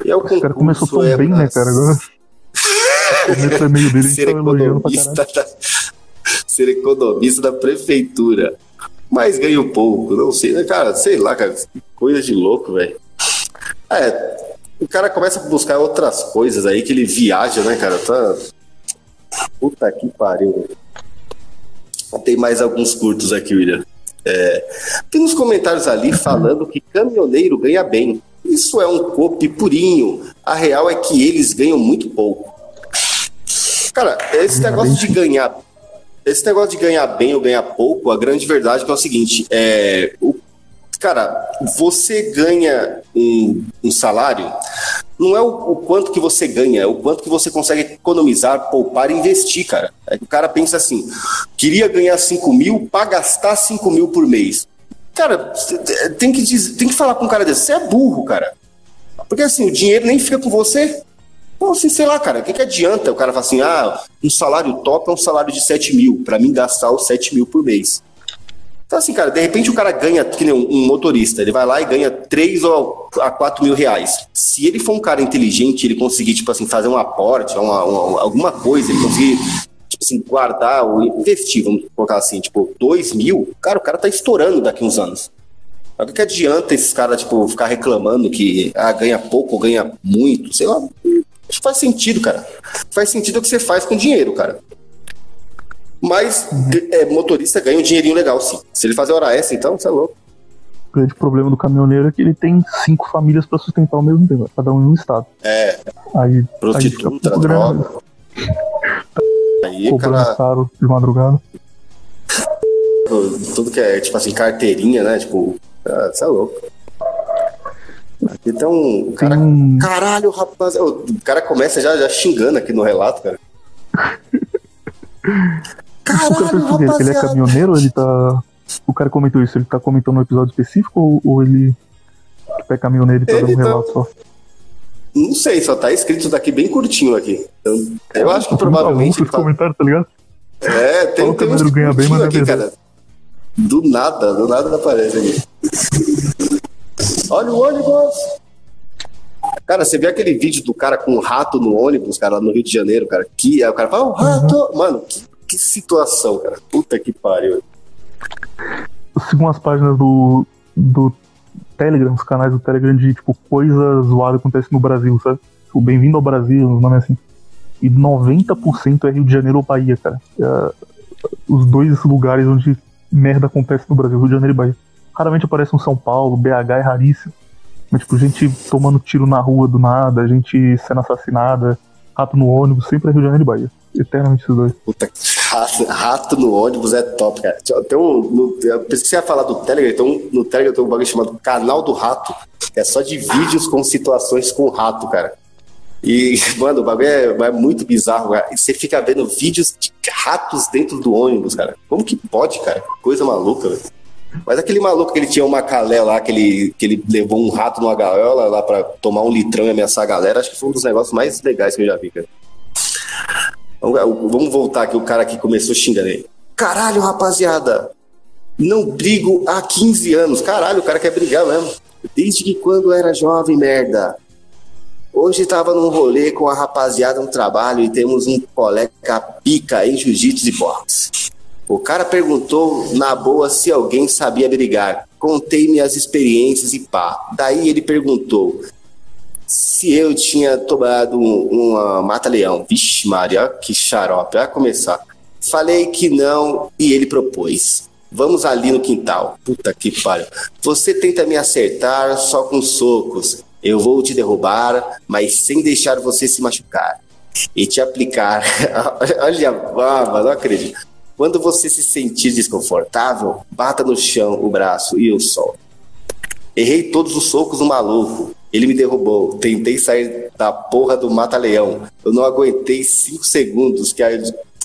E é o cara começou tão é bem, né, cara? Agora. o começo é meio dele, ser tá economista, da, ser economista da prefeitura. Mas ganho pouco, não sei. Cara, sei lá, cara. Coisa de louco, velho. É, o cara começa a buscar outras coisas aí que ele viaja, né, cara? Tá. Puta que pariu. Tem mais alguns curtos aqui, William. É, tem uns comentários ali falando que caminhoneiro ganha bem. Isso é um cope purinho. A real é que eles ganham muito pouco. Cara, esse negócio de ganhar esse negócio de ganhar bem ou ganhar pouco, a grande verdade é, é o seguinte: é, o, cara, você ganha um, um salário, não é o, o, quanto que você ganha, é o quanto que você consegue economizar, poupar investir, cara. É que o cara pensa assim: queria ganhar 5 mil para gastar 5 mil por mês. Cara, tem que, dizer, tem que falar com um cara desse, você é burro, cara. Porque assim, o dinheiro nem fica com você. Então, assim, sei lá, cara, o que, que adianta o cara falar assim, ah, um salário top é um salário de 7 mil, para mim gastar os 7 mil por mês. Então, assim, cara, de repente o cara ganha, que nem um, motorista, ele vai lá e ganha 3 ou a 4 mil reais. Se ele for um cara inteligente, ele conseguir, tipo assim, fazer um aporte, uma, uma, alguma coisa, ele conseguir, tipo assim, guardar ou investir, vamos colocar assim, tipo, 2 mil, cara, o cara tá estourando daqui uns anos. O que, que adianta esses caras, tipo, ficar reclamando que ah, ganha pouco ou ganha muito, sei lá, isso faz sentido, cara. Faz sentido o que você faz com dinheiro, cara. Mas uhum. é, motorista ganha um dinheirinho legal, sim. Se ele fazer hora extra, então, você é louco. O grande problema do caminhoneiro é que ele tem cinco famílias para sustentar ao mesmo tempo, cada um em um estado. É. Aí, prostituta, aí droga. Aí, cara... caro de madrugada. Tudo que é, tipo assim, carteirinha, né? Tipo, ah, você é louco. Então, cara, caralho, rapaz. O cara começa já, já xingando aqui no relato, cara. caralho, rapaz. Ele é caminhoneiro ele tá. O cara comentou isso, ele tá comentando um episódio específico ou, ou ele é caminhoneiro e tá dando um tá- relato só? Não sei, só tá escrito daqui bem curtinho aqui. Então, eu acho que provavelmente. Tá... comentários, tá ligado? É, tem, tem um ganha bem, mas é aqui, cara. Do nada, do nada aparece aqui. Olha o ônibus! Cara, você viu aquele vídeo do cara com um rato no ônibus, cara, lá no Rio de Janeiro, cara? Que o cara fala, o oh, rato! Uhum. Mano, que, que situação, cara. Puta que pariu. Sigo umas páginas do, do Telegram, os canais do Telegram de, tipo, coisa zoada acontece no Brasil, sabe? Tipo, bem-vindo ao Brasil, os nomes assim. E 90% é Rio de Janeiro ou Bahia, cara. É, os dois lugares onde merda acontece no Brasil, Rio de Janeiro e Bahia. Raramente aparece um São Paulo, BH é raríssimo. Mas, tipo, gente tomando tiro na rua do nada, gente sendo assassinada, rato no ônibus, sempre é Rio de Janeiro e Bahia. Eternamente esses dois. Puta, rato, rato no ônibus é top, cara. Tem um, no, eu pensei falar do Telegram, então no Telegram tem um bagulho chamado Canal do Rato, que é só de vídeos com situações com rato, cara. E, mano, o bagulho é, é, muito bizarro, cara. E você fica vendo vídeos de ratos dentro do ônibus, cara. Como que pode, cara? Coisa maluca, velho. Mas aquele maluco que ele tinha uma calé lá, que ele, que ele levou um rato numa gaiola lá pra tomar um litrão e ameaçar a galera, acho que foi um dos negócios mais legais que eu já vi, cara. Vamos voltar aqui, o cara que começou xingando ele. Caralho, rapaziada, não brigo há 15 anos. Caralho, o cara quer brigar mesmo. Desde que quando era jovem, merda. Hoje tava num rolê com a rapaziada no trabalho e temos um colega pica em jiu-jitsu e boxe. O cara perguntou na boa se alguém sabia brigar. Contei minhas experiências e pá. Daí ele perguntou se eu tinha tomado uma mata-leão. Vixe, Maria, que xarope. Vai começar. Falei que não e ele propôs. Vamos ali no quintal. Puta que pariu. Você tenta me acertar só com socos. Eu vou te derrubar, mas sem deixar você se machucar. E te aplicar. Olha, ah, não acredito quando você se sentir desconfortável, bata no chão o braço e o sol. Errei todos os socos do maluco. Ele me derrubou. Tentei sair da porra do mata-leão. Eu não aguentei cinco segundos. Que,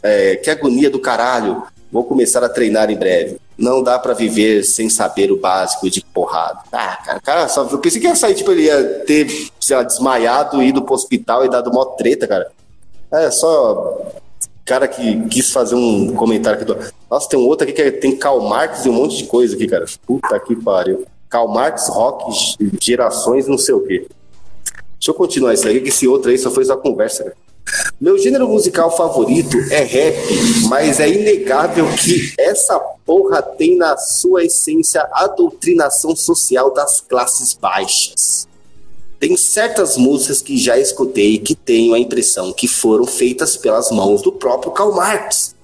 é, que agonia do caralho. Vou começar a treinar em breve. Não dá para viver sem saber o básico de porrada. Ah, cara, cara só, eu pensei que ia sair, tipo, ele ia ter, sei lá, desmaiado, ido pro hospital e dado mó treta, cara. É só cara que quis fazer um comentário aqui. Do... Nossa, tem um outro aqui que é, tem Karl Marx e um monte de coisa aqui, cara. Puta que pariu. Karl Marx, rock, gerações, não sei o quê. Deixa eu continuar isso aí, que esse outro aí só foi só conversa, cara. Meu gênero musical favorito é rap, mas é inegável que essa porra tem na sua essência a doutrinação social das classes baixas. Tem certas músicas que já escutei que tenho a impressão que foram feitas pelas mãos do próprio Karl Marx.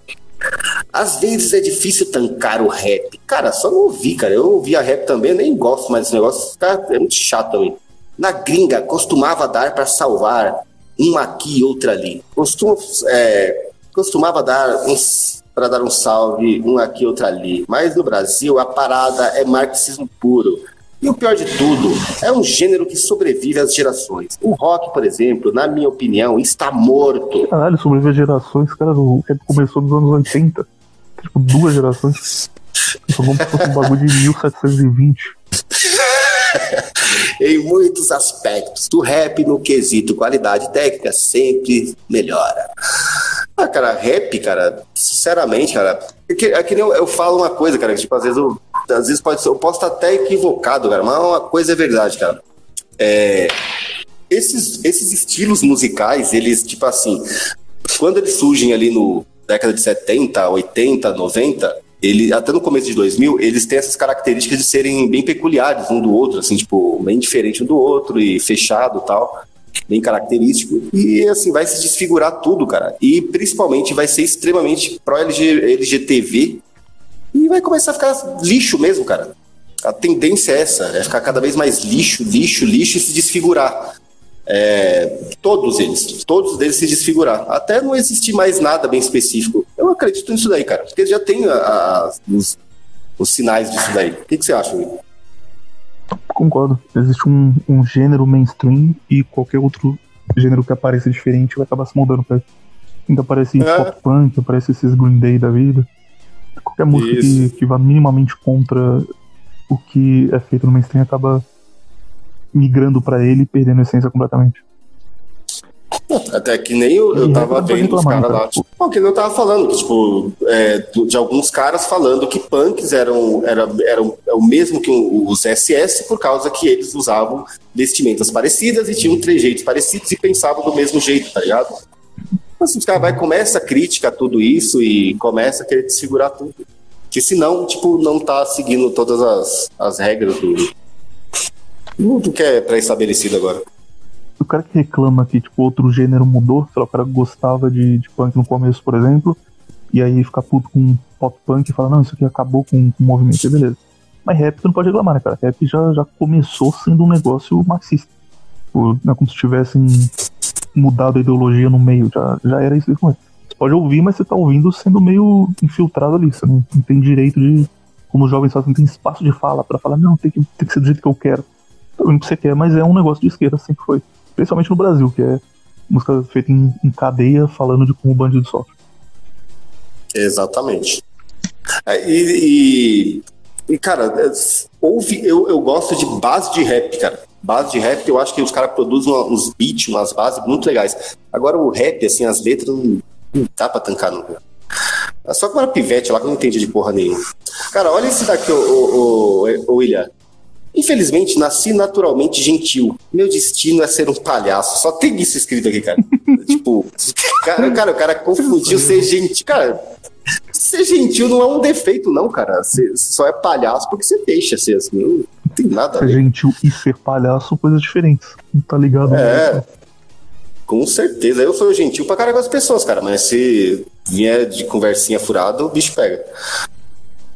Às vezes é difícil tancar o rap. Cara, só não ouvi, cara. Eu ouvia rap também, nem gosto mais desse negócio. Cara, é muito chato também. Na gringa, costumava dar para salvar uma aqui e outra ali. Costuma, é, costumava dar uns para dar um salve, um aqui outra ali. Mas no Brasil, a parada é marxismo puro. E o pior de tudo, é um gênero que sobrevive às gerações. O rock, por exemplo, na minha opinião, está morto. Caralho, sobrevive às gerações, cara, o rap começou nos anos 80. Tipo, duas gerações. Só vamos um bagulho de 1720. em muitos aspectos. O rap no quesito qualidade técnica sempre melhora. Ah, cara, rap, cara, sinceramente, cara, é que, é que nem eu, eu, falo uma coisa, cara, que, tipo, às vezes eu, às vezes pode ser, eu posso estar até equivocado, cara, mas uma coisa é verdade, cara. É, esses, esses estilos musicais, eles, tipo assim, quando eles surgem ali no década de 70, 80, 90, ele, até no começo de 2000, eles têm essas características de serem bem peculiares um do outro, assim, tipo, bem diferente um do outro e fechado tal bem característico. E assim, vai se desfigurar tudo, cara. E principalmente vai ser extremamente pró-LGTV e vai começar a ficar lixo mesmo, cara. A tendência é essa, é ficar cada vez mais lixo, lixo, lixo e se desfigurar. É, todos eles, todos eles se desfigurar. Até não existir mais nada bem específico. Eu acredito nisso daí, cara. Porque já tem a, a, os, os, sinais disso daí. O que, que você acha, Will? Concordo. Existe um, um gênero mainstream e qualquer outro gênero que apareça diferente vai acabar se moldando pra ele. Então aparece é. pop punk, aparece esses Green Day da vida. Qualquer música que, que vá minimamente contra o que é feito no mainstream acaba migrando para ele e perdendo a essência completamente. Até que nem eu, eu tava vendo os caras lá. Tipo, não, que eu tava falando, tipo, é, de alguns caras falando que punks eram, era, eram é o mesmo que os SS, por causa que eles usavam vestimentas parecidas e tinham trejeitos parecidos e pensavam do mesmo jeito, tá ligado? Mas os caras vai começa a crítica a tudo isso e começa a querer desfigurar tudo. Que senão, tipo, não tá seguindo todas as, as regras do, do que é pré-estabelecido agora. O cara que reclama que, tipo, outro gênero mudou, sei lá, o cara gostava de, de punk no começo, por exemplo, e aí fica puto com pop punk e fala, não, isso aqui acabou com, com o movimento, beleza. Mas rap tu não pode reclamar, né, cara? Rap já, já começou sendo um negócio marxista. Tipo, é como se tivessem mudado a ideologia no meio, já, já era isso Você pode ouvir, mas você tá ouvindo sendo meio infiltrado ali. Você não, não tem direito de. Como jovens fazem, não tem espaço de fala para falar, não, tem que, tem que ser do jeito que eu quero. Então, o que você quer, mas é um negócio de esquerda, sempre foi. Principalmente no Brasil, que é música feita em, em cadeia falando de como o bandido sofre. Exatamente. É, e, e, e, cara, ouve, eu, eu gosto de base de rap, cara. Base de rap, eu acho que os caras produzem uns beats, umas bases muito legais. Agora o rap, assim, as letras não, não dá pra tancar no. Só que era pivete lá que eu não entendi de porra nenhuma. Cara, olha esse daqui, o, o, o, o William. Infelizmente, nasci naturalmente gentil. Meu destino é ser um palhaço. Só tem isso escrito aqui, cara. tipo, cara, cara, o cara confundiu ser gentil. Cara, ser gentil não é um defeito, não, cara. Você só é palhaço porque você deixa ser assim. Não tem nada a ver. Ser gentil e ser palhaço são coisas diferentes. Não tá ligado? É. Com certeza. Eu sou gentil pra caralho com as pessoas, cara. Mas se vier de conversinha furada, o bicho pega.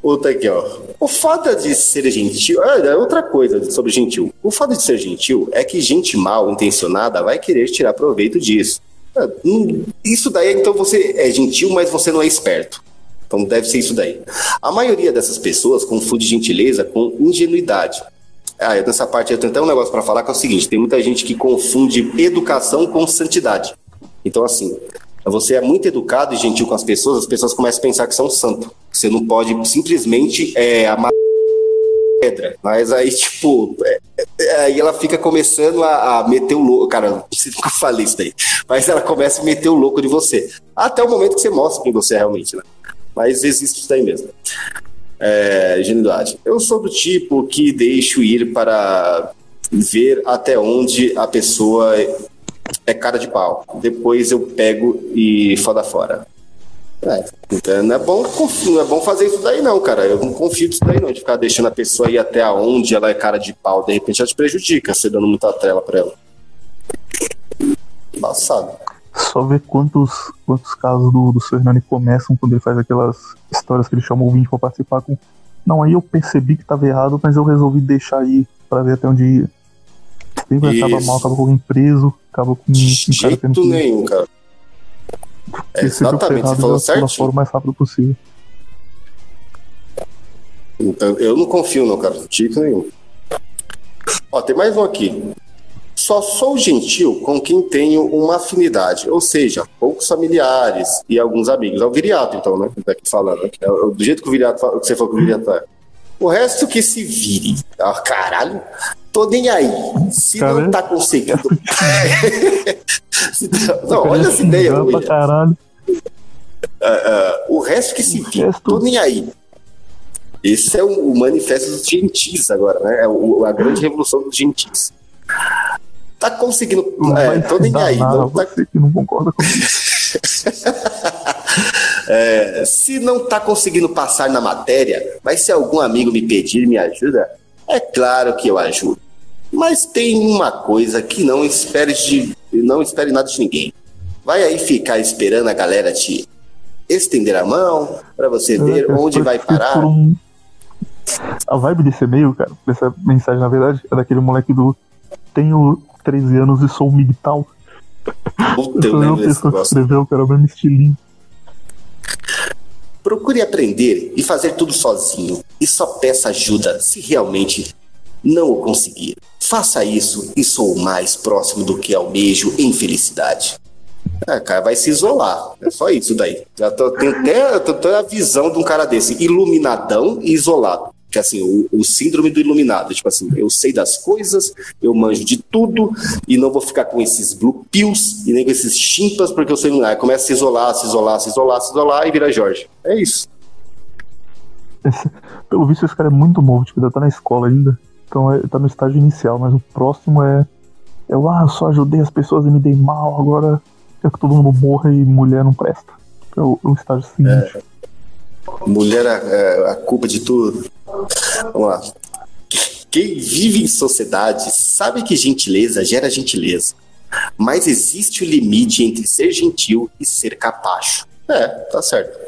Outra aqui, ó. O fato de ser gentil. É outra coisa sobre gentil. O fato de ser gentil é que gente mal intencionada vai querer tirar proveito disso. É, hum, isso daí, então você é gentil, mas você não é esperto. Então deve ser isso daí. A maioria dessas pessoas confunde gentileza com ingenuidade. Ah, nessa parte eu tenho até um negócio para falar que é o seguinte: tem muita gente que confunde educação com santidade. Então, assim, você é muito educado e gentil com as pessoas, as pessoas começam a pensar que são santo. Você não pode simplesmente é, amar pedra. Mas aí, tipo, é, é, aí ela fica começando a, a meter o louco. Cara, não que eu falei isso daí. Mas ela começa a meter o louco de você. Até o momento que você mostra quem você é realmente, né? Mas existe isso daí mesmo. É, ingenuidade. Eu sou do tipo que deixo ir para ver até onde a pessoa é cara de pau. Depois eu pego e foda fora. É, então não é bom, não é bom fazer isso daí não, cara. Eu não confio nisso daí não, de ficar deixando a pessoa ir até onde ela é cara de pau, de repente ela te prejudica, você dando muita trela pra ela. Passado. Só ver quantos, quantos casos do, do Hernani começam quando ele faz aquelas histórias que ele chama o ouvinte pra participar com. Não, aí eu percebi que tava errado, mas eu resolvi deixar aí pra ver até onde ia. Sempre acaba mal, acaba com alguém preso, acaba com um cara tendo nenhum, cara. É exatamente, você falou certo. forma mais rápido possível. Então, eu não confio, não, cara. Tipo nenhum. Ó, tem mais um aqui. Só sou gentil com quem tenho uma afinidade, ou seja, poucos familiares e alguns amigos. É o viriato, então, né? Que tá aqui falando. Né? É do jeito que o viriato, que você falou que o viriato é. O resto que se vire. Ah, caralho. Tô nem aí. Se Caramba. não tá conseguindo. não, olha essa ideia, William. Caralho. Uh, uh, o resto que se vire. Tô nem aí. Esse é o, o manifesto dos gentis agora, né? É o, a grande revolução dos gentis. Tá conseguindo. Não é, tô nem aí. Nada, não tá... Você que não concorda comigo. É, se não está conseguindo passar na matéria, mas se algum amigo me pedir me ajuda, é claro que eu ajudo. Mas tem uma coisa que não espere de não espere nada de ninguém. Vai aí ficar esperando a galera te estender a mão para você ver onde vai parar. Um... A vibe desse e-mail, cara, dessa mensagem, na verdade, é daquele moleque do tenho 13 anos e sou o MGTOW. Puta, eu lembro desse negócio. escreveu, cara, mesmo estilinho. Procure aprender e fazer tudo sozinho. E só peça ajuda se realmente não o conseguir. Faça isso e sou mais próximo do que almejo em felicidade. É, cara, vai se isolar. É só isso daí. Já tô, tenho até, tô, tô a visão de um cara desse, iluminadão e isolado. Que assim, o, o, síndrome do iluminado. Tipo assim, eu sei das coisas, eu manjo de tudo e não vou ficar com esses blue pills e nem com esses chimpas porque eu sou iluminado. Começa a se isolar, se isolar, se isolar, se isolar e vira Jorge. É isso. Esse, pelo visto, esse cara é muito novo, tipo, ainda tá na escola ainda. Então é, tá no estágio inicial, mas o próximo é. Eu, ah, eu só ajudei as pessoas e me dei mal, agora quero que todo mundo morra e mulher não presta. É o, o estágio seguinte. É, mulher é, a culpa de tudo. Vamos lá. Quem vive em sociedade sabe que gentileza gera gentileza. Mas existe o limite entre ser gentil e ser capacho. É, tá certo.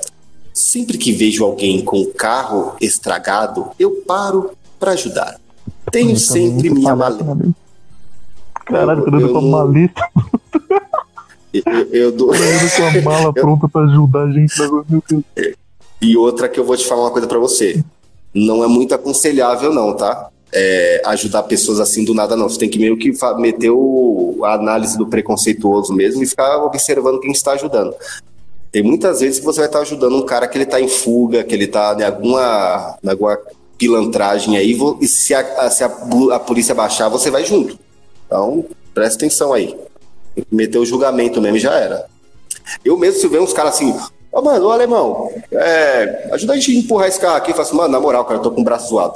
Sempre que vejo alguém com o carro estragado, eu paro para ajudar. Tenho sempre minha maleta. Caralho, eu, eu, com a maleta. Eu, eu dou. com a mala pronta pra ajudar a gente. E outra que eu vou te falar uma coisa para você. Não é muito aconselhável, não, tá? É, ajudar pessoas assim do nada, não. Você tem que meio que meter o, a análise do preconceituoso mesmo e ficar observando quem está ajudando. Tem muitas vezes que você vai estar ajudando um cara que ele está em fuga, que ele está em alguma, em alguma pilantragem aí, e se, a, se a, a, polícia baixar, você vai junto. Então, presta atenção aí. Meteu o julgamento mesmo já era. Eu mesmo, se ver uns caras assim, ó, oh, mano, ô alemão, é, ajuda a gente a empurrar esse carro aqui. Eu falo assim, mano, na moral, cara, eu tô com o braço zoado.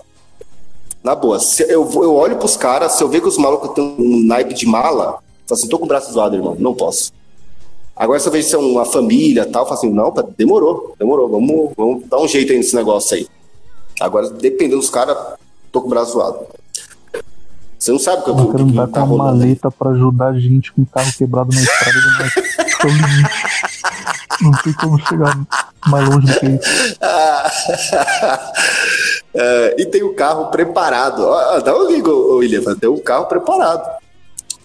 Na boa, se eu, eu olho pros caras, se eu ver que os malucos têm um naipe de mala, eu falo assim, tô com o braço zoado, irmão, não posso. Agora, se eu vejo se é uma família e tal, eu falo assim, não, demorou, demorou, vamos, vamos dar um jeito aí nesse negócio aí. Agora, dependendo dos caras, tô com o braço zoado. Você não sabe o que, eu que, que tá com uma maleta pra ajudar a gente com o carro quebrado na estrada do. não tem como chegar mais longe do que isso. é, e tem o carro preparado. Dá um ligo, William. Tem um carro preparado.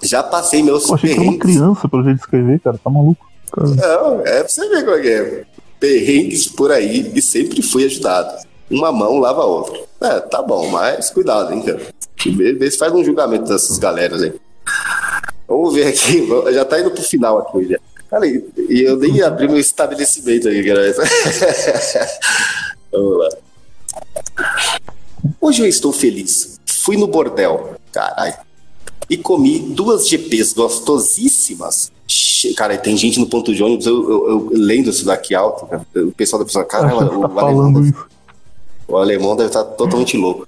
Já passei meus achei perrengues. que uma criança jeito de escrever, cara. Tá maluco? Cara. Não, é pra você ver como é que é. Perrengues por aí e sempre fui ajudado. Uma mão lava a outra. É, tá bom, mas cuidado, hein, cara. Vê se faz um julgamento dessas galeras aí. Vamos ver aqui. Já tá indo pro final aqui, William. Cara, e eu nem abri meu estabelecimento aí, cara. Vamos lá. Hoje eu estou feliz. Fui no bordel. Caralho e comi duas GPs gostosíssimas. Cara, tem gente no ponto de ônibus, eu, eu, eu lendo isso daqui alto, cara, o pessoal da pessoa, cara, o, tá o, alemão deve, o alemão deve estar totalmente louco.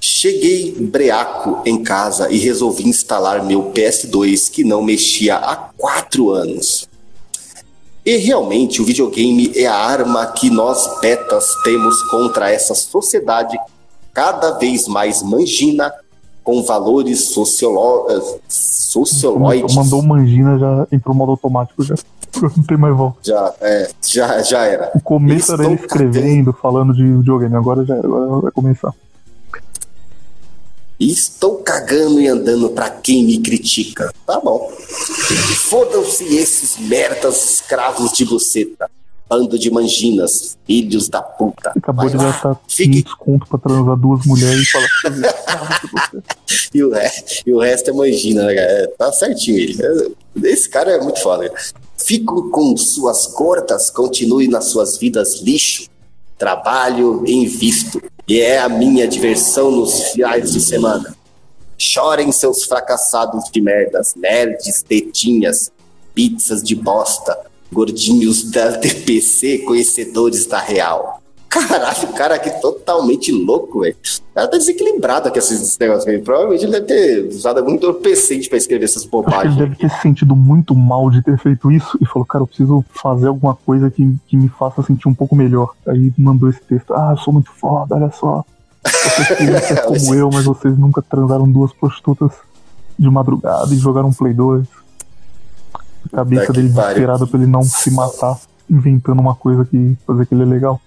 Cheguei breaco em casa e resolvi instalar meu PS2 que não mexia há quatro anos. E realmente o videogame é a arma que nós betas temos contra essa sociedade cada vez mais mangina com valores socioló sociológicos. Mandou mangina, já entrou modo automático já. Não tem mais volta. Já, é, já, já era. O começo era ele escrevendo, falando de videogame, agora já agora vai começar. Estou cagando e andando pra quem me critica. Tá bom. Fodam-se esses merdas escravos de buceta bando de manginas, filhos da puta. Acabou de gastar Fique... desconto pra transar duas mulheres e falar. e, o resto, e o resto é mangina, né, cara? Tá certinho ele. Esse cara é muito foda. Fico com suas gordas, continue nas suas vidas lixo. Trabalho em visto. E é a minha diversão nos finais de semana. Chorem seus fracassados de merdas, nerds, tetinhas, pizzas de bosta gordinhos da TPC, conhecedores da real. Caralho, o cara aqui totalmente louco, velho. O cara tá desequilibrado aqui esses negócios aí. Provavelmente ele deve ter usado algum entorpecente pra escrever essas bobagens. Ele deve ter se sentido muito mal de ter feito isso e falou, cara, eu preciso fazer alguma coisa que, que me faça sentir um pouco melhor. Aí mandou esse texto. Ah, eu sou muito foda, olha só. Vocês ser como eu, mas vocês nunca transaram duas prostitutas de madrugada e jogaram um Play 2 cabeça dele desesperada pra ele não se matar inventando uma coisa que fazer que ele é legal.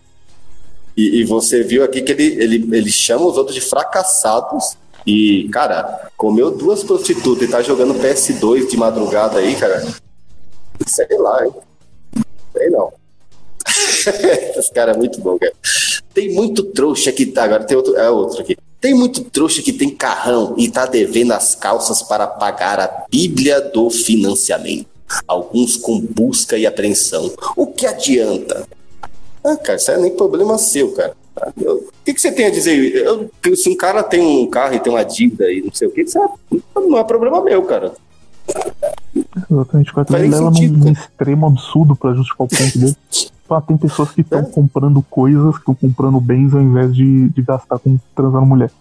E, e, você viu aqui que ele, ele, ele chama os outros de fracassados E, cara, comeu duas prostitutas e tá jogando PS2 de madrugada aí, cara. Sei lá, hein? Sei não. Esse cara é muito bom, cara. Tem muito trouxa que tá. Agora tem outro. É outro aqui. Tem muito trouxa que tem carrão e tá devendo as calças para pagar a Bíblia do financiamento. Alguns com busca e apreensão. O que adianta? Ah, cara, isso é nem problema seu, cara. O que, que você tem a dizer? Eu, se um cara tem um carro e tem uma dívida e não sei o que, isso é, não é problema meu, cara. Exatamente, o cara leva sentido, num, extremo absurdo para justificar o ponto dele. Ah, tem pessoas que estão é. comprando coisas, que estão comprando bens ao invés de, de gastar com transando mulher.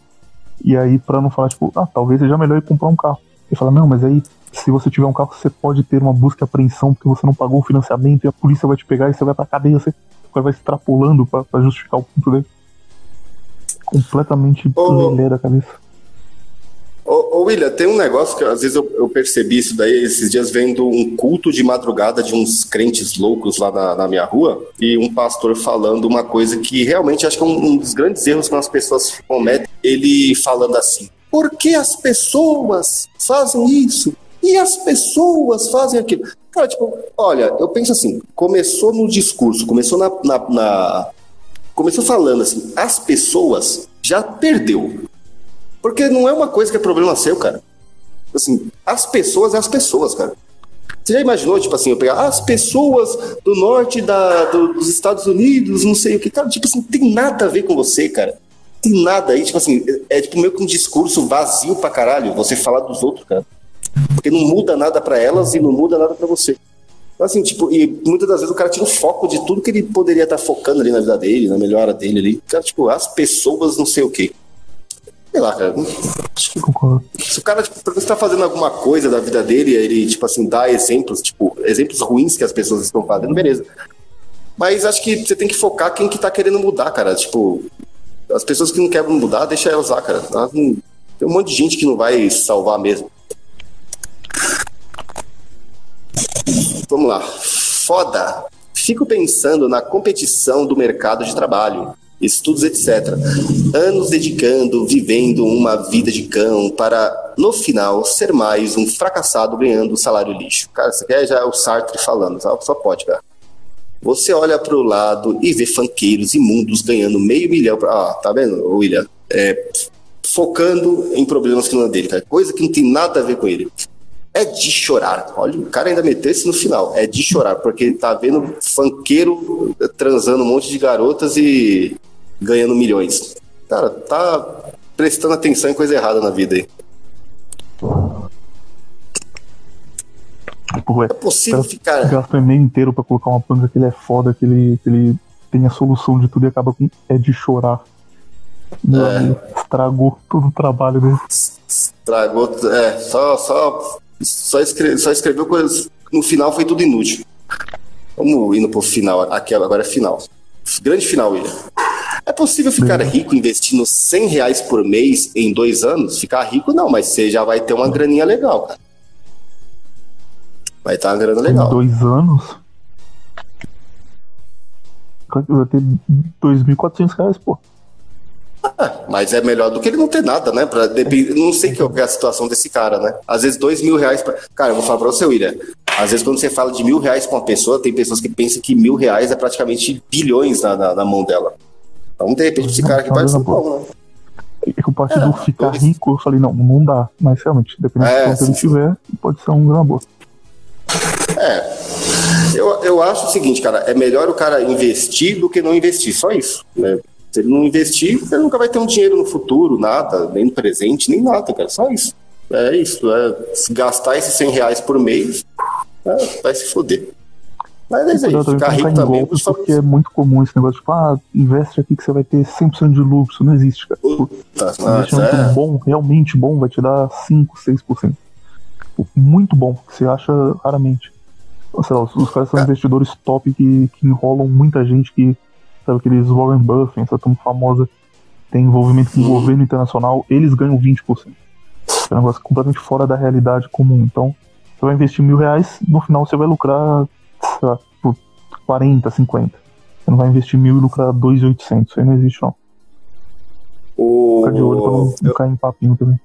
E aí, pra não falar, tipo, ah, talvez seja melhor ir comprar um carro. Ele fala, não, mas aí, se você tiver um carro, você pode ter uma busca e apreensão porque você não pagou o financiamento e a polícia vai te pegar e você vai pra cadeia. Você, vai extrapolando pra, pra justificar o ponto dele. Completamente oh. da cabeça. Ô, ô, William, tem um negócio que às vezes eu, eu, percebi isso daí esses dias vendo um culto de madrugada de uns crentes loucos lá na, na minha rua e um pastor falando uma coisa que realmente acho que é um, um dos grandes erros que as pessoas cometem. Ele falando assim: por que as pessoas fazem isso? E as pessoas fazem aquilo? Cara, tipo, olha, eu penso assim: começou no discurso, começou na, na, na começou falando assim, as pessoas já perdeu. Porque não é uma coisa que é problema seu, cara. Assim, as pessoas é as pessoas, cara. Você já imaginou, tipo assim, eu pegar as pessoas do norte da, do, dos Estados Unidos, não sei o que, cara, tipo assim, tem nada a ver com você, cara. Tem nada aí, tipo assim, é, é tipo meio que um discurso vazio pra caralho, você falar dos outros, cara. Porque não muda nada para elas e não muda nada para você. Então, assim, tipo, e muitas das vezes o cara tira o foco de tudo que ele poderia estar tá focando ali na vida dele, na melhora dele ali. Cara, tipo, as pessoas não sei o quê. Sei lá, cara. Se o cara, tipo, está fazendo alguma coisa da vida dele, ele, tipo assim, dá exemplos, tipo, exemplos ruins que as pessoas estão fazendo, beleza. Mas acho que você tem que focar quem que tá querendo mudar, cara. Tipo, as pessoas que não querem mudar, deixa elas lá, cara. Tem um monte de gente que não vai salvar mesmo. Vamos lá. Foda. Fico pensando na competição do mercado de trabalho estudos, etc. Anos dedicando, vivendo uma vida de cão para, no final, ser mais um fracassado ganhando salário lixo. Cara, isso aqui é já o Sartre falando, só pode, cara. Você olha para o lado e vê fanqueiros imundos ganhando meio milhão. Pra... Ah, tá vendo, William? É, focando em problemas que não é dele. Coisa que não tem nada a ver com ele. É de chorar. Olha, o cara ainda meteu isso no final. É de chorar, porque ele tá vendo fanqueiro transando um monte de garotas e ganhando milhões. Cara, tá prestando atenção em coisa errada na vida aí. É, possível ficar. Gasta o e-mail inteiro pra colocar uma panga que ele é foda, que ele, que ele tem a solução de tudo e acaba com é de chorar. É. Estragou todo o trabalho dele. Estragou, é, só, só, só, escreve, só escreveu coisas. No final foi tudo inútil. Vamos indo pro final. Aqui agora é final. Grande final, William. É possível ficar rico investindo 100 reais por mês em dois anos? Ficar rico não, mas você já vai ter uma graninha legal, cara. Vai estar uma grana legal. Em dois anos? Vai ter 2.400 reais, pô. Ah, mas é melhor do que ele não ter nada, né? Pra, depend... Não sei qual é a situação desse cara, né? Às vezes dois mil reais. Pra... Cara, eu vou falar pra você, William. Às vezes quando você fala de mil reais pra uma pessoa, tem pessoas que pensam que mil reais é praticamente bilhões na, na, na mão dela. Então, de repente, esse cara aqui vai ser bom, né? É que o parte é, do ficar dois... rico, eu falei, não, não dá. Mas realmente, dependendo é, de quanto ele tiver, pode ser um grana boa. É. Eu, eu acho o seguinte, cara, é melhor o cara investir do que não investir, só isso. Né? Se ele não investir, ele nunca vai ter um dinheiro no futuro, nada, nem no presente, nem nada, cara. Só isso. É isso. É, se gastar esses 100 reais por mês, é, vai se foder. Mas é isso ficar rico também. Porque é muito comum esse negócio, tipo, ah, investe aqui que você vai ter 100% de lucro. Isso não existe, cara. Tipo, Puta, investimento é. bom, realmente bom, vai te dar 5, 6%. Tipo, muito bom, que você acha raramente. Sei lá, os, os caras são é. investidores top que, que enrolam muita gente que, sabe, aqueles Warren Buffett, essa tão famosa, tem envolvimento com o governo internacional, eles ganham 20%. É um negócio completamente fora da realidade comum. Então, você vai investir mil reais, no final você vai lucrar sei lá, por 40, 50. Você não vai investir mil e lucrar 2,800. Isso aí não existe, não. O... Fica de olho pra não, não cair em papinho também.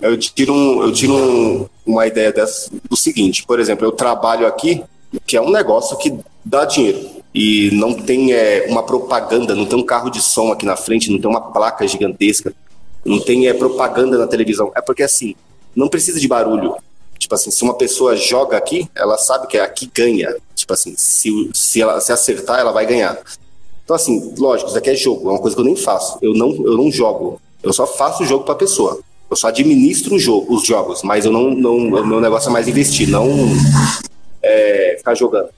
Eu tiro, um, eu tiro um, uma ideia dessa, do seguinte, por exemplo, eu trabalho aqui, que é um negócio que dá dinheiro e não tem é, uma propaganda, não tem um carro de som aqui na frente, não tem uma placa gigantesca, não tem é, propaganda na televisão. É porque assim, não precisa de barulho. Tipo assim, se uma pessoa joga aqui, ela sabe que é aqui ganha. Tipo assim, se, se ela se acertar, ela vai ganhar. Então, assim, lógico, isso aqui é jogo, é uma coisa que eu nem faço. Eu não, eu não jogo. Eu só faço o jogo pra pessoa. Eu só administro o jogo, os jogos, mas eu não, não, o meu negócio é mais investir, não é, ficar jogando.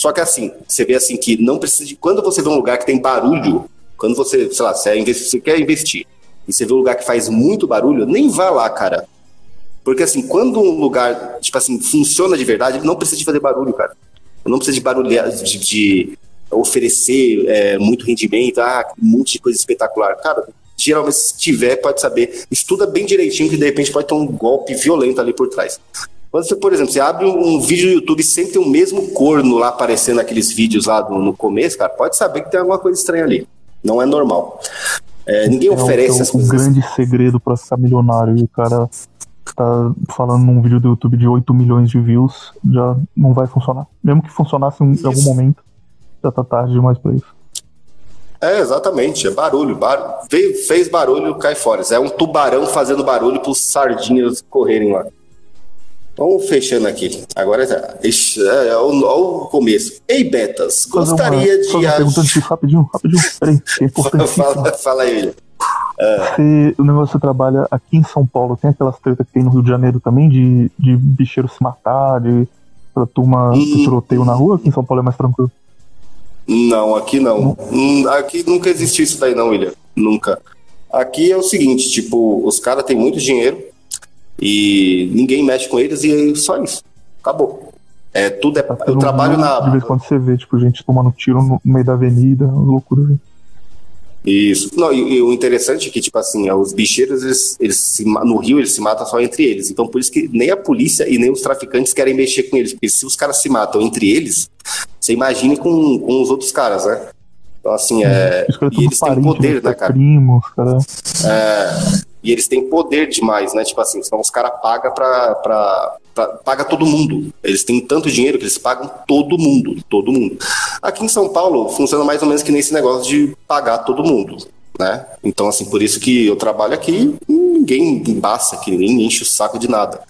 Só que assim, você vê assim que não precisa de. Quando você vê um lugar que tem barulho, quando você, sei lá, você, é você quer investir e você vê um lugar que faz muito barulho, nem vá lá, cara. Porque assim, quando um lugar, tipo assim, funciona de verdade, não precisa de fazer barulho, cara. Não precisa de barulho, de, de oferecer é, muito rendimento, ah, um monte de coisa espetacular. Cara, geralmente, se tiver, pode saber. Estuda bem direitinho, que de repente pode ter um golpe violento ali por trás. Quando você, por exemplo, você abre um vídeo no YouTube sem ter o mesmo corno lá aparecendo naqueles vídeos lá do, no começo, cara, pode saber que tem alguma coisa estranha ali. Não é normal. É, ninguém é oferece um, as coisas. um grande segredo para ficar milionário. E o cara tá falando num vídeo do YouTube de 8 milhões de views, já não vai funcionar. Mesmo que funcionasse em algum momento, já tá tarde demais pra isso. É, exatamente, é barulho. barulho. fez barulho, cai fora. É um tubarão fazendo barulho para os sardinhas correrem lá. Vamos fechando aqui. Agora é, é, é, o, é o começo. Ei, Betas, gostaria uma, de. Uma pergunta antes, rapidinho, rapidinho. Peraí, é importantíssimo. fala, fala aí, William. Você, o negócio você trabalha aqui em São Paulo, tem aquelas tretas que tem no Rio de Janeiro também, de, de bicheiro se matar, de pra turma hum. tiroteio na rua? Aqui em São Paulo é mais tranquilo? Não, aqui não. Hum, aqui nunca existiu isso daí, não, William. Nunca. Aqui é o seguinte, tipo, os caras têm muito dinheiro e ninguém mexe com eles e é só isso. Acabou. É, tudo é. Tá eu trabalho na. De vez em quando você vê, tipo, gente tomando tiro no meio da avenida, loucura. Isso. Não, e, e, o interessante é que, tipo assim, é, os bicheiros, eles, eles se, no Rio, eles se matam só entre eles. Então, por isso que nem a polícia e nem os traficantes querem mexer com eles. Porque se os caras se matam entre eles, você imagine com, com os outros caras, né? Então, assim, é. E eles têm poder, né, cara? Primo, cara. É. E eles têm poder demais, né? Tipo assim, então os caras pagam pra, pra, pra, paga todo mundo. Eles têm tanto dinheiro que eles pagam todo mundo, todo mundo. Aqui em São Paulo funciona mais ou menos que nesse negócio de pagar todo mundo, né? Então, assim, por isso que eu trabalho aqui, ninguém embaça aqui, ninguém enche o saco de nada.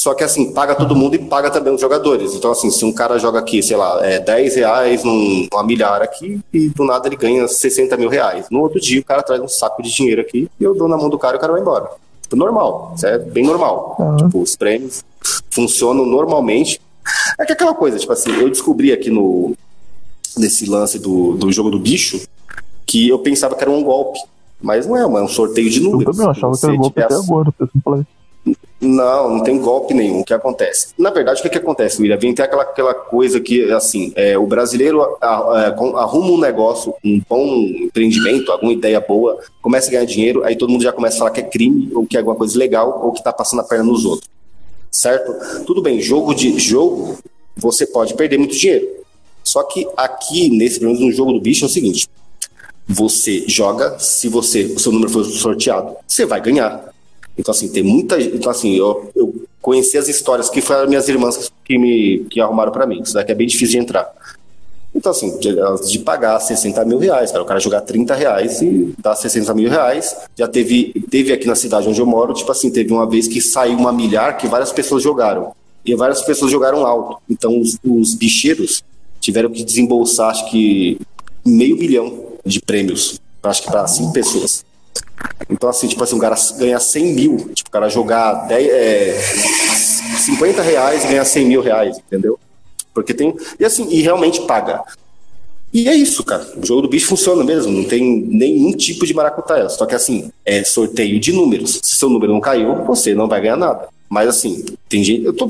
Só que assim, paga todo mundo e paga também os jogadores. Então, assim, se um cara joga aqui, sei lá, é 10 reais num, numa milhar aqui, e do nada ele ganha 60 mil reais. No outro dia o cara traz um saco de dinheiro aqui e eu dou na mão do cara e o cara vai embora. Tipo, normal. Isso é bem normal. Uhum. Tipo, os prêmios funcionam normalmente. É que aquela coisa, tipo assim, eu descobri aqui no nesse lance do, do jogo do bicho que eu pensava que era um golpe. Mas não é, é um sorteio de números. Eu também achava que era golpe até agora, eu não, não tem golpe nenhum. O que acontece? Na verdade, o que, que acontece, William? Vem ter aquela, aquela coisa que, assim, é, o brasileiro arruma um negócio, um bom empreendimento, alguma ideia boa, começa a ganhar dinheiro, aí todo mundo já começa a falar que é crime, ou que é alguma coisa legal, ou que tá passando a perna nos outros. Certo? Tudo bem, jogo de jogo, você pode perder muito dinheiro. Só que aqui, nesse, pelo menos no jogo do bicho, é o seguinte: você joga, se você o seu número for sorteado, você vai ganhar. Então, assim, tem muita. Então, assim, eu, eu conheci as histórias que foram minhas irmãs que me que arrumaram para mim. Isso daqui é bem difícil de entrar. Então, assim, de, de, pagar 60 mil reais, cara, o cara jogar 30 reais e dar 60 mil reais. Já teve, teve aqui na cidade onde eu moro, tipo assim, teve uma vez que saiu uma milhar que várias pessoas jogaram. E várias pessoas jogaram alto. Então, os, os bicheiros tiveram que desembolsar, acho que, meio bilhão de prêmios, acho que para cinco pessoas. Então, assim, tipo assim, um cara ganhar 100 mil, tipo, o cara jogar 10, é, 50 reais e ganhar 100 mil reais, entendeu? Porque tem. E assim, e realmente paga. E é isso, cara. O jogo do bicho funciona mesmo, não tem nenhum tipo de maracutaia. Só que assim, é sorteio de números. Se seu número não caiu, você não vai ganhar nada. Mas assim, tem gente. Eu tô.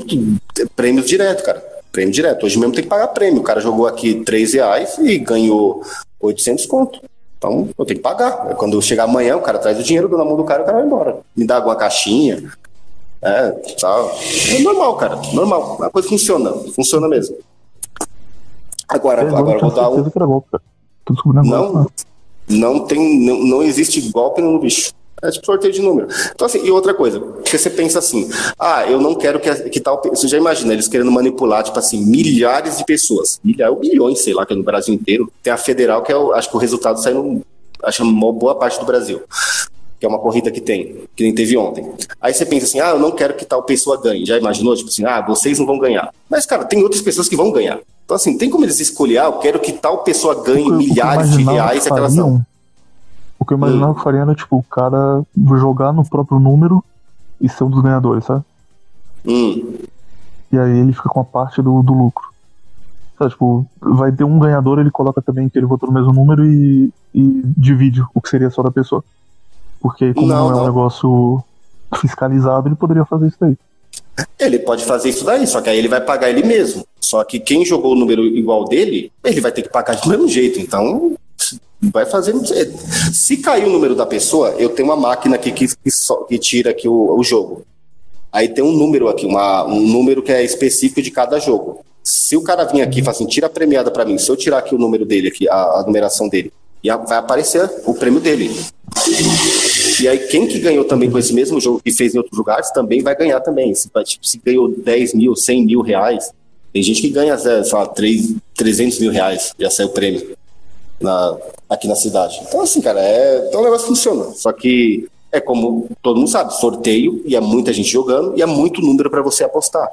Prêmio direto, cara. Prêmio direto. Hoje mesmo tem que pagar prêmio. O cara jogou aqui 3 reais e ganhou 800 conto. Então, eu tenho que pagar. Quando chegar amanhã, o cara traz o dinheiro, dou na mão do cara, o cara vai embora. Me dá alguma caixinha. É, tá. É normal, cara. Normal. A coisa funciona. Funciona mesmo. Agora, é, agora vou dar um. Não, Não tem, não, não existe golpe no bicho. É tipo sorteio de número. Então, assim, e outra coisa, porque você pensa assim, ah, eu não quero que, que tal. Você já imagina, eles querendo manipular, tipo assim, milhares de pessoas. Milhares, bilhões, sei lá, que é no Brasil inteiro. Tem a federal, que é o, acho que o resultado sai no. Acho uma boa parte do Brasil. Que é uma corrida que tem, que nem teve ontem. Aí você pensa assim, ah, eu não quero que tal pessoa ganhe. Já imaginou? Tipo assim, ah, vocês não vão ganhar. Mas, cara, tem outras pessoas que vão ganhar. Então, assim, tem como eles escolher, ah, eu quero que tal pessoa ganhe milhares de reais e aquela ação. O que eu imaginava que faria era, tipo, o cara jogar no próprio número e ser um dos ganhadores, sabe? Hum. E aí ele fica com a parte do, do lucro. Sabe, tipo, vai ter um ganhador, ele coloca também que ele votou no mesmo número e, e divide o que seria só da pessoa. Porque aí, como não, não é um negócio fiscalizado, ele poderia fazer isso daí. Ele pode fazer isso daí, só que aí ele vai pagar ele mesmo. Só que quem jogou o número igual dele, ele vai ter que pagar do mesmo jeito. Então, vai fazer. Se cair o número da pessoa, eu tenho uma máquina aqui que, que, que tira aqui o, o, jogo. Aí tem um número aqui, uma, um número que é específico de cada jogo. Se o cara vir aqui e falar assim, tira a premiada para mim, se eu tirar aqui o número dele, aqui, a, a numeração dele, e a, vai aparecer o prêmio dele. E aí, quem que ganhou também com esse mesmo jogo que fez em outros lugares, também vai ganhar também. Se, tipo, se ganhou 10 mil, 100 mil reais, tem gente que ganha, sei lá, 3, 300 mil reais, já saiu o prêmio na, aqui na cidade. Então, assim, cara, é, então o negócio funciona. Só que é como todo mundo sabe, sorteio e é muita gente jogando e é muito número para você apostar.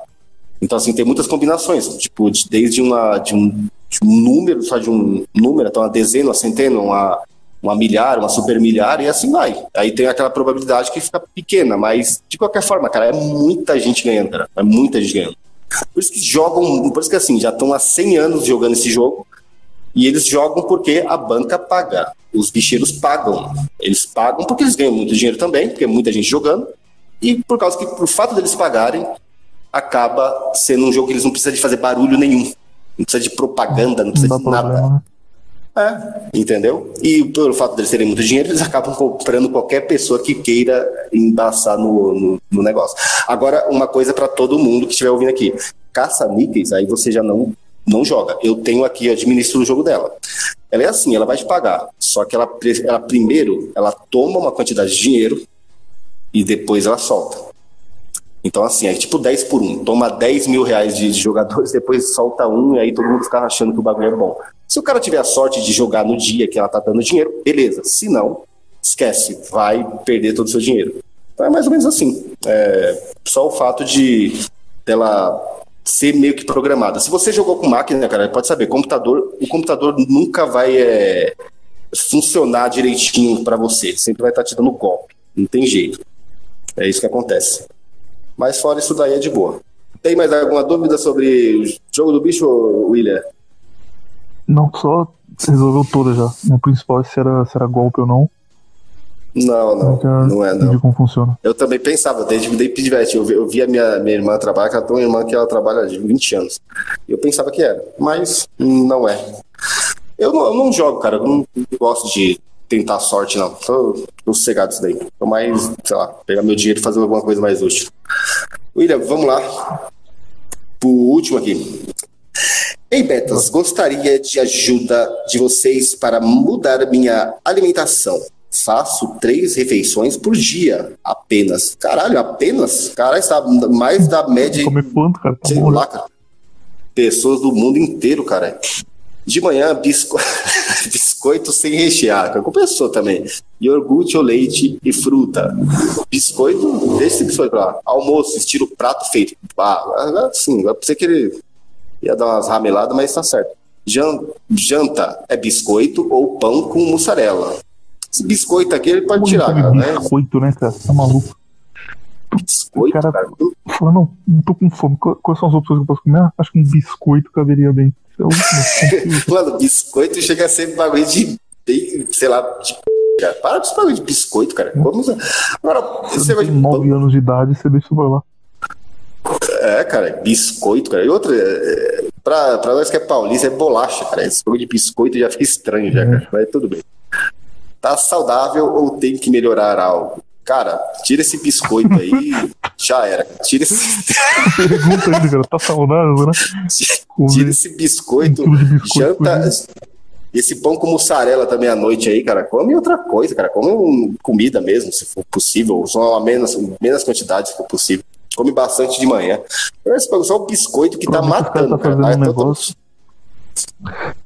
Então, assim, tem muitas combinações, tipo, desde uma, de, um, de um número, só de um número, então uma dezena, uma centena, uma, uma milhar, uma super milhar, e assim vai. Aí tem aquela probabilidade que fica pequena, mas de qualquer forma, cara, é muita gente ganhando, cara. É muita gente ganhando. Por isso que jogam, por isso que assim, já estão há 100 anos jogando esse jogo, e eles jogam porque a banca paga. Os bicheiros pagam. Eles pagam porque eles ganham muito dinheiro também, porque é muita gente jogando. E por causa que, por fato deles pagarem, acaba sendo um jogo que eles não precisam de fazer barulho nenhum. Não precisa de propaganda, não precisa não de nada. Problema. É, entendeu? E pelo fato deles terem muito dinheiro, eles acabam comprando qualquer pessoa que queira embaçar no, no, no negócio. Agora, uma coisa para todo mundo que estiver ouvindo aqui: caça-níqueis, aí você já não não joga. Eu tenho aqui, administro o jogo dela. Ela é assim, ela vai te pagar. Só que ela, ela primeiro, ela toma uma quantidade de dinheiro e depois ela solta. Então, assim, é tipo 10 por 1. Toma 10 mil reais de, de jogadores, depois solta um e aí todo mundo fica achando que o bagulho é bom. Se o cara tiver a sorte de jogar no dia que ela tá dando dinheiro, beleza. Se não, esquece, vai perder todo o seu dinheiro. Então é mais ou menos assim. É, só o fato de dela ser meio que programada. Se você jogou com máquina, cara, pode saber, computador, o computador nunca vai é, funcionar direitinho para você. Sempre vai estar tá te dando golpe. Não tem jeito. É isso que acontece. Mas fora isso daí é de boa. Tem mais alguma dúvida sobre o jogo do bicho, William? Não, só resolveu toda já. O principal é se era, se era golpe ou não. Não, não. Não é, não. como funciona. Eu também pensava, desde desde pivete, eu, eu via minha, minha irmã trabalhar, que ela tem uma irmã que ela trabalha há 20 anos. Eu pensava que era, mas não é. Eu não, eu não jogo, cara. Eu não gosto de tentar sorte, não. Tô, tô sossegado isso daí. Tô mais, sei lá, pegar meu dinheiro e fazer alguma coisa mais útil. William, vamos lá. Pro último aqui. Ei, Betas, gostaria de ajuda de vocês para mudar minha alimentação faço três refeições por dia, apenas. Caralho, apenas? Caralho, está mais da média. Come quanto, cara? Tá Sei lá, cara. Pessoas do mundo inteiro, cara. De manhã, bisco... biscoito sem rechear, que compensou também. Iogurte ou leite e fruta. Biscoito, deixa esse biscoito lá. Almoço, estilo prato feito. Ah, sim, vai ser que ele ia dar umas rameladas, mas tá certo. Janta é biscoito ou pão com mussarela. Esse biscoito aqui ele pode tirar, cara, né? Biscoito, né, cara? Tá maluco. Biscoito, cara. cara. Fala, não, não tô com fome. Quais são as opções que eu posso comer? Acho que um biscoito caberia bem. É Mano, biscoito chega a ser bagulho de, sei lá, de cara. Para com bagulho de biscoito, cara. Vamos. Agora, você vai. 9 anos de idade, você deixa pra lá. É, cara, biscoito, cara. E outra, é, pra, pra nós que é paulista, é bolacha, cara. Esse bagulho de biscoito já fica estranho, já, é. cara. Mas tudo bem. Tá saudável ou tem que melhorar algo? Cara, tira esse biscoito aí, já era. Tira esse. Pergunta ainda, cara. Tá saudável, né? Tira esse biscoito, biscoito janta. esse pão com mussarela também à noite aí, cara, come outra coisa, cara. Come comida mesmo, se for possível. Só a menos, menos quantidade, se for possível. Come bastante de manhã. Só o biscoito que tá matando, tá cara. Um negócio...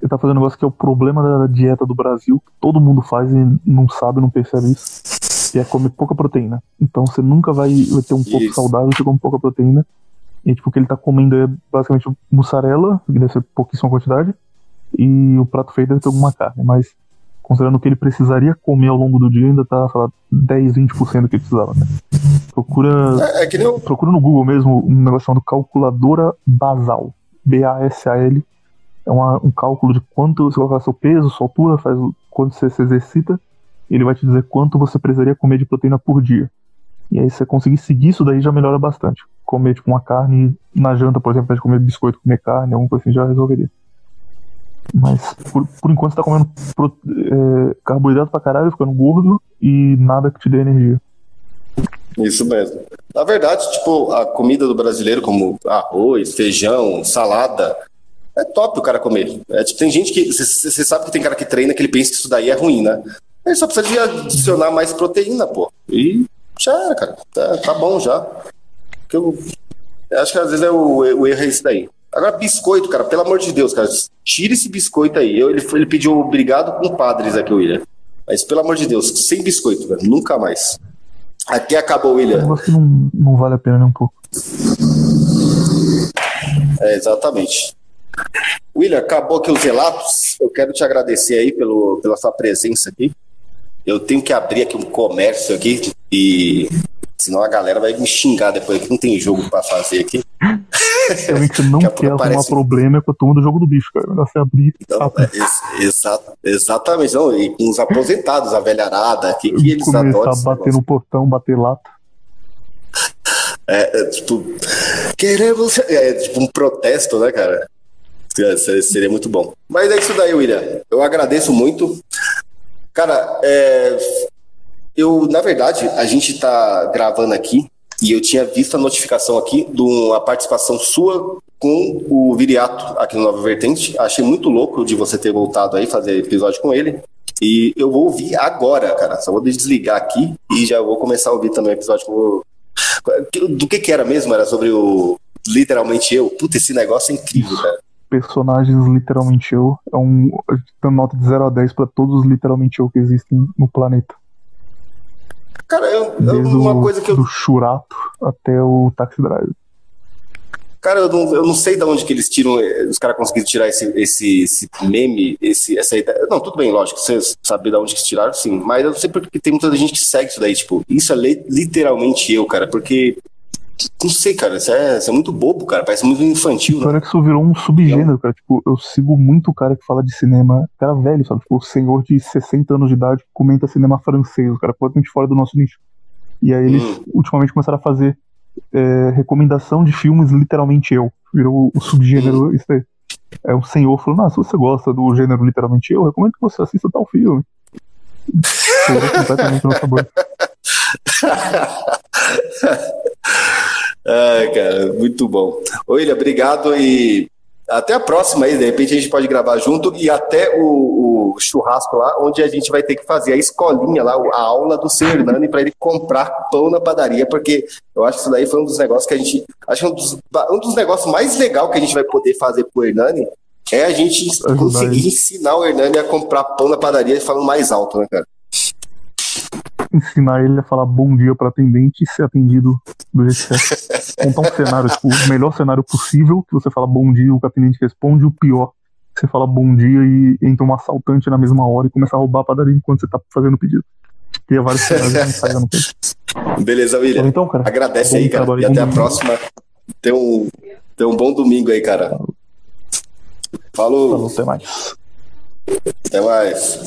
Ele tá fazendo um negócio que é o problema da dieta do Brasil, que todo mundo faz e não sabe, não percebe isso. E é comer pouca proteína. Então você nunca vai, vai ter um pouco isso. saudável se come pouca proteína. E tipo, o que ele tá comendo é basicamente mussarela, que deve ser pouquíssima quantidade, e o prato feito deve ter alguma carne, mas considerando o que ele precisaria comer ao longo do dia, ainda tá, sei lá, 10, 20% do que ele precisava. Né? Procura, é, é eu... procura no Google mesmo um negócio chamado calculadora basal, B-A-S-A-L, é uma, um cálculo de quanto você colocar seu peso, sua altura, faz quanto você se exercita, ele vai te dizer quanto você precisaria comer de proteína por dia. E aí, se você conseguir seguir isso daí, já melhora bastante. Comer, tipo, uma carne na janta, por exemplo, de comer biscoito, comer carne, alguma coisa assim, já resolveria. Mas por, por enquanto você tá comendo é, carboidrato pra caralho, ficando gordo e nada que te dê energia. Isso mesmo. Na verdade, tipo, a comida do brasileiro, como arroz, feijão, salada, é top o cara comer. É, tipo, tem gente que. Você sabe que tem cara que treina que ele pensa que isso daí é ruim, né? Ele só precisa de adicionar mais proteína, pô. E já era, cara. Tá, tá bom já. Eu, eu acho que às vezes é o, o erro é isso daí. Agora, biscoito, cara, pelo amor de Deus, cara, tira esse biscoito aí. Eu, ele, ele pediu obrigado com padres aqui, William. Mas pelo amor de Deus, sem biscoito, cara, nunca mais. Aqui acabou, William. Eu acho que não, não vale a pena nem um pouco. É, exatamente. William, acabou aqui os relatos. Eu quero te agradecer aí pelo, pela sua presença aqui. Eu tenho que abrir aqui um comércio aqui e senão a galera vai me xingar depois que não tem jogo para fazer aqui. Realmente não quer arrumar parece... problema com a turma do jogo do bicho, cara. Melhor você abrir. Então, é, exa exatamente. Não, e com os aposentados, a velharada, aqui, que eles Começar adoram. a bater no portão, bater lata. É, é tipo, queremos. É tipo um protesto, né, cara? Seria muito bom. Mas é isso daí, William. Eu agradeço muito. Cara, é, eu, na verdade, a gente está gravando aqui e eu tinha visto a notificação aqui de uma participação sua com o Viriato aqui no Nova Vertente. Achei muito louco de você ter voltado aí fazer episódio com ele. E eu vou ouvir agora, cara. Só vou desligar aqui e já vou começar a ouvir também o episódio com Do que que era mesmo? Era sobre o literalmente eu. Puta, esse negócio é incrível, cara. Personagens literalmente eu. É um. Dando nota de 0 a 10 para todos os literalmente eu que existem no planeta. Cara, eu, eu uma coisa que eu. Do Churato até o Taxi Driver. Cara, eu não, eu não sei de onde que eles tiram, eh, os caras conseguiram tirar esse, esse, esse meme, esse, essa ideia. Não, tudo bem, lógico, você sabe de onde que tiraram, sim. Mas eu não sei porque tem muita gente que segue isso daí, tipo, isso é literalmente eu, cara, porque não sei, cara, isso é, isso é muito bobo, cara. Parece muito infantil, né? que isso virou um subgênero, cara. Tipo, eu sigo muito cara que fala de cinema, cara velho, sabe? Tipo, o senhor de 60 anos de idade que comenta cinema francês, o cara completamente fora do nosso nicho. E aí eles hum. ultimamente começaram a fazer é, recomendação de filmes literalmente eu. Virou o subgênero, hum. isso aí. É um senhor falando, ah, se você gosta do gênero literalmente eu, recomendo que você assista tal filme. completamente no sabor. Ai, cara, muito bom. William, obrigado e até a próxima aí. De repente a gente pode gravar junto e até o, o churrasco lá, onde a gente vai ter que fazer a escolinha lá, a aula do seu Hernani para ele comprar pão na padaria, porque eu acho que isso daí foi um dos negócios que a gente. Acho que um dos, um dos negócios mais legais que a gente vai poder fazer pro Hernani é a gente conseguir ensinar o Hernani a comprar pão na padaria falando mais alto, né, cara? Ensinar ele a falar bom dia para atendente e ser atendido do jeito certo. Contar um cenário, tipo, o melhor cenário possível, que você fala bom dia, o atendente responde, o pior, você fala bom dia e entra um assaltante na mesma hora e começa a roubar a padaria enquanto você tá fazendo o pedido. Tem vários cenários que não no Beleza, William. Então, cara, Agradece aí, cara. E até a próxima. Tem um, tem um bom domingo aí, cara. Falou. Falou, até mais. Até mais.